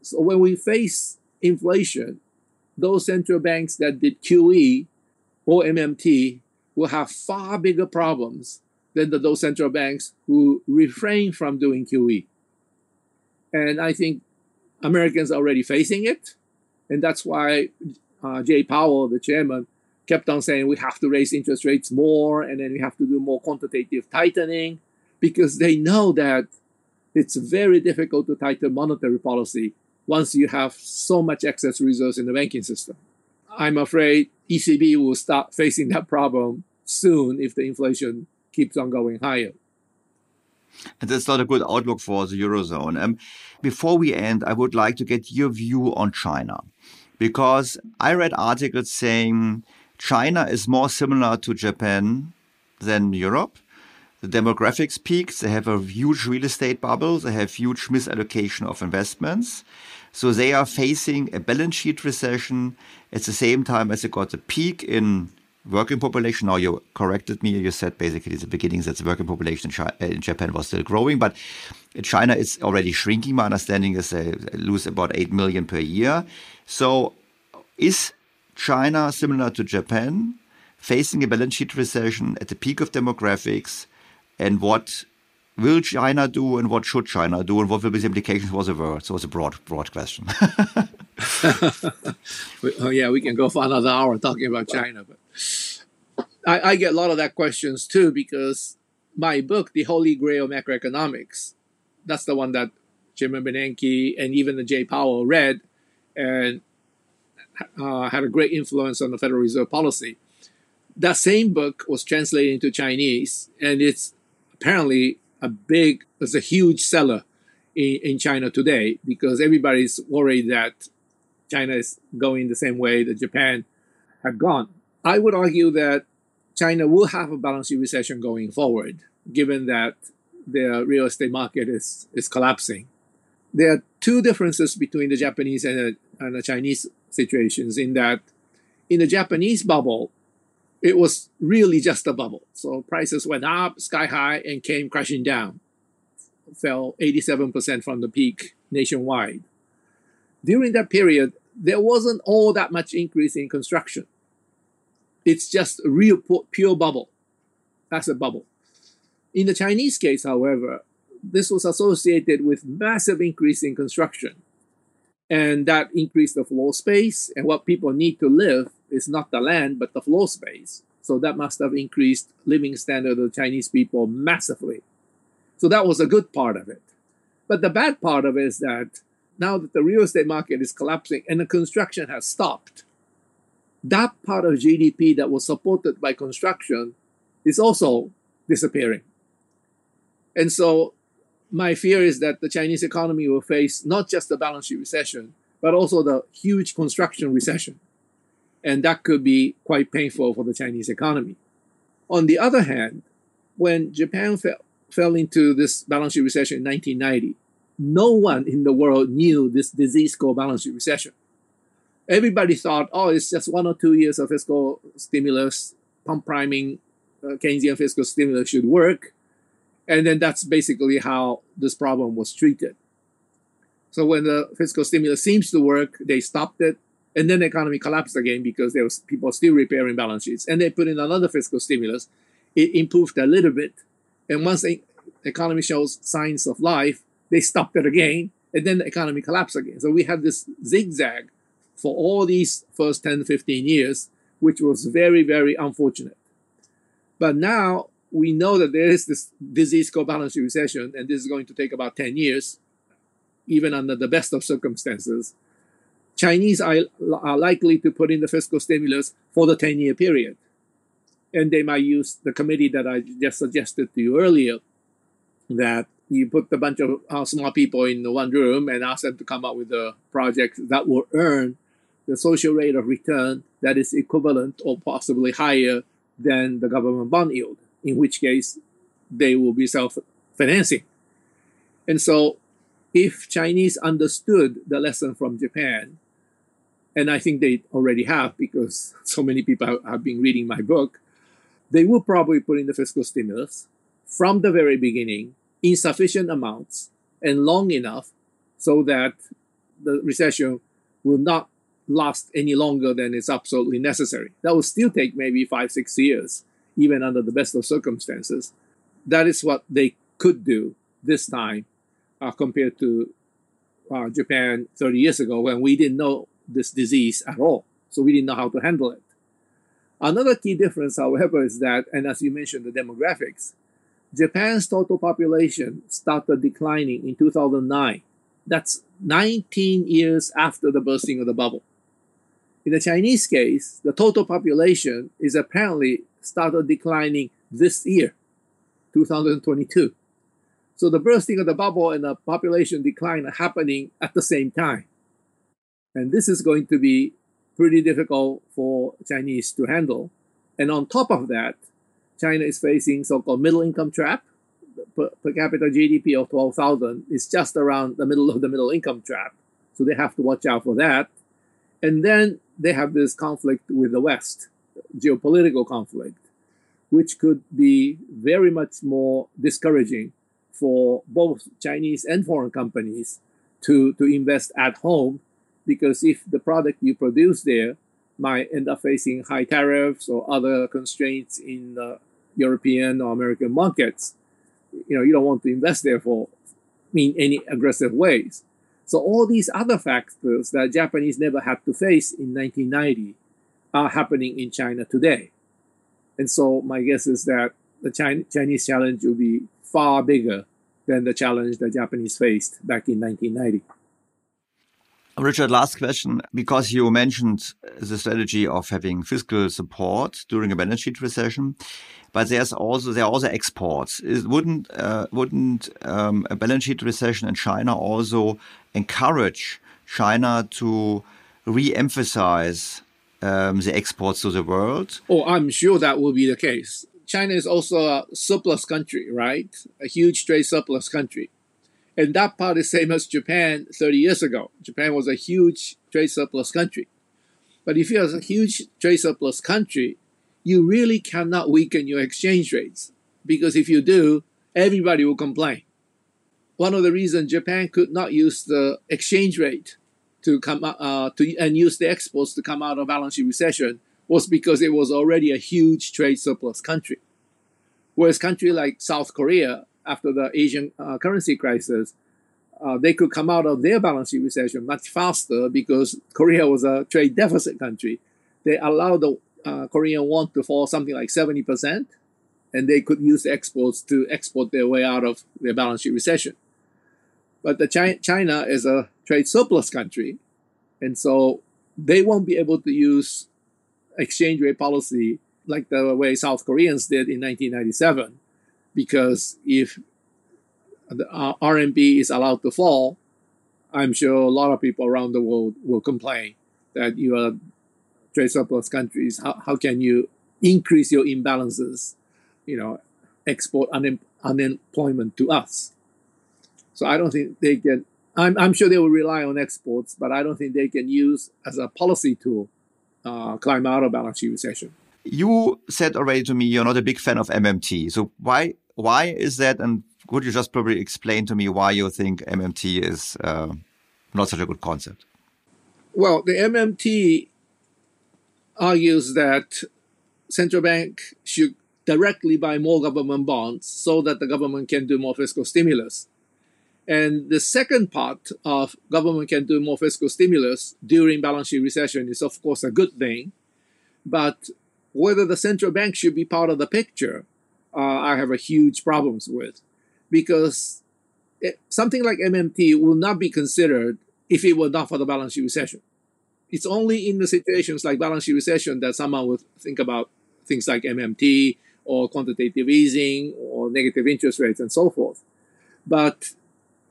So when we face inflation, those central banks that did QE or MMT will have far bigger problems than the, those central banks who refrain from doing QE. And I think Americans are already facing it. And that's why uh, Jay Powell, the chairman, kept on saying we have to raise interest rates more and then we have to do more quantitative tightening because they know that it's very difficult to tighten monetary policy once you have so much excess reserves in the banking system. I'm afraid ECB will start facing that problem soon if the inflation keeps on going higher. And that's not a good outlook for the Eurozone. Um, before we end, I would like to get your view on China. Because I read articles saying China is more similar to Japan than Europe. The demographics peaks. They have a huge real estate bubble. They have huge misallocation of investments. So they are facing a balance sheet recession at the same time as they got a peak in working population. Now you corrected me. You said basically at the beginning that the working population uh, in Japan was still growing, but in China is already shrinking. My understanding is they lose about 8 million per year. So is China, similar to Japan, facing a balance sheet recession at the peak of demographics, and what will China do, and what should China do, and what will be the implications for the world? So it's a broad, broad question. oh yeah, we can go for another hour talking about China, but I, I get a lot of that questions too because my book, The Holy Grail of Macroeconomics, that's the one that Chairman Bernanke and even the Jay Powell read, and uh, had a great influence on the Federal Reserve policy. That same book was translated into Chinese, and it's apparently a big, it's a huge seller in, in China today because everybody's worried that China is going the same way that Japan had gone. I would argue that China will have a balance sheet recession going forward, given that the real estate market is, is collapsing. There are two differences between the Japanese and the, and the Chinese situations in that in the Japanese bubble, it was really just a bubble. So prices went up sky high and came crashing down, fell 87% from the peak nationwide. During that period, there wasn't all that much increase in construction. It's just a real pure bubble. That's a bubble. In the Chinese case, however, this was associated with massive increase in construction. And that increased the floor space. And what people need to live is not the land, but the floor space. So that must have increased living standard of Chinese people massively. So that was a good part of it. But the bad part of it is that now that the real estate market is collapsing and the construction has stopped, that part of GDP that was supported by construction is also disappearing. And so my fear is that the Chinese economy will face not just the balance sheet recession, but also the huge construction recession. And that could be quite painful for the Chinese economy. On the other hand, when Japan fell, fell into this balance sheet recession in 1990, no one in the world knew this disease called balance sheet recession. Everybody thought, oh, it's just one or two years of fiscal stimulus, pump priming, uh, Keynesian fiscal stimulus should work. And then that's basically how this problem was treated. So when the fiscal stimulus seems to work, they stopped it. And then the economy collapsed again because there was people still repairing balance sheets. And they put in another fiscal stimulus. It improved a little bit. And once the economy shows signs of life, they stopped it again. And then the economy collapsed again. So we had this zigzag for all these first 10, 15 years, which was very, very unfortunate. But now we know that there is this disease called balance recession, and this is going to take about 10 years, even under the best of circumstances. Chinese are, are likely to put in the fiscal stimulus for the 10 year period. And they might use the committee that I just suggested to you earlier that you put a bunch of uh, small people in one room and ask them to come up with a project that will earn the social rate of return that is equivalent or possibly higher than the government bond yield, in which case they will be self financing. And so, if Chinese understood the lesson from Japan, and I think they already have because so many people have been reading my book, they will probably put in the fiscal stimulus from the very beginning in sufficient amounts and long enough so that the recession will not last any longer than is absolutely necessary. That will still take maybe five, six years, even under the best of circumstances. That is what they could do this time uh, compared to uh, Japan 30 years ago when we didn't know this disease at all. So we didn't know how to handle it. Another key difference, however, is that, and as you mentioned, the demographics, Japan's total population started declining in 2009. That's 19 years after the bursting of the bubble. In the Chinese case, the total population is apparently started declining this year, 2022. So the bursting of the bubble and the population decline are happening at the same time. And this is going to be pretty difficult for Chinese to handle. And on top of that, China is facing so-called middle income trap. Per, capita GDP of 12,000 is just around the middle of the middle income trap. So they have to watch out for that. And then they have this conflict with the West, geopolitical conflict, which could be very much more discouraging for both Chinese and foreign companies to, to invest at home because if the product you produce there might end up facing high tariffs or other constraints in the European or American markets, you know, you don't want to invest there for in any aggressive ways. So all these other factors that Japanese never had to face in 1990 are happening in China today. And so my guess is that the Chinese challenge will be far bigger than the challenge the Japanese faced back in 1990. Richard, last question. Because you mentioned the strategy of having fiscal support during a balance sheet recession, but there's also there are also exports. Wouldn't uh, wouldn't um, a balance sheet recession in China also encourage China to re-emphasize um, the exports to the world? Oh, I'm sure that will be the case. China is also a surplus country, right? A huge trade surplus country. And that part is same as Japan 30 years ago. Japan was a huge trade surplus country. But if you're a huge trade surplus country, you really cannot weaken your exchange rates because if you do, everybody will complain. One of the reasons Japan could not use the exchange rate to come uh, to and use the exports to come out of balance sheet recession was because it was already a huge trade surplus country. Whereas country like South Korea, after the Asian uh, currency crisis, uh, they could come out of their balance sheet recession much faster because Korea was a trade deficit country. They allowed the uh, Korean won to fall something like 70%, and they could use the exports to export their way out of their balance sheet recession. But the Chi- China is a trade surplus country, and so they won't be able to use exchange rate policy like the way South Koreans did in 1997, because if the uh, RMB is allowed to fall, I'm sure a lot of people around the world will complain that you are trade surplus countries. How, how can you increase your imbalances, you know, export un- unemployment to us? So I don't think they can. I'm, I'm sure they will rely on exports, but I don't think they can use as a policy tool uh, climb out of balance sheet recession. You said already to me you're not a big fan of MMT. So why why is that? And could you just probably explain to me why you think MMT is uh, not such a good concept? Well, the MMT argues that central bank should directly buy more government bonds so that the government can do more fiscal stimulus. And the second part of government can do more fiscal stimulus during balance sheet recession is of course a good thing. But whether the central bank should be part of the picture, uh, I have a huge problems with because it, something like MMT will not be considered if it were not for the balance sheet recession. It's only in the situations like balance sheet recession that someone would think about things like MMT or quantitative easing or negative interest rates and so forth. But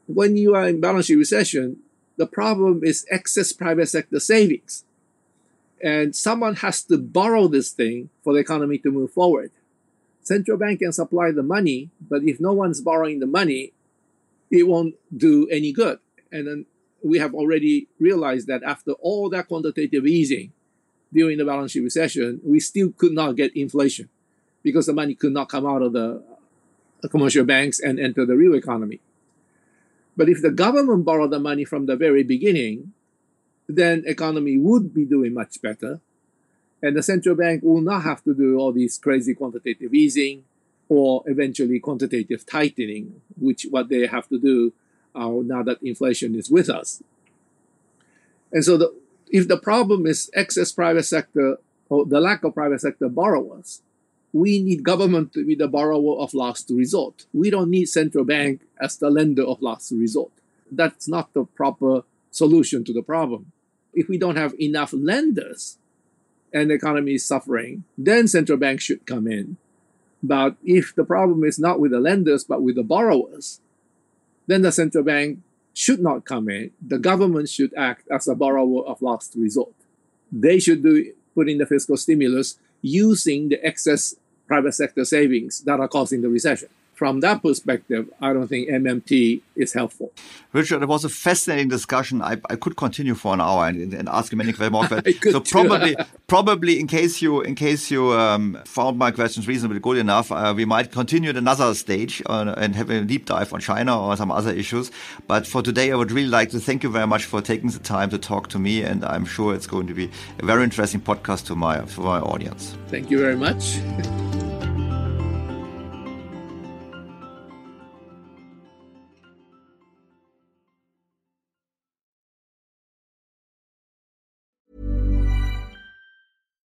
when you are in balance sheet recession, the problem is excess private sector savings. And someone has to borrow this thing for the economy to move forward. Central bank can supply the money, but if no one's borrowing the money, it won't do any good. And then we have already realized that after all that quantitative easing during the balance sheet recession, we still could not get inflation because the money could not come out of the commercial banks and enter the real economy. But if the government borrowed the money from the very beginning, then economy would be doing much better and the central bank will not have to do all these crazy quantitative easing or eventually quantitative tightening, which what they have to do uh, now that inflation is with us. And so the, if the problem is excess private sector or the lack of private sector borrowers, we need government to be the borrower of last resort. We don't need central bank as the lender of last resort. That's not the proper solution to the problem. If we don't have enough lenders, and the economy is suffering, then central banks should come in. But if the problem is not with the lenders but with the borrowers, then the central bank should not come in. The government should act as a borrower of last resort. They should do put in the fiscal stimulus using the excess private sector savings that are causing the recession from that perspective, I don't think MMT is helpful. Richard, it was a fascinating discussion. I, I could continue for an hour and, and ask many more questions. so probably, probably in case you in case you um, found my questions reasonably good enough, uh, we might continue at another stage uh, and have a deep dive on China or some other issues. But for today, I would really like to thank you very much for taking the time to talk to me, and I'm sure it's going to be a very interesting podcast to my for my audience. Thank you very much.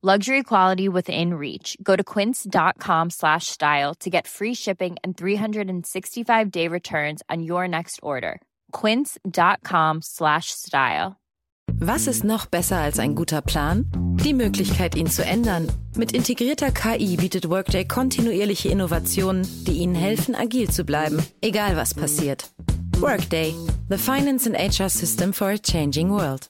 Luxury quality within reach. Go to quince.com slash style to get free shipping and 365 day returns on your next order. Quince.com slash style. Was ist noch besser als ein guter Plan? Die Möglichkeit, ihn zu ändern. Mit integrierter KI bietet Workday kontinuierliche Innovationen, die Ihnen helfen, agil zu bleiben, egal was passiert. Workday, the finance and HR system for a changing world.